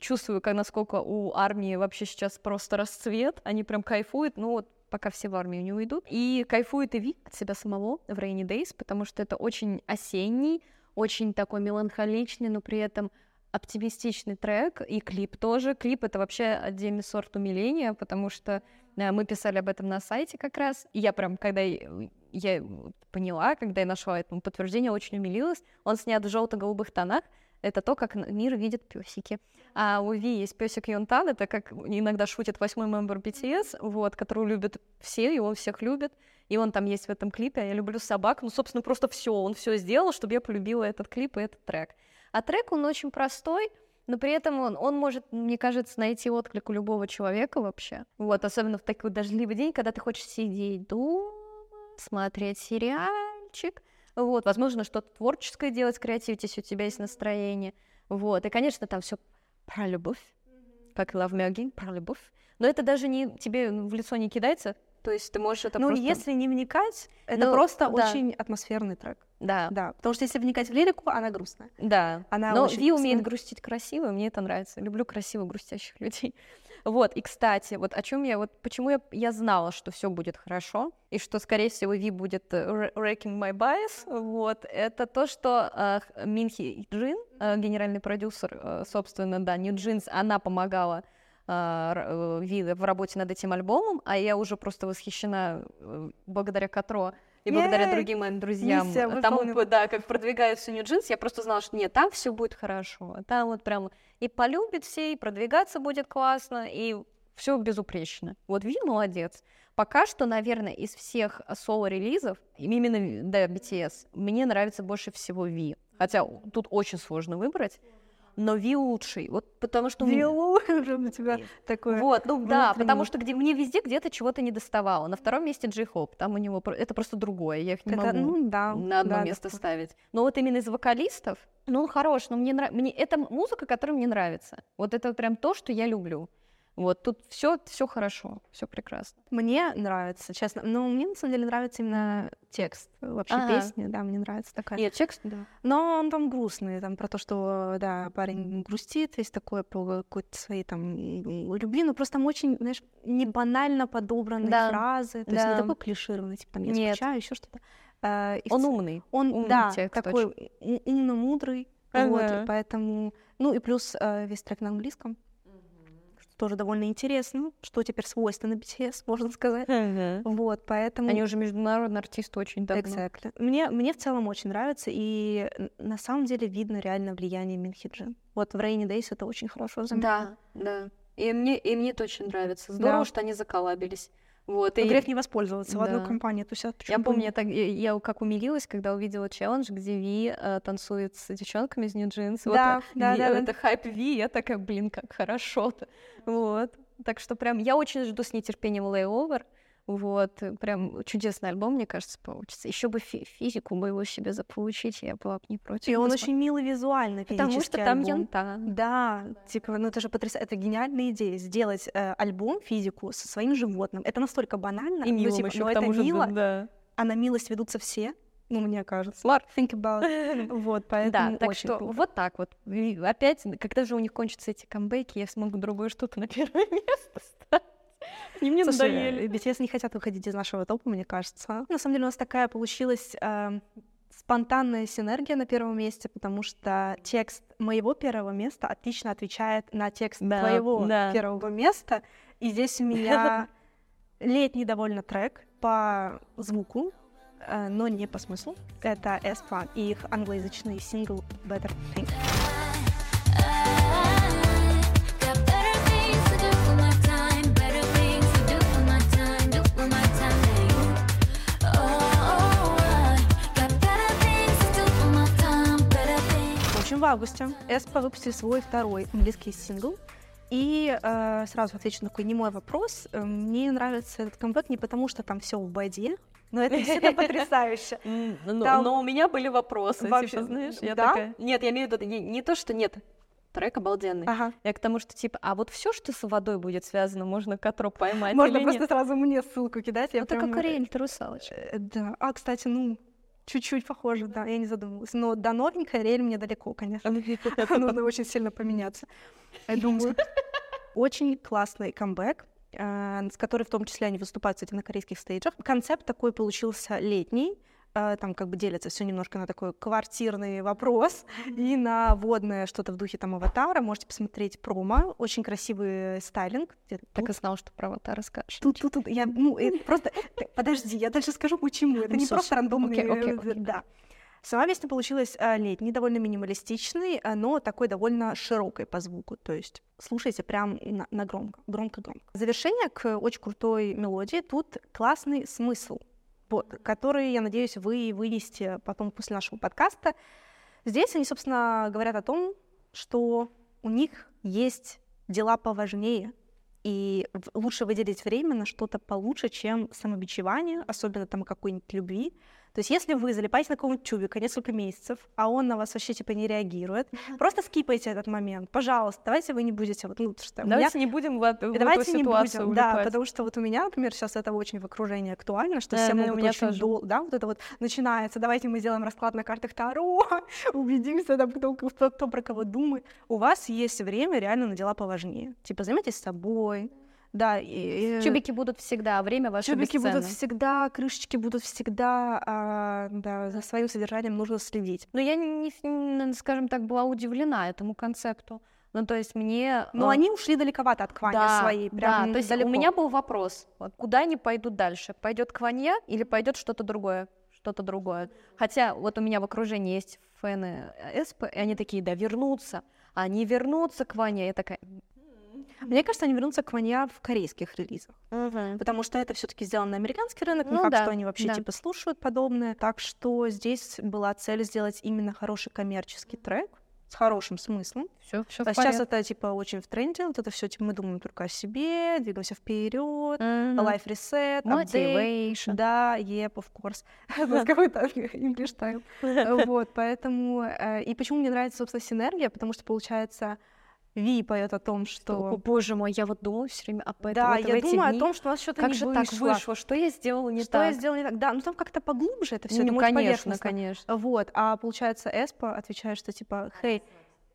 Speaker 2: чувствую, как, насколько у армии вообще сейчас просто расцвет, они прям кайфуют, ну вот пока все в армию не уйдут. И кайфует и Ви от себя самого в Rainy Days, потому что это очень осенний, очень такой меланхоличный, но при этом оптимистичный трек, и клип тоже. Клип — это вообще отдельный сорт умиления, потому что э, мы писали об этом на сайте как раз, и я прям, когда я поняла, когда я нашла этому подтверждение, очень умилилась. Он снят в желто-голубых тонах, это то, как мир видит песики. А у Ви есть песик Йонтан, это как иногда шутит восьмой мембер BTS, вот, которого любят все, и он всех любит. И он там есть в этом клипе. Я люблю собак. Ну, собственно, просто все. Он все сделал, чтобы я полюбила этот клип и этот трек. А трек, он очень простой, но при этом он, он может, мне кажется, найти отклик у любого человека вообще. Вот, особенно в такой дождливый день, когда ты хочешь сидеть дома, смотреть сериальчик, вот, возможно, что-то творческое делать, креативить, если у тебя есть настроение. Вот, и, конечно, там все про любовь, как Love Me Again, про любовь. Но это даже не тебе в лицо не кидается, то есть ты можешь это
Speaker 3: Ну,
Speaker 2: просто...
Speaker 3: если не вникать, это
Speaker 2: Ну,
Speaker 3: просто
Speaker 2: да.
Speaker 3: очень атмосферный трек.
Speaker 2: Да.
Speaker 3: Да, потому что если вникать в лирику, она грустная.
Speaker 2: Да.
Speaker 3: Она
Speaker 2: Но
Speaker 3: очень
Speaker 2: Ви умеет грустить красиво, мне это нравится. Люблю красиво грустящих людей. Вот, и кстати, вот о чем я, вот почему я, я знала, что все будет хорошо, и что, скорее всего, Ви будет э, wrecking my bias, вот, это то, что э, Минхи Джин, э, генеральный продюсер, э, собственно, да, New Jeans, она помогала э, Ви в работе над этим альбомом, а я уже просто восхищена э, благодаря Катро и благодаря другим моим друзьям
Speaker 3: Миссия
Speaker 2: тому, да, как продвигаются Jeans, я просто знала, что нет, там все будет хорошо, там вот прям и полюбит все, и продвигаться будет классно, и все безупречно. Вот Ви молодец. Пока что, наверное, из всех соло-релизов, именно да, BTS, мне нравится больше всего Ви. Хотя тут очень сложно выбрать, но Ви лучший. Вот потому что... меня-
Speaker 3: уже у тебя такое...
Speaker 2: вот, ну да, потому что где, мне везде где-то чего-то не доставало. На втором месте Джей Хоп, там у него это просто другое, я их не
Speaker 3: Это,
Speaker 2: могу
Speaker 3: ну да,
Speaker 2: на одно
Speaker 3: да,
Speaker 2: место ставить. Но вот именно из вокалистов, ну он хорош, но мне нравится, мне это музыка, которая мне нравится. Вот это прям то, что я люблю. Вот тут все, все хорошо, все прекрасно.
Speaker 3: Мне нравится, честно. Но мне на самом деле нравится именно текст вообще
Speaker 2: Ага.
Speaker 3: песни, да, мне нравится такая.
Speaker 2: Нет, текст, да.
Speaker 3: Но он там грустный, там про то, что, да, парень грустит, есть такое про какой-то свои там любви, но просто там очень, знаешь, не банально подобранные
Speaker 2: Да,
Speaker 3: фразы, то есть не
Speaker 2: да.
Speaker 3: такой клишированный, типа там я
Speaker 2: Нет.
Speaker 3: скучаю, еще что-то. А, и
Speaker 2: Он умный.
Speaker 3: Он,
Speaker 2: умный
Speaker 3: да,
Speaker 2: текст
Speaker 3: такой умно-мудрый,
Speaker 2: Ага.
Speaker 3: поэтому, ну и плюс э, весь трек на английском, тоже довольно интересно, что теперь свойственно BTS, можно сказать. Вот, поэтому...
Speaker 2: Они уже международные артисты очень давно.
Speaker 3: Exactly. Мне, мне в целом очень нравится, и на самом деле видно реально влияние Минхиджин. Вот в Rainy Days это очень хорошо заметно.
Speaker 2: Да, да. И мне, и мне это очень нравится. Здорово,
Speaker 3: Да.
Speaker 2: что они заколабились. Вот,
Speaker 3: Но
Speaker 2: и
Speaker 3: грех не воспользоваться в одной
Speaker 2: Да.
Speaker 3: компании. То есть, а
Speaker 2: Я помню, я, так, я, я как умилилась, когда увидела челлендж, где Ви э, танцует с девчонками из New Jeans. Вот,
Speaker 3: Да,
Speaker 2: э,
Speaker 3: да,
Speaker 2: Ви-
Speaker 3: да, да.
Speaker 2: Это хайп Ви, я такая, блин, как хорошо-то. Вот. Так что прям я очень жду с нетерпением Layover. Вот, э, прям чудесный альбом, мне кажется, получится. Еще бы фи- физику бы его себе заполучить, я была бы не против.
Speaker 3: И он очень милый визуально,
Speaker 2: Потому что там
Speaker 3: альбом.
Speaker 2: янта.
Speaker 3: Да, типа, ну это же потрясающе. Это гениальная идея, сделать э, альбом, физику со своим животным. Это настолько банально,
Speaker 2: И
Speaker 3: ну,
Speaker 2: милым
Speaker 3: типа,
Speaker 2: ещё
Speaker 3: но это
Speaker 2: же,
Speaker 3: мило,
Speaker 2: да.
Speaker 3: а на милость ведутся все, ну, мне кажется.
Speaker 2: Smart.
Speaker 3: Think about. Вот, поэтому
Speaker 2: Да, так
Speaker 3: очень
Speaker 2: что
Speaker 3: круто.
Speaker 2: вот так вот. И опять, когда же у них кончатся эти камбэки, я смогу другое что-то на первое место ставить. И мне
Speaker 3: Слушай,
Speaker 2: надоели.
Speaker 3: BTS не хотят выходить из нашего топа, мне кажется. На самом деле у нас такая получилась э, спонтанная синергия на первом месте, потому что текст моего первого места отлично отвечает на текст
Speaker 2: Да,
Speaker 3: твоего
Speaker 2: да.
Speaker 3: первого места. И здесь у меня летний довольно трек по звуку, э, но не по смыслу. Это Эспа и их англоязычный сингл Better Thing. Общем, в августе Эспа выпустили свой второй английский сингл. И э, сразу отвечу на такой немой вопрос. Э, Мне нравится этот камбэк не потому, что там все в боде, но это действительно потрясающе.
Speaker 2: Но,
Speaker 3: Там-
Speaker 2: но у меня были вопросы,
Speaker 3: Вообще,
Speaker 2: типа, знаешь, я
Speaker 3: да?
Speaker 2: такая... Нет, я имею в виду, не, не то, что нет, трек обалденный.
Speaker 3: Ага.
Speaker 2: Я к тому, что, типа, а вот все, что с водой будет связано, можно Катро поймать
Speaker 3: Можно просто
Speaker 2: нет?
Speaker 3: сразу мне ссылку кидать. Я
Speaker 2: Ну, это
Speaker 3: прям,
Speaker 2: как Ариэль, ты русалочка.
Speaker 3: э, Да. А, кстати, ну, чуть-чуть похоже, да, я не задумывалась. Но до новенькой Ариэль мне далеко, конечно. Нужно очень сильно поменяться. Я думаю, очень классный камбэк, э, с которой в том числе они выступают, кстати, на корейских стейджах. Концепт такой получился летний, там как бы делится все немножко на такой квартирный вопрос и на водное что-то в духе там аватара. Можете посмотреть промо, очень красивый стайлинг. Где-то
Speaker 2: Так и знал, что про аватар расскажешь.
Speaker 3: Тут, тут, тут, я, ну, это просто, подожди, я дальше скажу, почему. Это не просто э,
Speaker 2: окей.
Speaker 3: да. Сама песня получилась летний, довольно минималистичный, но такой довольно широкой по звуку. То есть слушайте прям на, на громко, громко-громко. Завершение к очень крутой мелодии. Тут классный смысл, вот, который, я надеюсь, вы вынесете потом после нашего подкаста. Здесь они, собственно, говорят о том, что у них есть дела поважнее, и лучше выделить время на что-то получше, чем самобичевание, особенно там какой-нибудь любви. То есть если вы залипаете на какого-нибудь чубика несколько месяцев, а он на вас вообще типа не реагирует, просто скипайте этот момент. Пожалуйста, давайте вы не будете вот, ну, что у меня-
Speaker 2: Давайте не будем в, в
Speaker 3: Давайте
Speaker 2: эту
Speaker 3: не
Speaker 2: ситуацию
Speaker 3: будем, да,
Speaker 2: влипать.
Speaker 3: потому что вот у меня, например, сейчас это очень в окружении актуально, что
Speaker 2: Да,
Speaker 3: все
Speaker 2: да, у
Speaker 3: могут
Speaker 2: меня
Speaker 3: очень долго, да, вот это вот начинается, давайте мы сделаем расклад на картах Таро, убедимся, там, кто, кто, кто про кого думает. У вас есть время реально на дела поважнее. Типа, займитесь собой, да. И,
Speaker 2: Чубики будут всегда, а время ваше
Speaker 3: Чубики будут
Speaker 2: бесценно.
Speaker 3: всегда, крышечки будут всегда, а, да, за своим содержанием нужно следить.
Speaker 2: Но я, не, не- скажем так, была удивлена этому концепту. Ну, то есть мне...
Speaker 3: Но
Speaker 2: э,
Speaker 3: они ушли далековато от Квани
Speaker 2: да,
Speaker 3: своей,
Speaker 2: да,
Speaker 3: прям
Speaker 2: то есть
Speaker 3: далеко.
Speaker 2: у меня был вопрос, вот, куда они пойдут дальше? Пойдет Кванья или пойдет что-то другое? Что-то другое. Хотя вот у меня в окружении есть фэны СП, и они такие, да, вернутся. А Они вернутся к Ване. Я такая,
Speaker 3: Мне кажется, они вернутся к Ванья в корейских релизах. Потому что это все-таки сделано на американский рынок, не
Speaker 2: Ну
Speaker 3: факт,
Speaker 2: да,
Speaker 3: что они вообще
Speaker 2: да.
Speaker 3: типа слушают подобное. Так что здесь была цель сделать именно хороший коммерческий трек с хорошим смыслом.
Speaker 2: все, все
Speaker 3: А сейчас это типа очень в тренде, вот это все типа мы думаем только о себе, двигаемся вперед, life reset, update. Да, yep, of course. Какой-то English style. Вот, поэтому... э, И почему мне нравится, собственно, синергия, потому что, получается, Ви поет о том,
Speaker 2: О,
Speaker 3: что...
Speaker 2: боже мой, я вот думаю все время об этом.
Speaker 3: Да,
Speaker 2: вот
Speaker 3: я думаю
Speaker 2: дни.
Speaker 3: о том, что у нас что-то
Speaker 2: Как
Speaker 3: не
Speaker 2: же так
Speaker 3: вышло.
Speaker 2: вышло? Что я сделала не
Speaker 3: что
Speaker 2: так?
Speaker 3: я сделала не так? Да, ну там как-то поглубже это все,
Speaker 2: Ну,
Speaker 3: это
Speaker 2: конечно, конечно.
Speaker 3: Вот, а получается, Эспа отвечает, что типа, хей,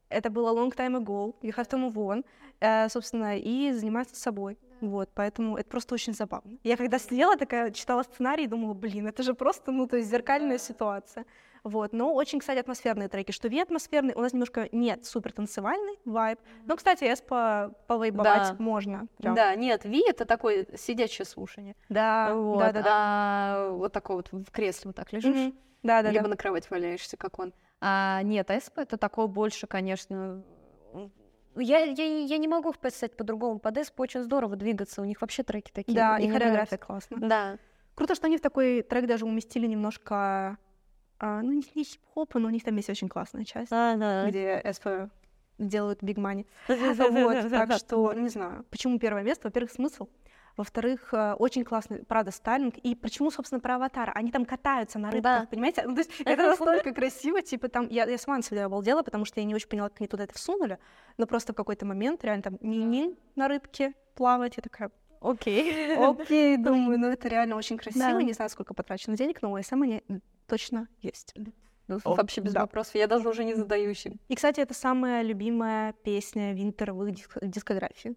Speaker 3: это было long time ago, you have to move on, Э, собственно, и заниматься собой. Вот, поэтому это просто очень забавно. Я когда сидела такая, читала сценарий, думала, блин, это же просто, ну, то есть зеркальная ситуация. Вот, но очень, кстати, атмосферные треки. Что Ви атмосферный, у нас немножко нет супер танцевальный вайб. Но, кстати, Эспа повайбовать
Speaker 2: Да.
Speaker 3: можно. прям.
Speaker 2: Да, нет, Ви это такое сидячее слушание.
Speaker 3: Да,
Speaker 2: Вот,
Speaker 3: да, да, да.
Speaker 2: а вот такой вот в кресле вот так лежишь,
Speaker 3: Мгм. Да, да,
Speaker 2: либо
Speaker 3: да.
Speaker 2: на кровать валяешься, как он. А нет, СП это такое больше, конечно. Я, я, я не могу представить по-другому. Под СП очень здорово двигаться. У них вообще треки такие.
Speaker 3: Да, и хореография
Speaker 2: нравится.
Speaker 3: классная.
Speaker 2: Да.
Speaker 3: Круто, что они в такой трек даже уместили немножко, а, ну, не, не хип-хопа, но у них там есть очень классная часть, где СП делают big money. Вот, так что, не знаю, почему первое место? Во-первых, смысл. Во-вторых, э, очень классный, правда, стайлинг. И почему, собственно, про аватара? Они там катаются на рыбках,
Speaker 2: Да.
Speaker 3: понимаете? Ну, то есть это настолько красиво, типа там... Я, я сама на себя обалдела, потому что я не очень поняла, как они туда это всунули. Но просто в какой-то момент реально там не на рыбке плавать. Я такая,
Speaker 2: Окей.
Speaker 3: Окей, думаю, ну это реально очень красиво.
Speaker 2: Да.
Speaker 3: Не знаю, сколько потрачено денег, но у СМ они точно есть.
Speaker 2: Ну,
Speaker 3: О,
Speaker 2: вообще без
Speaker 3: да.
Speaker 2: вопросов. Я даже уже не задаюсь им.
Speaker 3: И, кстати, это самая любимая песня Винтер в их диск- дискографии.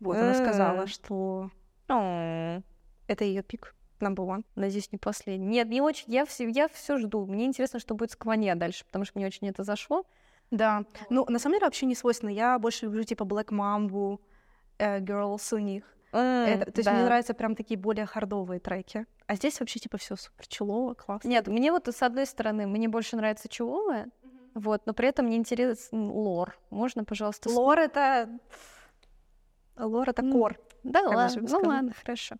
Speaker 3: Вот, она
Speaker 2: Э.
Speaker 3: сказала, что это ее пик. number one.
Speaker 2: Надеюсь, не последний. Нет, не очень. Я все, я все жду. Мне интересно, что будет с Кванья дальше, потому что мне очень это зашло.
Speaker 3: Да. Ну, на самом деле, вообще не свойственно. Я больше люблю, типа, Black Mambo, э, Girls у них. Это- то есть мне
Speaker 2: да.
Speaker 3: нравятся прям такие более хардовые треки. А здесь вообще, типа, все супер чулово, классно.
Speaker 2: Нет, мне вот с одной стороны, мне больше нравится чуловое, вот, но при этом мне интересен лор. Можно, пожалуйста, с-
Speaker 3: Лор — это... Лор — это кор.
Speaker 2: Да, ладно, ну ладно, хорошо.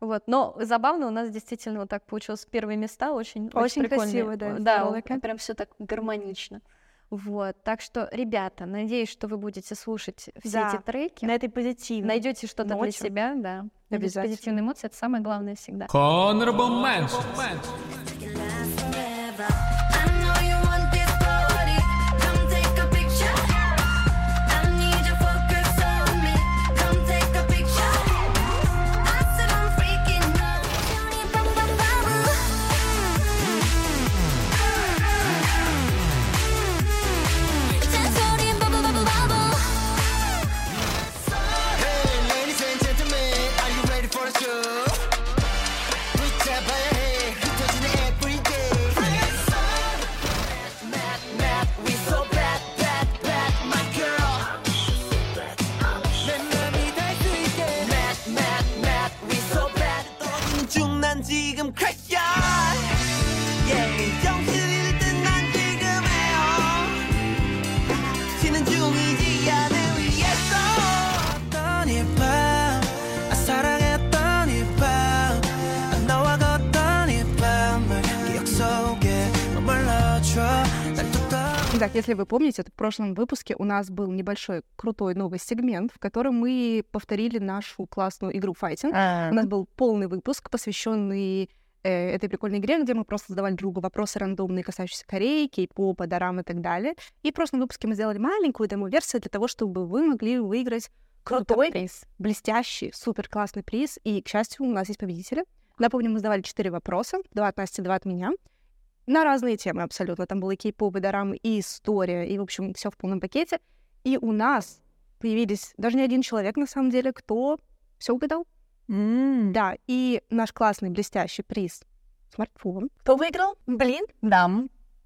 Speaker 2: Вот, но забавно, у нас действительно вот так получилось первые места, очень,
Speaker 3: Очень
Speaker 2: прикольные.
Speaker 3: красиво, да,
Speaker 2: Да, прям все так гармонично. Вот, так что, ребята, надеюсь, что вы будете слушать все
Speaker 3: Да,
Speaker 2: эти треки,
Speaker 3: На этой позитивной
Speaker 2: найдете что-то для себя, да.
Speaker 3: Обязательно.
Speaker 2: позитивные эмоции, это самое главное всегда.
Speaker 13: Honorable mention.
Speaker 7: 지금 크래쉬
Speaker 3: Итак, если вы помните, в прошлом выпуске у нас был небольшой крутой новый сегмент, в котором мы повторили нашу классную игру файтинг. У нас был полный выпуск, посвященный э, этой прикольной игре, где мы просто задавали другу вопросы рандомные, касающиеся Кореи, кей-попа, дорам и так далее. И в прошлом выпуске мы сделали маленькую демо-версию для того, чтобы вы могли выиграть крутой,
Speaker 2: приз.
Speaker 3: блестящий, супер классный приз. И, к счастью, у нас есть победители. Напомню, мы задавали четыре вопроса, два от Насти, два от меня, на разные темы абсолютно. Там было и кей-поп, и дорамы, и история, и, в общем, все в полном пакете. И у нас появились даже не один человек, на самом деле, кто все угадал. Да, и наш классный блестящий приз — смартфон.
Speaker 2: Кто выиграл? Блин. Да.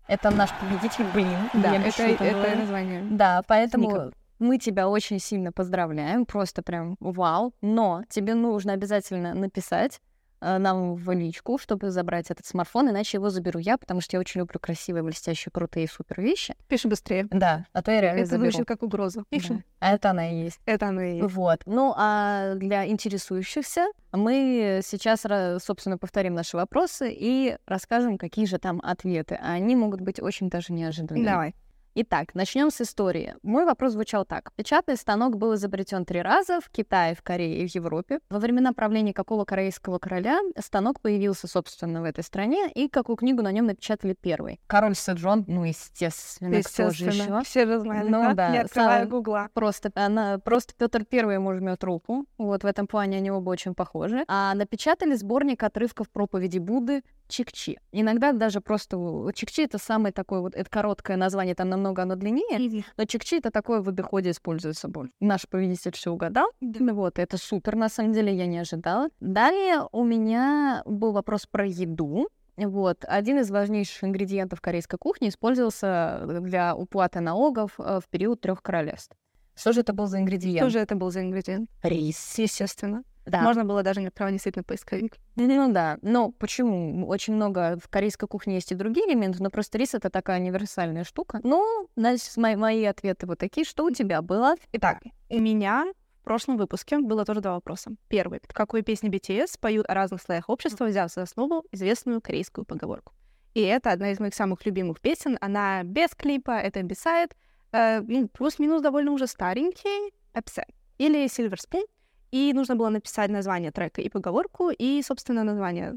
Speaker 2: Это наш победитель, блин.
Speaker 3: Да,
Speaker 2: Я
Speaker 3: это, это
Speaker 2: говорю.
Speaker 3: название.
Speaker 2: Да, поэтому мы тебя очень сильно поздравляем, просто прям вау. Но тебе нужно обязательно написать нам в личку, чтобы забрать этот смартфон, иначе его заберу я, потому что я очень люблю красивые, блестящие, крутые супер вещи.
Speaker 3: Пиши быстрее.
Speaker 2: Да, а то я реально
Speaker 3: Это
Speaker 2: заберу.
Speaker 3: звучит как угроза. Пиши.
Speaker 2: Да. Это она и есть.
Speaker 3: Это оно и есть.
Speaker 2: Вот. Ну, а для интересующихся мы сейчас, собственно, повторим наши вопросы и расскажем, какие же там ответы. А они могут быть очень даже неожиданными.
Speaker 3: Давай.
Speaker 2: Итак, начнем с истории. Мой вопрос звучал так. Печатный станок был изобретен три раза в Китае, в Корее и в Европе. Во времена правления какого корейского короля станок появился, собственно, в этой стране, и какую книгу на нем напечатали первый? Король Сэджон, ну, естественно, кто же
Speaker 3: Естественно.
Speaker 2: еще?
Speaker 3: Все же знают,
Speaker 2: Ну
Speaker 3: да?
Speaker 2: да,
Speaker 3: Не открывая
Speaker 2: сам-
Speaker 3: гугла.
Speaker 2: Просто она, просто Петр Первый ему жмет руку. Вот в этом плане они оба очень похожи. А напечатали сборник отрывков проповеди Будды Чикчи. Иногда даже просто Чикчи это самое такое вот, это короткое название, там намного оно длиннее, но Чикчи это такое в обиходе используется больше. Наш победитель все угадал. Ну Вот, это супер, на самом деле, я не ожидала. Далее у меня был вопрос про еду. Вот, один из важнейших ингредиентов корейской кухни использовался для уплаты налогов э, в период трех королевств. Что же это был за ингредиент?
Speaker 3: Что же это был за ингредиент?
Speaker 2: Рис.
Speaker 3: Естественно.
Speaker 2: Да.
Speaker 3: Можно было даже не отправить действительно поисковик.
Speaker 2: Ну да, но почему? Очень много в корейской кухне есть и другие элементы, но просто рис это такая универсальная штука. Ну, значит, мои, мои ответы вот такие. Что у тебя было?
Speaker 3: Итак, у меня в прошлом выпуске было тоже два вопроса. Первый. В какой песне BTS поют о разных слоях общества, взяв за основу известную корейскую поговорку? И это одна из моих самых любимых песен. Она без клипа, это Beside, э, плюс-минус довольно уже старенький, Upset или Silver Spoon. И нужно было написать название трека и поговорку, и, собственно, название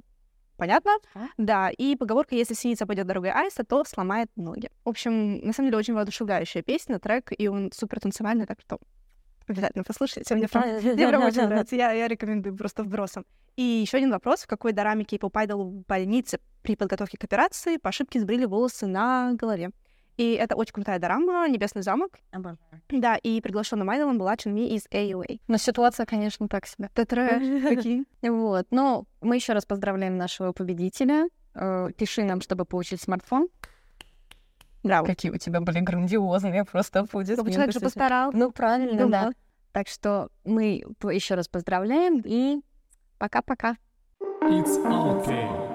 Speaker 3: Понятно? Да, и поговорка «Если синица пойдет дорогой аиста, то сломает ноги». В общем, на самом деле, очень воодушевляющая песня, трек, и он супер танцевальный, так что обязательно послушайте. Мне прям, мне прям очень нравится. Я, я рекомендую просто вбросом. И еще один вопрос. В какой дораме кей-поп айдол в больнице при подготовке к операции по ошибке сбрили волосы на голове? И это очень крутая дорама «Небесный замок». Да, и приглашенным айдолом была Чунми из AOA.
Speaker 2: Но ситуация, конечно, так себе.
Speaker 3: Это трэш. Какие?
Speaker 2: Вот. Но мы еще раз поздравляем нашего победителя. Э, Пиши нам, чтобы получить смартфон.
Speaker 3: Браво.
Speaker 2: Какие у тебя были грандиозные просто
Speaker 3: Чтобы
Speaker 2: аплодисменты.
Speaker 3: человек же постарался.
Speaker 2: Ну, правильно, да.
Speaker 3: да.
Speaker 2: Так что мы еще раз поздравляем и пока-пока.
Speaker 14: It's okay.